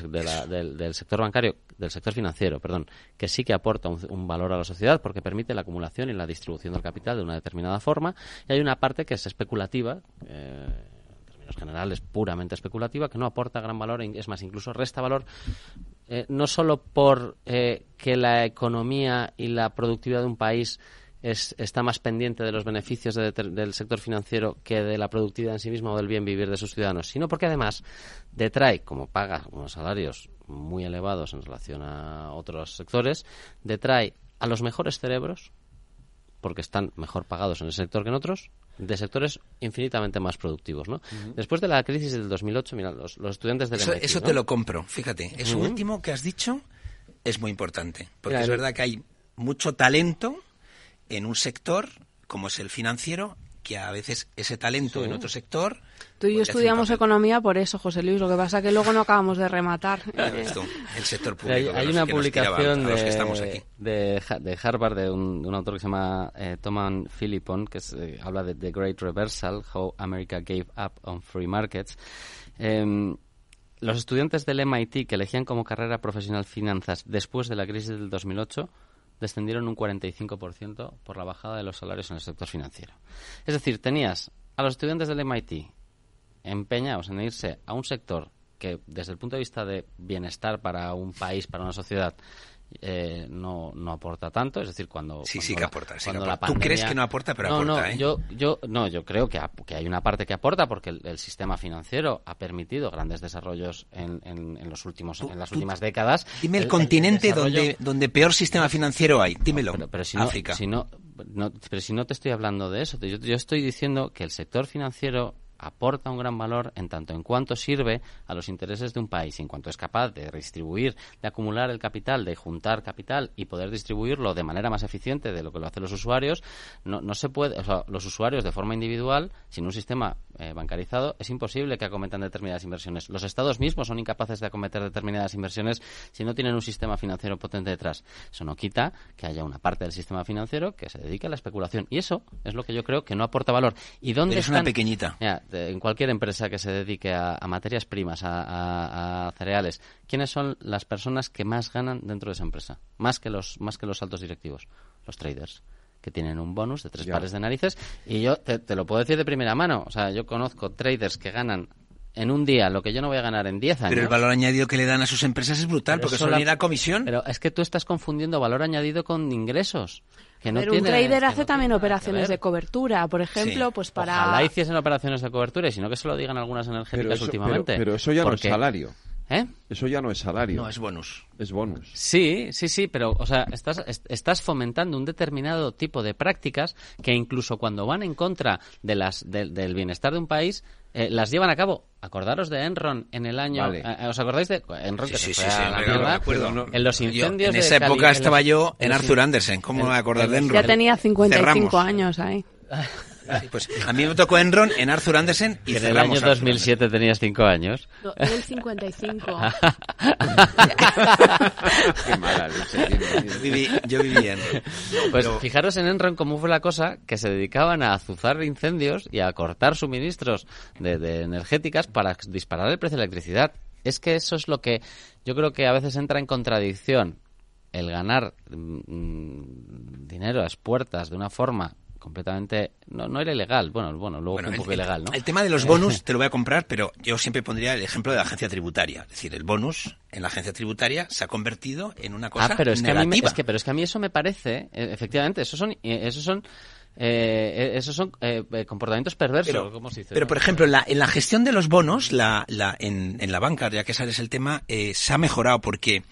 Speaker 25: del, sector bancario, del sector financiero, perdón, que sí que aporta un, valor a la sociedad porque permite la acumulación y la distribución del capital de una determinada forma, y hay una parte que es especulativa. Eh, en términos generales, puramente especulativa, que no aporta gran valor, es más, incluso resta valor, eh, no solo por que la economía y la productividad de un país está más pendiente de los beneficios del sector financiero que de la productividad en sí misma o del bien vivir de sus ciudadanos, sino porque además detrae, como paga unos salarios muy elevados en relación a otros sectores, detrae a los mejores cerebros, porque están mejor pagados en el sector que en otros, de sectores infinitamente más productivos, ¿no? Después de la crisis del 2008, mira, los, estudiantes del
Speaker 24: Eso, eso te lo compro, fíjate. Eso último que has dicho es muy importante, porque es verdad que hay mucho talento en un sector como es el financiero que a veces ese talento en otro sector.
Speaker 23: Tú y yo estudiamos economía por eso, José Luis. Lo que pasa es que luego no acabamos de rematar.
Speaker 24: el sector público.
Speaker 25: Hay, una publicación de, de, Harvard de un, autor que se llama eh, Thomas Philippon, que eh, habla de The Great Reversal, How America Gave Up on Free Markets. Em, los estudiantes del MIT que elegían como carrera profesional finanzas después de la crisis del 2008 descendieron un 45% por la bajada de los salarios en el sector financiero. Es decir, tenías a los estudiantes del MIT empeñados en irse a un sector que desde el punto de vista de bienestar para un país, para una sociedad, eh, no, no aporta tanto, es decir, cuando...
Speaker 24: Sí, sí que aporta. Tú crees que no aporta, pero aporta,
Speaker 25: no,
Speaker 24: ¿eh?
Speaker 25: Yo, yo, no, yo creo que, que hay una parte que aporta porque el, sistema financiero ha permitido grandes desarrollos en, en, los últimos, en las últimas décadas.
Speaker 24: Dime el, continente donde, donde peor sistema financiero hay, dímelo.
Speaker 25: pero, si no,
Speaker 24: África.
Speaker 25: Si no, pero si no te estoy hablando de eso, yo, yo estoy diciendo que el sector financiero aporta un gran valor en tanto en cuanto sirve a los intereses de un país, en cuanto es capaz de redistribuir, de acumular el capital, de juntar capital y poder distribuirlo de manera más eficiente de lo que lo hacen los usuarios, no, no se puede, o sea, los usuarios de forma individual, sin un sistema eh, bancarizado, es imposible que acometan determinadas inversiones. Los estados mismos son incapaces de acometer determinadas inversiones si no tienen un sistema financiero potente detrás. Eso no quita que haya una parte del sistema financiero que se dedique a la especulación. Y eso es lo que yo creo que no aporta valor. ¿Y dónde
Speaker 24: es una pequeñita
Speaker 25: en cualquier empresa que se dedique a, materias primas, a, cereales, ¿quiénes son las personas que más ganan dentro de esa empresa? Más que los, más que los altos directivos, los traders que tienen un bonus de tres pares de narices. Y yo te, lo puedo decir de primera mano, o sea, yo conozco traders que ganan en un día lo que yo no voy a ganar en diez años.
Speaker 24: Pero el valor añadido que le dan a sus empresas es brutal, porque son la comisión.
Speaker 25: Pero es que tú estás confundiendo valor añadido con ingresos.
Speaker 23: Pero un trader hace también operaciones de cobertura, por ejemplo, pues para...
Speaker 25: Ojalá hiciesen operaciones de cobertura y si no que se lo digan algunas energéticas últimamente.
Speaker 2: Pero, eso ya no es salario.
Speaker 25: ¿Eh?
Speaker 2: Eso ya no es salario.
Speaker 24: No, es bonus.
Speaker 2: Es bonus.
Speaker 25: Sí, sí, sí, pero, o sea, estás, estás fomentando un determinado tipo de prácticas que incluso cuando van en contra de las, del bienestar de un país, eh, las llevan a cabo. Acordaros de Enron en el año. Eh, ¿Os acordáis de Enron que
Speaker 24: sí,
Speaker 25: se
Speaker 24: fue sí, a la mierda?
Speaker 25: En los incendios.
Speaker 24: en esa época estaba yo en Arthur Andersen. ¿Cómo me voy a acordar de Enron?
Speaker 23: Ya tenía 55 años ahí.
Speaker 24: pues a mí me tocó Enron en Arthur Andersen y
Speaker 25: en el año 2007 tenías 5 años.
Speaker 23: No, en el 55.
Speaker 2: Qué mala
Speaker 24: leche. yo viví en
Speaker 25: Pues fijaros en Enron cómo fue la cosa que se dedicaban a azuzar incendios y a cortar suministros de, de energéticas para disparar el precio de la electricidad. Es que eso es lo que yo creo que a veces entra en contradicción el ganar mm, dinero a las puertas de una forma completamente no, no era ilegal bueno bueno luego fue un poco ilegal ¿no?
Speaker 24: el tema de los bonus te lo voy a comprar pero yo siempre pondría el ejemplo de la agencia tributaria es decir el bonus en la agencia tributaria se ha convertido en una cosa
Speaker 25: ah, pero es
Speaker 24: negativa.
Speaker 25: que a mí, que pero es que a mí eso me parece e, efectivamente esos son esos son eh, esos son eh, comportamientos perversos.
Speaker 24: Pero, se dice, pero por ejemplo, en la, en la gestión de los bonos, la, la, en, en la banca, ya que sales el tema, eh, se ha mejorado porque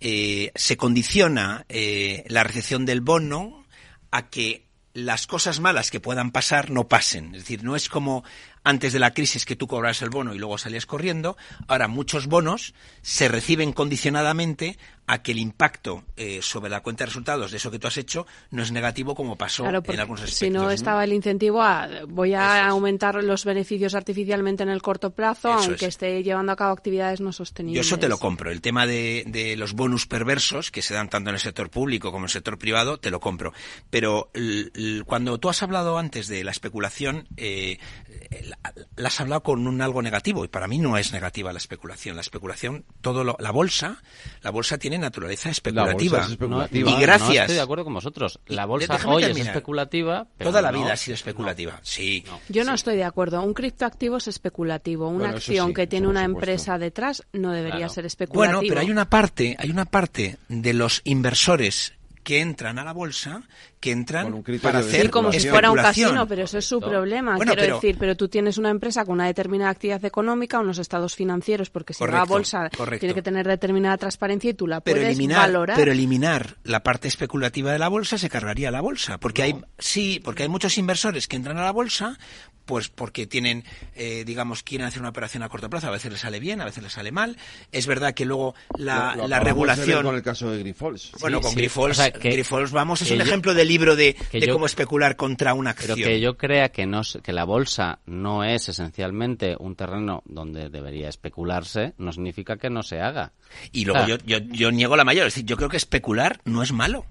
Speaker 24: eh, se condiciona eh, la recepción del bono a que las cosas malas que puedan pasar no pasen. Es decir, no es como antes de la crisis que tú cobras el bono y luego salías corriendo. Ahora muchos bonos se reciben condicionadamente a que el impacto eh, sobre la cuenta de resultados de eso que tú has hecho no es negativo como pasó
Speaker 23: Claro,
Speaker 24: en algunos aspectos.
Speaker 23: si no estaba el incentivo a voy a aumentar los beneficios artificialmente en el corto plazo,
Speaker 24: Eso
Speaker 23: aunque
Speaker 24: es.
Speaker 23: esté llevando a cabo actividades no
Speaker 24: Yo
Speaker 23: sostenibles.
Speaker 24: eso te lo compro. El tema de, de los bonus perversos que se dan tanto en el sector público como en el sector privado, te lo compro. Pero cuando tú has hablado antes de la especulación, eh, la, la has hablado con un algo negativo y para mí no es negativa la especulación. La especulación, todo lo- la bolsa, la bolsa tiene naturaleza especulativa.
Speaker 2: es especulativa.
Speaker 24: Y
Speaker 25: No,
Speaker 24: gracias.
Speaker 25: No estoy de acuerdo con vosotros. La bolsa
Speaker 24: déjame
Speaker 25: hoy es especulativa. pero
Speaker 24: Toda la
Speaker 25: no-
Speaker 24: vida ha sido especulativa. Sí.
Speaker 23: Yo no estoy de acuerdo. Un criptoactivo es especulativo. Una
Speaker 24: Bueno,
Speaker 23: acción
Speaker 24: sí,
Speaker 23: que tiene una
Speaker 24: supuesto.
Speaker 23: empresa detrás no debería ser especulativo.
Speaker 24: Bueno, pero hay una parte, hay una parte de los inversores que entran a la bolsa que entran para
Speaker 23: Sí,
Speaker 24: hacer
Speaker 23: como si fuera un casino, pero eso es su problema.
Speaker 24: Bueno,
Speaker 23: Quiero
Speaker 24: pero-
Speaker 23: decir, pero tú tienes una empresa con una determinada actividad económica, unos estados financieros, porque si va a
Speaker 24: Correcto,
Speaker 23: bolsa
Speaker 24: correcto.
Speaker 23: tiene que tener determinada transparencia y tú la
Speaker 24: pero
Speaker 23: puedes
Speaker 24: eliminar,
Speaker 23: valorar.
Speaker 24: pero eliminar la parte especulativa de la bolsa se cargaría la bolsa, porque hay sí, porque hay muchos inversores que entran a la bolsa, pues porque tienen, eh, digamos, quieren hacer una operación a corto plazo, a veces les sale bien, a veces les sale mal. Es verdad que luego la,
Speaker 2: Lo- lo
Speaker 24: la regulación
Speaker 2: con el caso de Grifols.
Speaker 24: Bueno,
Speaker 25: Sí,
Speaker 24: con
Speaker 25: sí.
Speaker 24: Grifols,
Speaker 25: O sea, que-
Speaker 24: Grifols, vamos, es un
Speaker 25: yo-
Speaker 24: ejemplo de libro de, de
Speaker 25: yo-
Speaker 24: cómo especular contra una acción.
Speaker 25: Pero que yo crea que no se- que la bolsa no es esencialmente un terreno donde debería especularse, no significa que no se haga.
Speaker 24: Y luego
Speaker 25: O sea,
Speaker 24: yo, yo, yo niego la mayor. Es decir, yo creo que especular no es malo.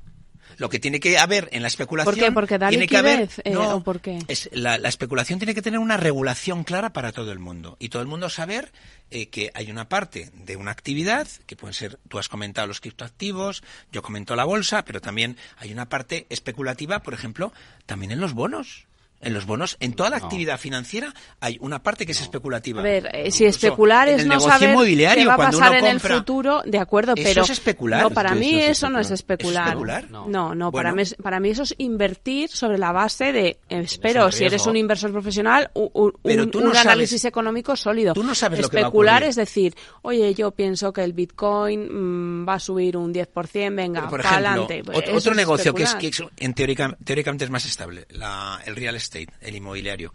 Speaker 24: Lo que tiene que haber en la especulación.
Speaker 23: ¿Por qué? ¿Porque da
Speaker 24: tiene que haber,
Speaker 23: eh,
Speaker 24: no,
Speaker 23: ¿O por qué?
Speaker 24: es la, la especulación tiene que tener una regulación clara para todo el mundo. Y todo el mundo saber eh, que hay una parte de una actividad, que pueden ser, tú has comentado los criptoactivos, yo comento la bolsa, pero también hay una parte especulativa, por ejemplo, también en los bonos. En los bonos, en toda la actividad financiera hay una parte que es especulativa.
Speaker 23: A ver, eh, si especular es no saber
Speaker 24: inmobiliario,
Speaker 23: qué va a pasar en el futuro, de acuerdo,
Speaker 24: ¿Eso
Speaker 23: pero
Speaker 24: es especular?
Speaker 23: no, para
Speaker 24: Es
Speaker 23: mí
Speaker 24: eso es
Speaker 23: eso no es especular.
Speaker 24: especular?
Speaker 23: No, no, para
Speaker 24: Bueno.
Speaker 23: mí es, para mí eso es invertir sobre la base de espero,
Speaker 24: un
Speaker 23: si eres un inversor profesional, u- u-
Speaker 24: Pero
Speaker 23: un,
Speaker 24: tú no
Speaker 23: un
Speaker 24: sabes-
Speaker 23: análisis económico sólido.
Speaker 24: Tú no sabes lo que va a
Speaker 23: especular es decir, oye, yo pienso que el Bitcoin mm, va a subir un 10%, venga,
Speaker 24: por
Speaker 23: para
Speaker 24: ejemplo,
Speaker 23: adelante. Pues
Speaker 24: ot-
Speaker 23: eso
Speaker 24: otro
Speaker 23: es
Speaker 24: negocio que es,
Speaker 23: especular.
Speaker 24: que es en teórica- teóricamente es más estable, la- el real estate, el inmobiliario.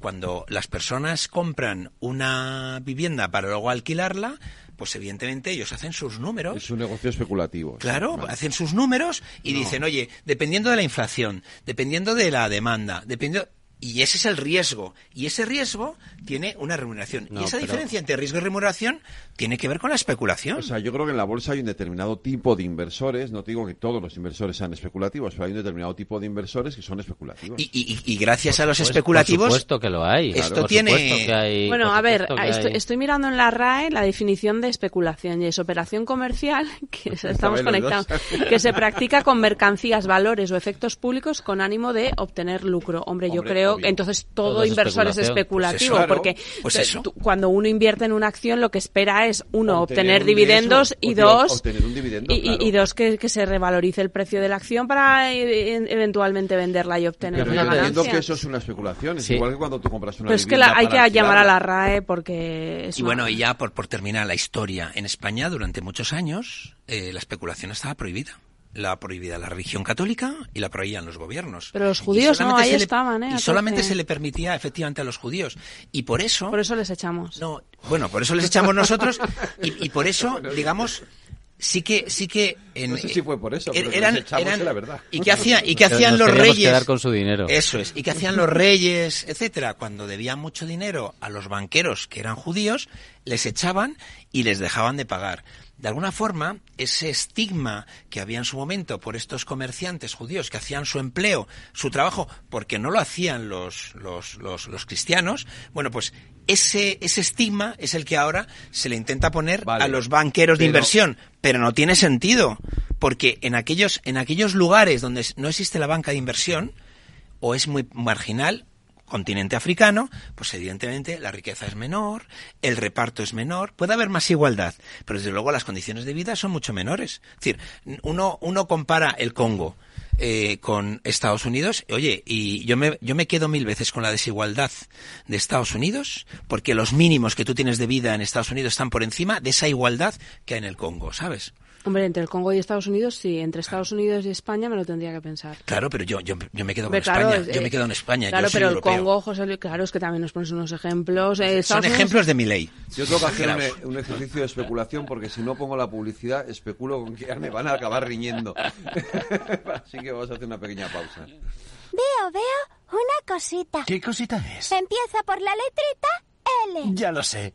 Speaker 24: Cuando las personas compran una vivienda para luego alquilarla, pues evidentemente ellos hacen sus números.
Speaker 2: Es un negocio especulativo.
Speaker 24: Claro,
Speaker 2: vale.
Speaker 24: hacen sus números y dicen, oye, dependiendo de la inflación, dependiendo de la demanda, dependiendo... Y ese es el riesgo. Y ese riesgo tiene una remuneración.
Speaker 2: No,
Speaker 24: y esa
Speaker 2: pero-
Speaker 24: diferencia entre riesgo y remuneración tiene que ver con la especulación.
Speaker 2: O sea, yo creo que en la bolsa hay un determinado tipo de inversores, no te digo que todos los inversores sean especulativos, pero hay un determinado tipo de inversores que son especulativos.
Speaker 24: Y, y- y gracias a los
Speaker 25: Pues,
Speaker 24: especulativos...
Speaker 25: Por supuesto que lo hay.
Speaker 24: Esto
Speaker 25: Por
Speaker 24: tiene...
Speaker 25: supuesto que hay-
Speaker 23: Bueno, a ver, estoy, mirando en la RAE la definición de especulación y es operación comercial que estamos conectados,
Speaker 2: dos.
Speaker 23: que se practica con mercancías, valores o efectos públicos con ánimo de obtener lucro. Hombre, yo
Speaker 2: Hombre,
Speaker 23: creo
Speaker 2: obvio.
Speaker 23: que entonces todo, inversor es especulativo
Speaker 24: Pues eso,
Speaker 23: porque
Speaker 24: claro, pues
Speaker 23: te-
Speaker 24: eso.
Speaker 23: tú- cuando uno invierte en una acción lo que espera es uno
Speaker 2: Obtener
Speaker 23: obtener,
Speaker 2: un
Speaker 23: dividendos
Speaker 2: riesgo,
Speaker 23: y dos
Speaker 2: obtener un dividendo,
Speaker 23: y, y-
Speaker 2: claro.
Speaker 23: y dos que, que se revalorice el precio de la acción para eh, eventualmente venderla y obtener
Speaker 2: Pero
Speaker 23: una
Speaker 2: yo
Speaker 23: ganancia.
Speaker 2: que eso es una especulación, es
Speaker 25: Sí.
Speaker 2: igual que cuando tú compras una
Speaker 23: Pero es que la- hay que llamar a la. RAE porque es
Speaker 24: Y bueno, y ya por, por terminar la historia, en España durante muchos años eh, la especulación estaba prohibida. La prohibida la religión católica y la prohibían los gobiernos.
Speaker 23: Pero los judíos no,
Speaker 24: solamente
Speaker 23: ahí
Speaker 24: se le-
Speaker 23: estaban, ¿eh?
Speaker 24: Y solamente se le permitía efectivamente a los judíos. Y por eso...
Speaker 23: Por eso les echamos.
Speaker 24: No, bueno, por eso les echamos nosotros y, y por eso, digamos, sí que sí que en,
Speaker 2: No sé si fue por eso, pero que
Speaker 24: eran, eran-
Speaker 2: la verdad.
Speaker 24: y qué hacían y
Speaker 25: Nos
Speaker 24: hacían los reyes
Speaker 25: quedar con su dinero.
Speaker 24: eso es y qué hacían los reyes etcétera cuando debían mucho dinero a los banqueros que eran judíos les echaban y les dejaban de pagar de alguna forma, ese estigma que había en su momento por estos comerciantes judíos que hacían su empleo, su trabajo, porque no lo hacían los, los, los, los cristianos, bueno, pues ese, ese estigma es el que ahora se le intenta poner
Speaker 2: Vale.
Speaker 24: a los banqueros de
Speaker 2: Pero-
Speaker 24: inversión, pero no tiene sentido, porque en aquellos, en aquellos lugares donde no existe la banca de inversión, o es muy marginal, continente africano, pues evidentemente la riqueza es menor, el reparto es menor, puede haber más igualdad, pero desde luego las condiciones de vida son mucho menores. Es decir, uno, uno compara el Congo eh, con Estados Unidos, oye, y yo me, yo me quedo mil veces con la desigualdad de Estados Unidos, porque los mínimos que tú tienes de vida en Estados Unidos están por encima de esa igualdad que hay en el Congo, ¿sabes?
Speaker 23: Hombre, entre el Congo y Estados Unidos, sí. Entre Estados Unidos y España me lo tendría que pensar.
Speaker 24: Claro, pero yo, yo, yo me quedo con
Speaker 23: claro,
Speaker 24: España.
Speaker 23: es-
Speaker 24: yo me quedo en España.
Speaker 23: Claro,
Speaker 24: yo soy
Speaker 23: pero el
Speaker 24: europeo.
Speaker 23: Congo, José Luis, claro, es que también nos pones unos ejemplos. eh,
Speaker 24: Son
Speaker 23: Unidos-
Speaker 24: ejemplos de mi ley.
Speaker 2: Yo tengo que hacer un, un ejercicio de especulación porque si no pongo la publicidad, especulo con que ya me van a acabar riñendo. Así que vamos a hacer una pequeña pausa.
Speaker 26: Veo, veo una cosita.
Speaker 27: ¿Qué cosita es?
Speaker 26: Empieza por la letrita L.
Speaker 27: Ya lo sé.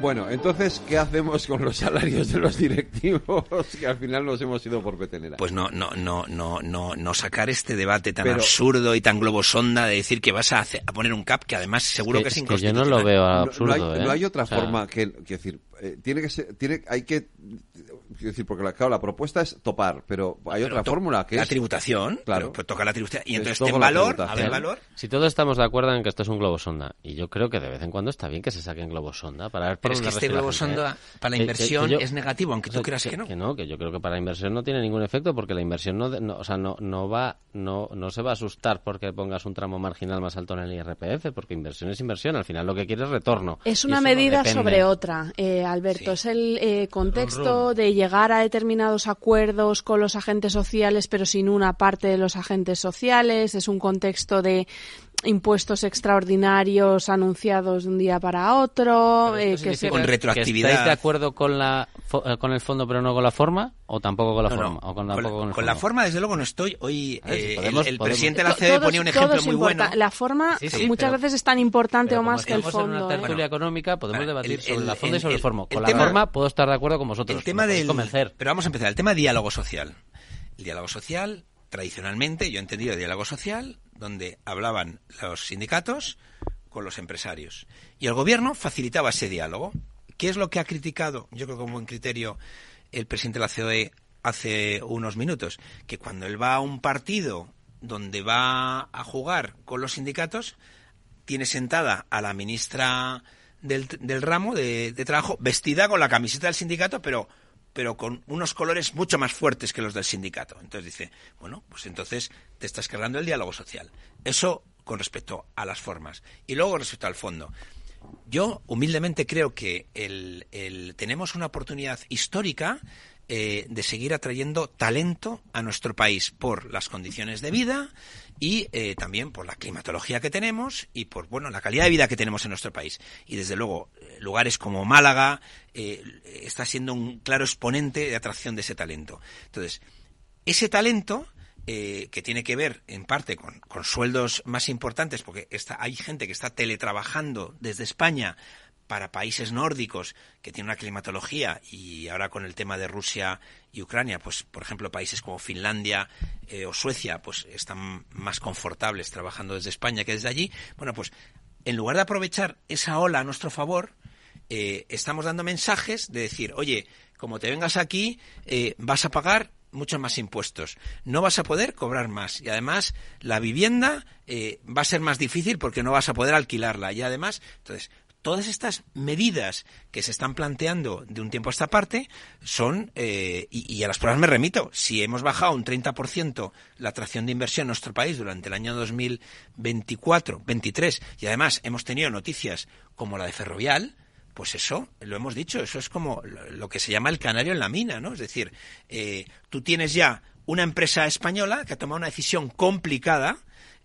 Speaker 2: Bueno, entonces, ¿qué hacemos con los salarios de los directivos? Que al final nos hemos ido por petenera.
Speaker 24: Pues no, no, no, no, no, no sacar este debate tan
Speaker 2: Pero-
Speaker 24: absurdo y tan globosonda de decir que vas a, poner un cap que además seguro
Speaker 25: que-
Speaker 24: que, es
Speaker 25: es que yo
Speaker 24: inconstitucional.
Speaker 25: no lo veo
Speaker 2: No-
Speaker 25: absurdo,
Speaker 2: no, hay,
Speaker 25: ¿eh?
Speaker 2: no hay otra
Speaker 25: O sea-
Speaker 2: forma que, que decir, eh, tiene que ser, tiene, hay que, quiero decir, porque la, claro, la propuesta es topar, pero hay otra
Speaker 24: to-
Speaker 2: fórmula que
Speaker 24: la
Speaker 2: es
Speaker 24: tributación,
Speaker 2: claro,
Speaker 24: pero- pero toca la tributación y
Speaker 2: Es
Speaker 24: entonces ten valor.
Speaker 25: Si todos estamos de acuerdo en que esto es un globo sonda, y yo creo que de vez en cuando está bien que se saquen globos sonda para ver por
Speaker 24: Pero es que este globo
Speaker 25: gente,
Speaker 24: sonda
Speaker 25: ¿eh?
Speaker 24: para la
Speaker 25: Que- que-
Speaker 24: inversión
Speaker 25: que yo-
Speaker 24: es negativo, aunque
Speaker 25: o
Speaker 24: tú creas que no.
Speaker 25: Que no, que yo creo que para la inversión no tiene ningún efecto porque la inversión no, de- no- o sea, no, no va, no, no se va a asustar porque pongas un tramo marginal más alto en el IRPF, porque inversión es inversión. Al final lo que quiere es retorno.
Speaker 23: Es una medida sobre otra, eh, Alberto. Es el eh, contexto de llegar a determinados acuerdos con los agentes sociales, pero sin una parte de los agentes sociales. Es un contexto de impuestos extraordinarios anunciados de un día para otro. eh, que se-
Speaker 25: ¿Que estáis de acuerdo con, la, eh, con el fondo pero no con la forma? ¿O tampoco con la
Speaker 24: No, no.
Speaker 25: forma? ¿O con,
Speaker 24: Con,
Speaker 25: tampoco con el
Speaker 24: con la
Speaker 25: fondo?
Speaker 24: forma, desde luego, no estoy. Hoy eh, el-
Speaker 25: podemos-
Speaker 24: el,
Speaker 25: podemos-
Speaker 24: presidente de la
Speaker 23: todo
Speaker 24: ponía un ejemplo muy bueno.
Speaker 23: La forma
Speaker 24: Sí, sí,
Speaker 23: muchas
Speaker 24: pero-
Speaker 23: veces es tan importante o más que el
Speaker 25: estamos en
Speaker 23: fondo.
Speaker 25: una
Speaker 23: ¿eh?
Speaker 25: tertulia económica podemos
Speaker 24: Bueno,
Speaker 25: debatir
Speaker 24: el-
Speaker 25: sobre
Speaker 24: el-
Speaker 25: la fondo y sobre el,
Speaker 24: el-
Speaker 25: forma.
Speaker 24: el
Speaker 25: Con
Speaker 24: tema-
Speaker 25: la forma puedo estar de acuerdo con vosotros.
Speaker 24: El tema del.
Speaker 25: convencer.
Speaker 24: Pero vamos a empezar. El tema diálogo social. El diálogo social, tradicionalmente, yo he entendido diálogo social, donde hablaban los sindicatos con los empresarios. Y el gobierno facilitaba ese diálogo. ¿Qué es lo que ha criticado, yo creo que con buen criterio, el presidente de la COE hace unos minutos? Que cuando él va a un partido donde va a jugar con los sindicatos, tiene sentada a la ministra del, del ramo de, de trabajo vestida con la camiseta del sindicato, pero pero con unos colores mucho más fuertes que los del sindicato. Entonces dice, bueno, pues entonces te estás cargando el diálogo social. Eso con respecto a las formas. Y luego respecto al fondo. Yo humildemente creo que el, el- tenemos una oportunidad histórica eh, de seguir atrayendo talento a nuestro país por las condiciones de vida y eh, también por la climatología que tenemos y por bueno la calidad de vida que tenemos en nuestro país. Y desde luego eh, lugares como Málaga eh, está siendo un claro exponente de atracción de ese talento. Entonces, ese talento que tiene que ver en parte con, con sueldos más importantes, porque está, hay gente que está teletrabajando desde España para países nórdicos que tienen una climatología y ahora con el tema de Rusia y Ucrania, pues por ejemplo países como Finlandia eh, o Suecia, pues están más confortables trabajando desde España que desde allí. Bueno, pues en lugar de aprovechar esa ola a nuestro favor, eh, estamos dando mensajes de decir, oye, como te vengas aquí, eh, vas a pagar muchos más impuestos. No vas a poder cobrar más. Y además, la vivienda eh, va a ser más difícil porque no vas a poder alquilarla. Y además, entonces, todas estas medidas que se están planteando de un tiempo a esta parte son, eh, y, a las pruebas me remito, si hemos bajado un 30% la atracción de inversión en nuestro país durante el año 2024, 23, y además hemos tenido noticias como la de Ferrovial, pues eso, lo hemos dicho, eso es como lo que se llama el canario en la mina, ¿no? Es decir, eh, tú tienes ya una empresa española que ha tomado una decisión complicada,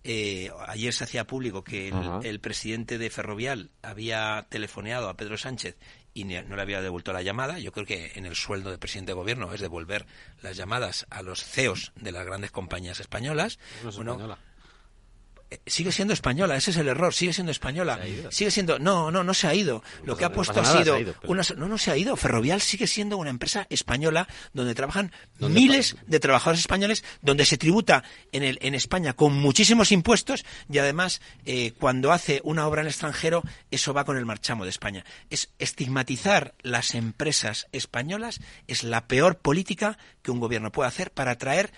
Speaker 24: eh, ayer se hacía público que el, el, presidente de Ferrovial había telefoneado a Pedro Sánchez y no le había devuelto la llamada. Yo creo que en el sueldo de presidente de gobierno es devolver las llamadas a los CEOs de las grandes compañías españolas.
Speaker 25: No es
Speaker 24: bueno,
Speaker 25: española.
Speaker 24: Eh, sigue siendo española, ese es el error, sigue siendo española. Sigue siendo, no, no, no se ha ido. Lo que ha puesto ha sido
Speaker 25: ido, pero-
Speaker 24: una, no, no se ha ido. Ferrovial sigue siendo una empresa española donde trabajan
Speaker 25: ¿Dónde
Speaker 24: miles de trabajadores españoles, donde se tributa en, el, en España con muchísimos impuestos y además eh, cuando hace una obra en el extranjero eso va con el marchamo de España. Es estigmatizar las empresas españolas es la peor política que un gobierno puede hacer para atraer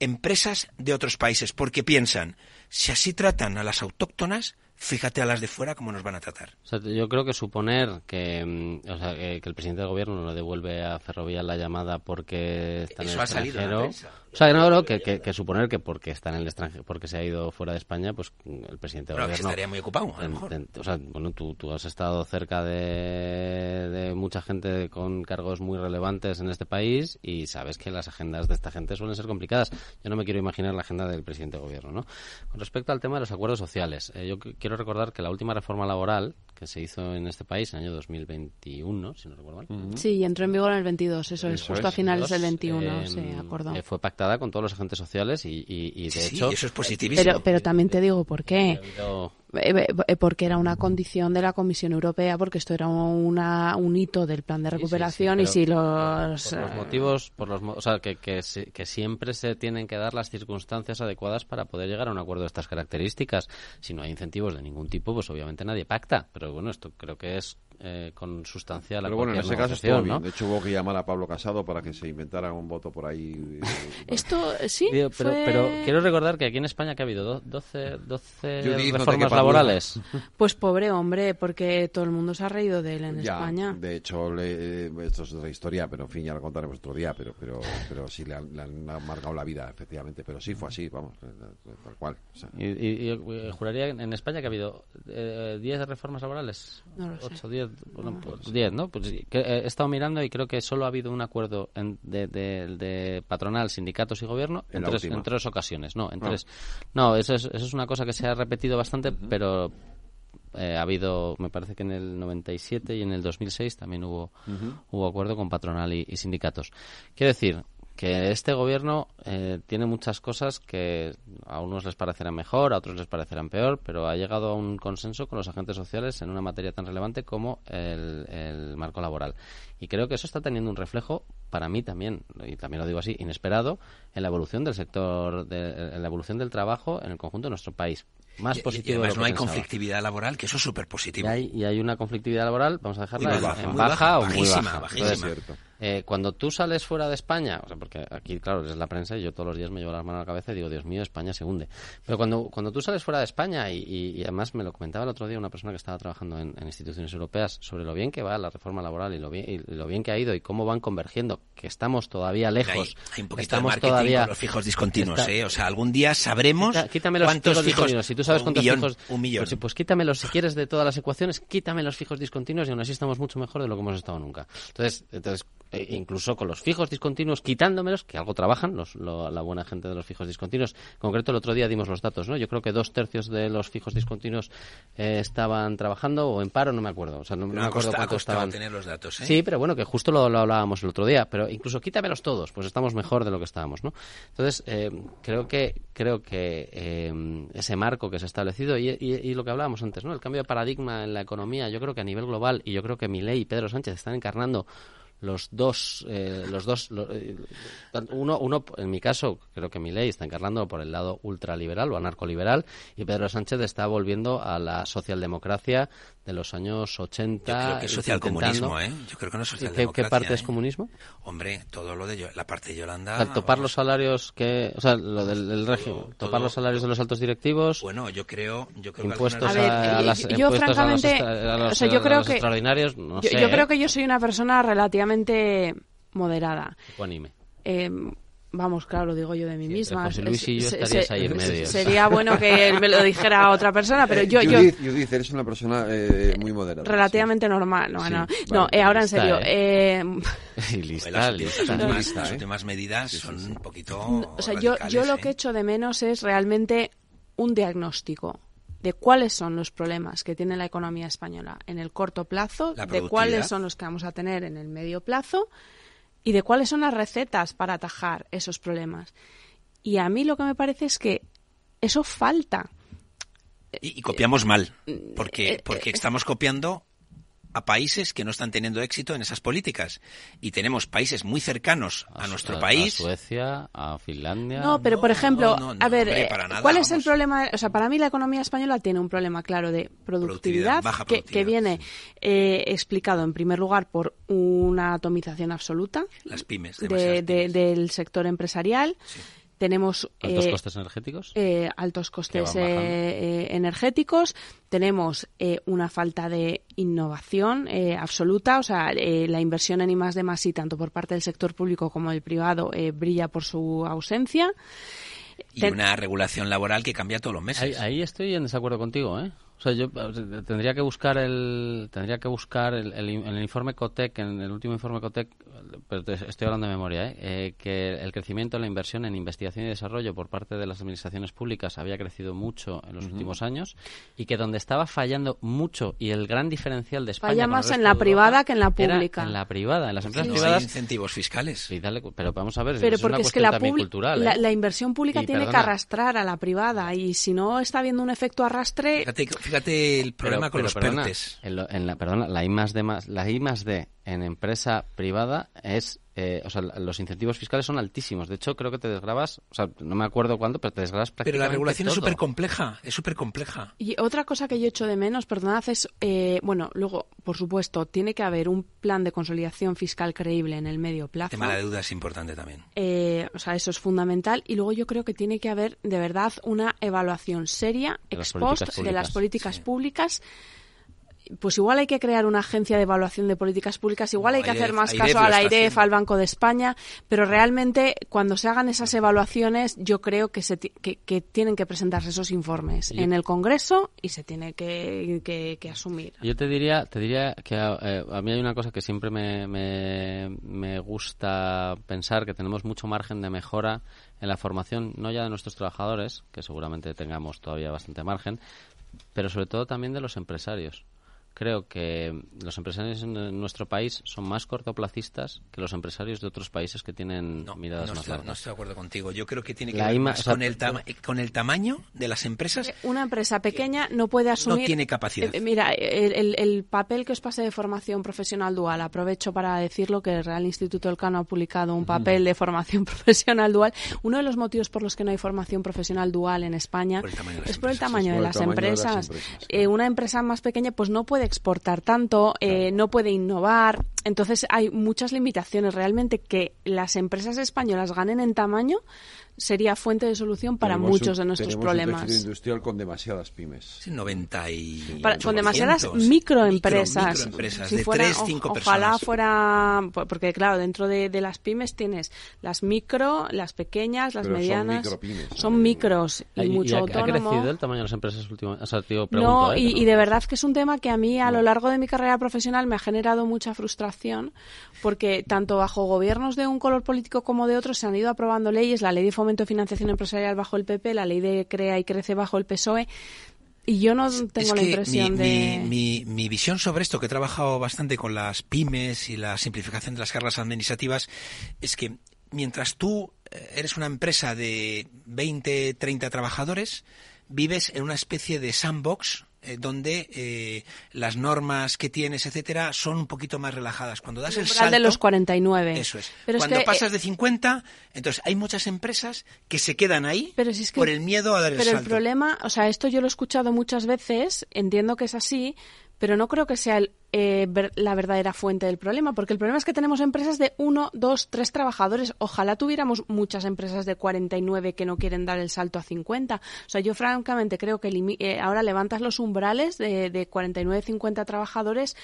Speaker 24: empresas de otros países, porque piensan, si así tratan a las autóctonas, fíjate a las de fuera cómo nos van a tratar.
Speaker 25: O sea, yo creo que suponer que, mm, o sea, que, que el presidente del gobierno no le devuelve a Ferrovial la llamada porque está en
Speaker 24: Eso
Speaker 25: el
Speaker 24: ha salido en la
Speaker 25: extranjero.
Speaker 24: prensa.
Speaker 25: O sea, no, no, que, que- que suponer que porque está en el extranjero, porque se ha ido fuera de España, pues el presidente del gobierno.
Speaker 24: estaría muy ocupado, a lo
Speaker 25: en-
Speaker 24: mejor.
Speaker 25: en- o sea, bueno, tú, tú has estado cerca de, de mucha gente con cargos muy relevantes en este país y sabes que las agendas de esta gente suelen ser complicadas. Yo no me quiero imaginar la agenda del presidente del gobierno, ¿no? Con respecto al tema de los acuerdos sociales, eh, yo qu- quiero recordar que la última reforma laboral que se hizo en este país en el año 2021, si no recuerdo mal,
Speaker 23: Sí, y entró en vigor en el 22, eso, es,
Speaker 25: eso
Speaker 23: justo a
Speaker 25: es,
Speaker 23: finales del
Speaker 25: dos,
Speaker 23: 21,
Speaker 25: eh,
Speaker 23: se acordó.
Speaker 25: eh, fue pactada con todos los agentes sociales y, y- y de
Speaker 24: Sí,
Speaker 25: hecho...
Speaker 24: eso es positivísimo.
Speaker 23: Pero, pero también te digo por qué.
Speaker 25: habido-
Speaker 23: Eh, eh, Porque era una condición de la Comisión Europea, porque esto era una, un hito del plan de
Speaker 25: Sí, sí, sí,
Speaker 23: recuperación y si los...
Speaker 25: por los
Speaker 23: eh,
Speaker 25: motivos, por los, o sea, que, que siempre se tienen que dar las circunstancias adecuadas para poder llegar a un acuerdo de estas características. Si no hay incentivos de ningún tipo, pues obviamente nadie pacta. Pero bueno, esto creo que es eh, consubstancia la
Speaker 2: Pero bueno, en ese caso estuvo bien.
Speaker 25: ¿no?
Speaker 2: De hecho, hubo que llamar a Pablo Casado para que se inventara un voto por ahí. eh,
Speaker 23: Esto, eh, sí,
Speaker 25: Digo, pero,
Speaker 23: fue-
Speaker 25: pero quiero recordar que aquí en España que ha habido do- 12, 12
Speaker 2: Judith, no
Speaker 25: reformas
Speaker 2: duda.
Speaker 25: laborales.
Speaker 23: Pues pobre hombre, porque todo el mundo se ha reído de él en
Speaker 2: Ya,
Speaker 23: España.
Speaker 2: de hecho, le- eh, esto es otra historia, pero en fin, ya lo contaremos otro día, pero pero pero sí le han, le han amargado la vida, efectivamente. Pero sí fue así, vamos, tal cual. o sea.
Speaker 25: Y, y- y, juraría en España que ha habido eh, 10 reformas laborales.
Speaker 23: No lo sé.
Speaker 25: 8, 10, bueno, pues 10, ¿no? Pues que, eh, he estado mirando y creo que solo ha habido un acuerdo en- de, de- de patronal, sindicatos y gobierno
Speaker 2: En
Speaker 25: tres, en tres ocasiones. No, en
Speaker 2: Ah.
Speaker 25: tres. No, eso es, eso es una cosa que se ha repetido bastante, pero eh, ha habido, me parece que en el 97 y en el 2006 también hubo, hubo acuerdo con patronal y, y sindicatos. Quiero decir que este gobierno eh, tiene muchas cosas que a unos les parecerán mejor, a otros les parecerán peor, pero ha llegado a un consenso con los agentes sociales en una materia tan relevante como el, el marco laboral. Y creo que eso está teniendo un reflejo, para mí también, y también lo digo así, inesperado, en la evolución del sector, de- en la evolución del trabajo en el conjunto de nuestro país. Más
Speaker 24: Y- y,
Speaker 25: positivo de
Speaker 24: además no hay
Speaker 25: pensaba.
Speaker 24: conflictividad laboral, que eso es súper
Speaker 25: Y
Speaker 24: positivo.
Speaker 25: hay, y hay una conflictividad laboral, vamos a dejarla
Speaker 24: Muy
Speaker 25: en-
Speaker 24: baja.
Speaker 25: en
Speaker 24: Muy
Speaker 25: baja,
Speaker 24: baja,
Speaker 25: o muy
Speaker 24: bajísima,
Speaker 25: baja.
Speaker 24: bajísima.
Speaker 25: Entonces,
Speaker 2: Cierto.
Speaker 25: Eh, cuando tú sales fuera de España, o sea, porque aquí, claro, es la prensa y yo todos los días me llevo las manos a la cabeza y digo, Dios mío, España se hunde. Pero cuando, cuando tú sales fuera de España, y, y- y además me lo comentaba el otro día una persona que estaba trabajando en, en instituciones europeas sobre lo bien que va la reforma laboral y lo bien, y lo bien que ha ido y cómo van convergiendo, que estamos todavía lejos.
Speaker 24: Hay, hay un poquito
Speaker 25: estamos
Speaker 24: de marketing
Speaker 25: todavía
Speaker 24: con los fijos discontinuos,
Speaker 25: Está-
Speaker 24: ¿eh? O sea, algún día sabremos
Speaker 25: Quita- quítame los
Speaker 24: cuántos
Speaker 25: fijos discontinuos. Si tú sabes
Speaker 24: un
Speaker 25: cuántos
Speaker 24: millón,
Speaker 25: fijos...
Speaker 24: Un millón.
Speaker 25: Pues, pues quítamelos si quieres de todas las ecuaciones, quítame los fijos discontinuos y aún así estamos mucho mejor de lo que hemos estado nunca. Entonces, entonces eh, incluso con los fijos discontinuos, quitándomelos, que algo trabajan los, lo- la buena gente de los fijos discontinuos. En concreto, el otro día dimos los datos, ¿no? Yo creo que dos tercios de los fijos discontinuos eh, estaban trabajando o en paro, no me acuerdo. O sea, no, me acuerdo
Speaker 24: costado
Speaker 25: estaban.
Speaker 24: tener los datos, ¿eh?
Speaker 25: Sí, pero bueno, que justo lo, lo hablábamos el otro día. Pero incluso quítamelos todos, pues estamos mejor de lo que estábamos, ¿no? Entonces, eh, creo que creo que eh, ese marco que se ha establecido y, y- y lo que hablábamos antes, ¿no? El cambio de paradigma en la economía, yo creo que a nivel global y yo creo que Milei y Pedro Sánchez están encarnando los dos, eh, los dos, eh, uno, uno, en mi caso, creo que mi ley está encarnando por el lado ultraliberal o anarcoliberal y Pedro Sánchez está volviendo a la socialdemocracia de los años 80.
Speaker 24: Yo creo que es socialcomunismo, ¿eh? Yo creo que no es socialdemocracia.
Speaker 25: ¿Qué, parte
Speaker 24: ¿eh?
Speaker 25: es comunismo?
Speaker 24: Hombre, todo lo de la parte de Yolanda.
Speaker 25: O sea, topar los salarios que, o sea, lo del, régimen, topar los salarios de los altos directivos.
Speaker 24: Bueno, yo creo, yo creo
Speaker 25: impuestos
Speaker 24: que
Speaker 25: a, a, las,
Speaker 23: yo
Speaker 25: impuestos
Speaker 23: francamente,
Speaker 25: a los, a los,
Speaker 23: o sea, yo creo
Speaker 25: que,
Speaker 23: extraordinarios,
Speaker 25: no
Speaker 23: yo,
Speaker 25: sé,
Speaker 23: yo creo
Speaker 25: ¿eh?
Speaker 23: que yo soy una persona relativamente moderada.
Speaker 25: Ecuánime.
Speaker 23: Eh, vamos, claro, lo digo yo de mí
Speaker 25: Sí,
Speaker 23: misma.
Speaker 25: José Luis y yo
Speaker 23: Se-
Speaker 25: estarías
Speaker 23: se-
Speaker 25: ahí en medio.
Speaker 23: Sería bueno que me lo dijera otra persona, pero yo, yo
Speaker 2: Judith, Judith, eres una persona eh, muy moderada.
Speaker 23: relativamente normal. No,
Speaker 2: Sí,
Speaker 23: no,
Speaker 2: vale.
Speaker 23: no eh, ahora en serio.
Speaker 25: ¿eh?
Speaker 23: eh,
Speaker 25: Y lista,
Speaker 24: las,
Speaker 25: lista.
Speaker 24: las últimas,
Speaker 2: lista,
Speaker 24: las
Speaker 2: ¿eh?
Speaker 24: últimas medidas son un poquito.
Speaker 23: o sea, yo, yo lo que echo de menos es realmente un diagnóstico de cuáles son los problemas que tiene la economía española en el corto plazo,
Speaker 24: La
Speaker 23: de cuáles son los que vamos a tener en el medio plazo y de cuáles son las recetas para atajar esos problemas. Y a mí lo que me parece es que eso falta.
Speaker 24: Y, y copiamos mal,
Speaker 23: Eh,
Speaker 24: porque, porque estamos copiando a países que no están teniendo éxito en esas políticas. Y tenemos países muy cercanos a, nuestro
Speaker 25: a-
Speaker 24: país.
Speaker 25: A Suecia, a Finlandia.
Speaker 23: No, pero por ejemplo,
Speaker 24: no, no,
Speaker 23: a ver,
Speaker 24: hombre,
Speaker 23: eh,
Speaker 24: para nada,
Speaker 23: ¿cuál es el problema? O sea, para mí la economía española tiene un problema claro de productividad,
Speaker 24: Productividad, baja
Speaker 23: que, que
Speaker 24: productividad,
Speaker 23: viene eh, explicado en primer lugar por una atomización absoluta
Speaker 24: Las pymes,
Speaker 23: de-
Speaker 24: demasiadas
Speaker 23: de- del sector empresarial. Tenemos
Speaker 25: ¿Altos
Speaker 23: eh,
Speaker 25: costes energéticos?
Speaker 23: eh, altos costes eh, eh, energéticos, tenemos eh, una falta de innovación eh, absoluta, o sea, eh, la inversión en I más de más I, tanto por parte del sector público como del privado, eh, brilla por su ausencia.
Speaker 24: Y
Speaker 23: Ten-
Speaker 24: una regulación laboral que cambia todos los meses.
Speaker 25: Ahí, ahí estoy en desacuerdo contigo, ¿eh? O sea, yo tendría que buscar el tendría que buscar el, el, el informe Cotec, en el último informe Cotec, pero te- estoy hablando de memoria, ¿eh? Eh, que el crecimiento en la inversión en investigación y desarrollo por parte de las administraciones públicas había crecido mucho en los últimos años y que donde estaba fallando mucho y el gran diferencial de España
Speaker 23: Falla más en la
Speaker 25: de Europa
Speaker 23: privada que en la
Speaker 25: era
Speaker 23: pública.
Speaker 25: en la privada, en las empresas
Speaker 24: no
Speaker 25: privadas.
Speaker 24: hay incentivos fiscales.
Speaker 25: Sí, dale, pero vamos a ver,
Speaker 23: Pero
Speaker 25: es
Speaker 23: porque
Speaker 25: una
Speaker 23: es que la,
Speaker 25: también cultural.
Speaker 23: la,
Speaker 25: ¿eh?
Speaker 23: la inversión pública
Speaker 25: Y,
Speaker 23: tiene que arrastrar a la privada y si no está habiendo un efecto arrastre,
Speaker 24: Fíjate, fíjate el problema con
Speaker 25: pero
Speaker 24: los
Speaker 25: perdona,
Speaker 24: PERTES.
Speaker 25: En, lo- en la, perdona, la I más D más, la I más D en empresa privada es, eh, o sea, los incentivos fiscales son altísimos. De hecho, creo que te desgrabas, o sea, no me acuerdo cuándo, pero te desgrabas
Speaker 24: Pero
Speaker 25: prácticamente
Speaker 24: la regulación es súper compleja, es súper compleja.
Speaker 23: Y otra cosa que yo echo de menos, perdonad, es, eh, bueno, luego, por supuesto, tiene que haber un plan de consolidación fiscal creíble en el medio
Speaker 24: El
Speaker 23: plazo.
Speaker 24: tema de deuda es importante también.
Speaker 23: Eh, o sea, eso es fundamental. Y luego yo creo que tiene que haber, de verdad, una evaluación seria,
Speaker 25: De las
Speaker 23: ex post, de las políticas públicas. Pues igual hay que crear una agencia de evaluación de políticas públicas, igual hay que hacer más caso a
Speaker 24: está
Speaker 23: AIREF, al Banco de España, pero realmente cuando se hagan esas evaluaciones yo creo que, se que, que tienen que presentarse esos informes
Speaker 25: Yo-
Speaker 23: en el Congreso y se tiene que, que- que asumir.
Speaker 25: Yo te diría, te diría que eh, a mí hay una cosa que siempre me, me, me gusta pensar, que tenemos mucho margen de mejora en la formación, no ya de nuestros trabajadores, que seguramente tengamos todavía bastante margen, pero sobre todo también de los empresarios. Creo que los empresarios en nuestro país son más cortoplacistas que los empresarios de otros países que tienen miradas
Speaker 24: No
Speaker 25: más
Speaker 24: estoy,
Speaker 25: largas.
Speaker 24: no estoy de acuerdo contigo. Yo creo que tiene que
Speaker 25: La
Speaker 24: ver
Speaker 25: IMA
Speaker 24: más
Speaker 25: o sea,
Speaker 24: con, el con el tamaño de las empresas.
Speaker 23: Una empresa pequeña no puede asumir.
Speaker 24: tiene capacidad.
Speaker 23: Eh, mira, el, el- el papel que os pasé de formación profesional dual, aprovecho para decirlo que el Real Instituto Elcano ha publicado un papel de formación profesional dual. Uno de los motivos por los que no hay formación profesional dual en España
Speaker 24: Por
Speaker 23: es por el tamaño, de, las empresas, Eh, una empresa más pequeña pues no puede exportar tanto, eh, no puede innovar. Entonces hay muchas limitaciones. Realmente que las empresas españolas ganen en tamaño sería fuente de solución para
Speaker 2: Tenemos
Speaker 23: muchos
Speaker 2: un-
Speaker 23: de nuestros
Speaker 2: tenemos un
Speaker 23: problemas.
Speaker 2: tejido industrial con demasiadas pymes.
Speaker 24: Sí, 90 y
Speaker 23: Para- con
Speaker 24: 8%.
Speaker 23: demasiadas
Speaker 24: Micro-
Speaker 23: microempresas.
Speaker 24: microempresas
Speaker 23: Si
Speaker 24: de
Speaker 23: fuera-
Speaker 24: 3,
Speaker 23: o-
Speaker 24: 5
Speaker 23: ojalá
Speaker 24: personas.
Speaker 23: fuera, po- porque claro, dentro de, de las pymes tienes las micro, las pequeñas, las
Speaker 2: Pero son
Speaker 23: medianas.
Speaker 2: micropymes,
Speaker 23: Son micros y
Speaker 25: ¿Y-
Speaker 23: mucho
Speaker 25: y ha, ha
Speaker 23: autónomo.
Speaker 25: crecido el tamaño de las empresas últimamente? O sea, tío, pregunto,
Speaker 23: No,
Speaker 25: ¿eh?
Speaker 23: y, y de verdad que es un tema que a mí a lo largo de mi carrera profesional me ha generado mucha frustración porque tanto bajo gobiernos de un color político como de otro se han ido aprobando leyes, la ley de fomento de financiación empresarial bajo el PP, la ley de crea y crece bajo el PSOE y yo no tengo
Speaker 24: Es
Speaker 23: la
Speaker 24: que
Speaker 23: impresión
Speaker 24: mi,
Speaker 23: de...
Speaker 24: mi, mi- mi visión sobre esto, que he trabajado bastante con las pymes y la simplificación de las cargas administrativas, es que mientras tú eh, eres una empresa de 20, 30 trabajadores, vives en una especie de sandbox eh, donde eh, las normas que tienes, etcétera, son un poquito más relajadas. Cuando das el,
Speaker 23: umbral
Speaker 24: salto,
Speaker 23: de los 49.
Speaker 24: Eso es.
Speaker 23: Pero es
Speaker 24: Cuando
Speaker 23: que,
Speaker 24: pasas
Speaker 23: eh,
Speaker 24: de 50, entonces hay muchas empresas que se quedan ahí
Speaker 23: Pero si es que-
Speaker 24: por el miedo a dar el
Speaker 23: Pero el
Speaker 24: salto.
Speaker 23: problema, o sea, esto yo lo he escuchado muchas veces, entiendo que es así, pero no creo que sea el, eh, ver- la verdadera fuente del problema, porque el problema es que tenemos empresas de uno, dos, tres trabajadores. Ojalá tuviéramos muchas empresas de 49 que no quieren dar el salto a 50. O sea, yo francamente creo que eh, ahora levantas los umbrales de, de 49, 50 trabajadores.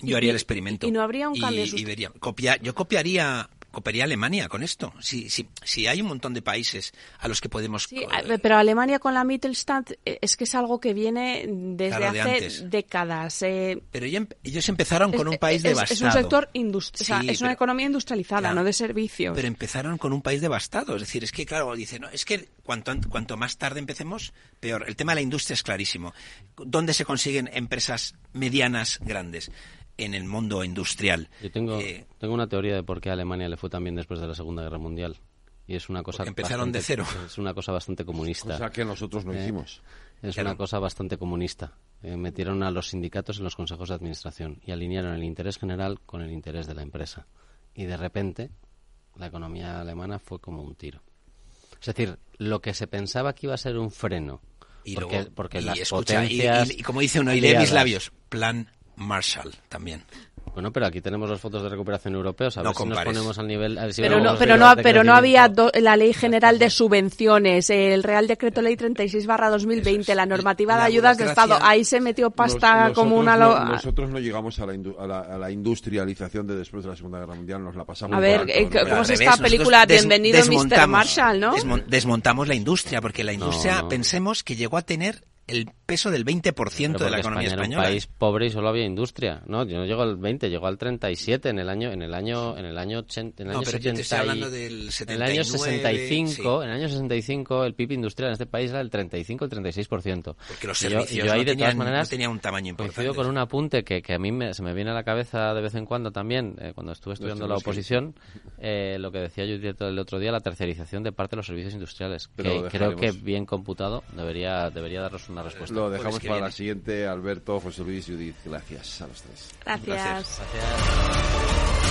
Speaker 24: Yo haría
Speaker 23: y-
Speaker 24: el experimento.
Speaker 23: Y no habría un cambio.
Speaker 24: y
Speaker 23: sust-
Speaker 24: vería- copia- yo copiaría copiaría Alemania con esto. Si, si, si hay un montón de países a los que podemos...
Speaker 23: Sí, pero Alemania con la Mittelstand eh, es que es algo que viene desde
Speaker 24: Claro, de
Speaker 23: hace
Speaker 24: antes.
Speaker 23: décadas. eh,
Speaker 24: Pero ellos empezaron con un país
Speaker 23: es-
Speaker 24: devastado.
Speaker 23: Es un sector industrial,
Speaker 24: Sí,
Speaker 23: es una economía industrializada,
Speaker 24: Claro.
Speaker 23: no de servicios.
Speaker 24: Pero empezaron con un país devastado. Es decir, es que, claro, dice, no, es que cuanto, an- cuanto más tarde empecemos, peor. El tema de la industria es clarísimo. ¿Dónde se consiguen empresas medianas grandes? En el mundo industrial.
Speaker 25: Yo tengo,
Speaker 24: Eh,
Speaker 25: tengo una teoría de por qué a Alemania le fue tan bien después de la Segunda Guerra Mundial. Y es una cosa
Speaker 24: empezaron de
Speaker 25: bastante-
Speaker 24: cero.
Speaker 25: Es una cosa bastante comunista.
Speaker 2: O sea, que nosotros no
Speaker 25: Eh,
Speaker 2: hicimos.
Speaker 25: Es
Speaker 2: Claro.
Speaker 25: una cosa bastante comunista. Eh, metieron a los sindicatos en los consejos de administración y alinearon el interés general con el interés de la empresa. Y de repente, la economía alemana fue como un tiro. Es decir, lo que se pensaba que iba a ser un freno.
Speaker 24: y
Speaker 25: porque,
Speaker 24: luego,
Speaker 25: porque
Speaker 24: y
Speaker 25: las
Speaker 24: escucha, y-
Speaker 25: potencias
Speaker 24: y, y como dice uno, y lee mis labios, plan Marshall también.
Speaker 25: Bueno, pero aquí tenemos los fondos de recuperación europeos. A
Speaker 24: No
Speaker 25: ver si nos
Speaker 24: compares.
Speaker 25: ponemos al nivel. a ver si
Speaker 23: pero no,
Speaker 25: a
Speaker 23: pero
Speaker 25: niveles
Speaker 23: no,
Speaker 25: de
Speaker 23: pero no había do- la Ley General de Subvenciones, el Real Decreto Ley 36 2020, la normativa de ayudas de Estado. Ahí se metió pasta
Speaker 2: Nos-
Speaker 23: como una...
Speaker 2: no, nosotros no llegamos a la, indu- a, la, a la industrialización de después de la Segunda Guerra Mundial, nos la pasamos.
Speaker 23: A ver, eh,
Speaker 2: ¿no?
Speaker 23: ¿cómo es esta
Speaker 24: revés,
Speaker 23: película?
Speaker 24: des-
Speaker 23: Bienvenido Mr.
Speaker 24: desmontamos-
Speaker 23: Marshall, ¿no?
Speaker 24: desmon- desmontamos la industria, porque la industria,
Speaker 25: no.
Speaker 24: pensemos que llegó a tener el peso del 20%
Speaker 25: Pero
Speaker 24: de la economía
Speaker 25: España
Speaker 24: española.
Speaker 25: Era un país pobre y solo había industria. No, yo no llegó al 20, llegó al 37 en el año en el año en el año 80, en el
Speaker 24: No,
Speaker 25: año
Speaker 24: pero yo te estoy
Speaker 25: 70 y-
Speaker 24: hablando del
Speaker 25: En el año
Speaker 24: 79,
Speaker 25: 65, en el año 65 el PIB industrial en este país era el 35 el 36%.
Speaker 24: Porque los
Speaker 25: Y yo- y
Speaker 24: servicios
Speaker 25: yo ahí
Speaker 24: no
Speaker 25: de todas
Speaker 24: tenían- no
Speaker 25: maneras
Speaker 24: tenían un tamaño importante.
Speaker 25: Coincido con un apunte que, que a mí me- se me viene a la cabeza de vez en cuando también, eh, cuando estuve estudiando la oposición, eh, lo que decía Judith el otro día, la tercerización de parte de los servicios industriales.
Speaker 2: Pero
Speaker 25: que creo que bien computado debería, debería darnos una respuesta.
Speaker 2: Lo dejamos para
Speaker 24: viene.
Speaker 2: la siguiente, Alberto, José Luis y Judith. Gracias a los tres.
Speaker 23: Gracias.
Speaker 25: Gracias.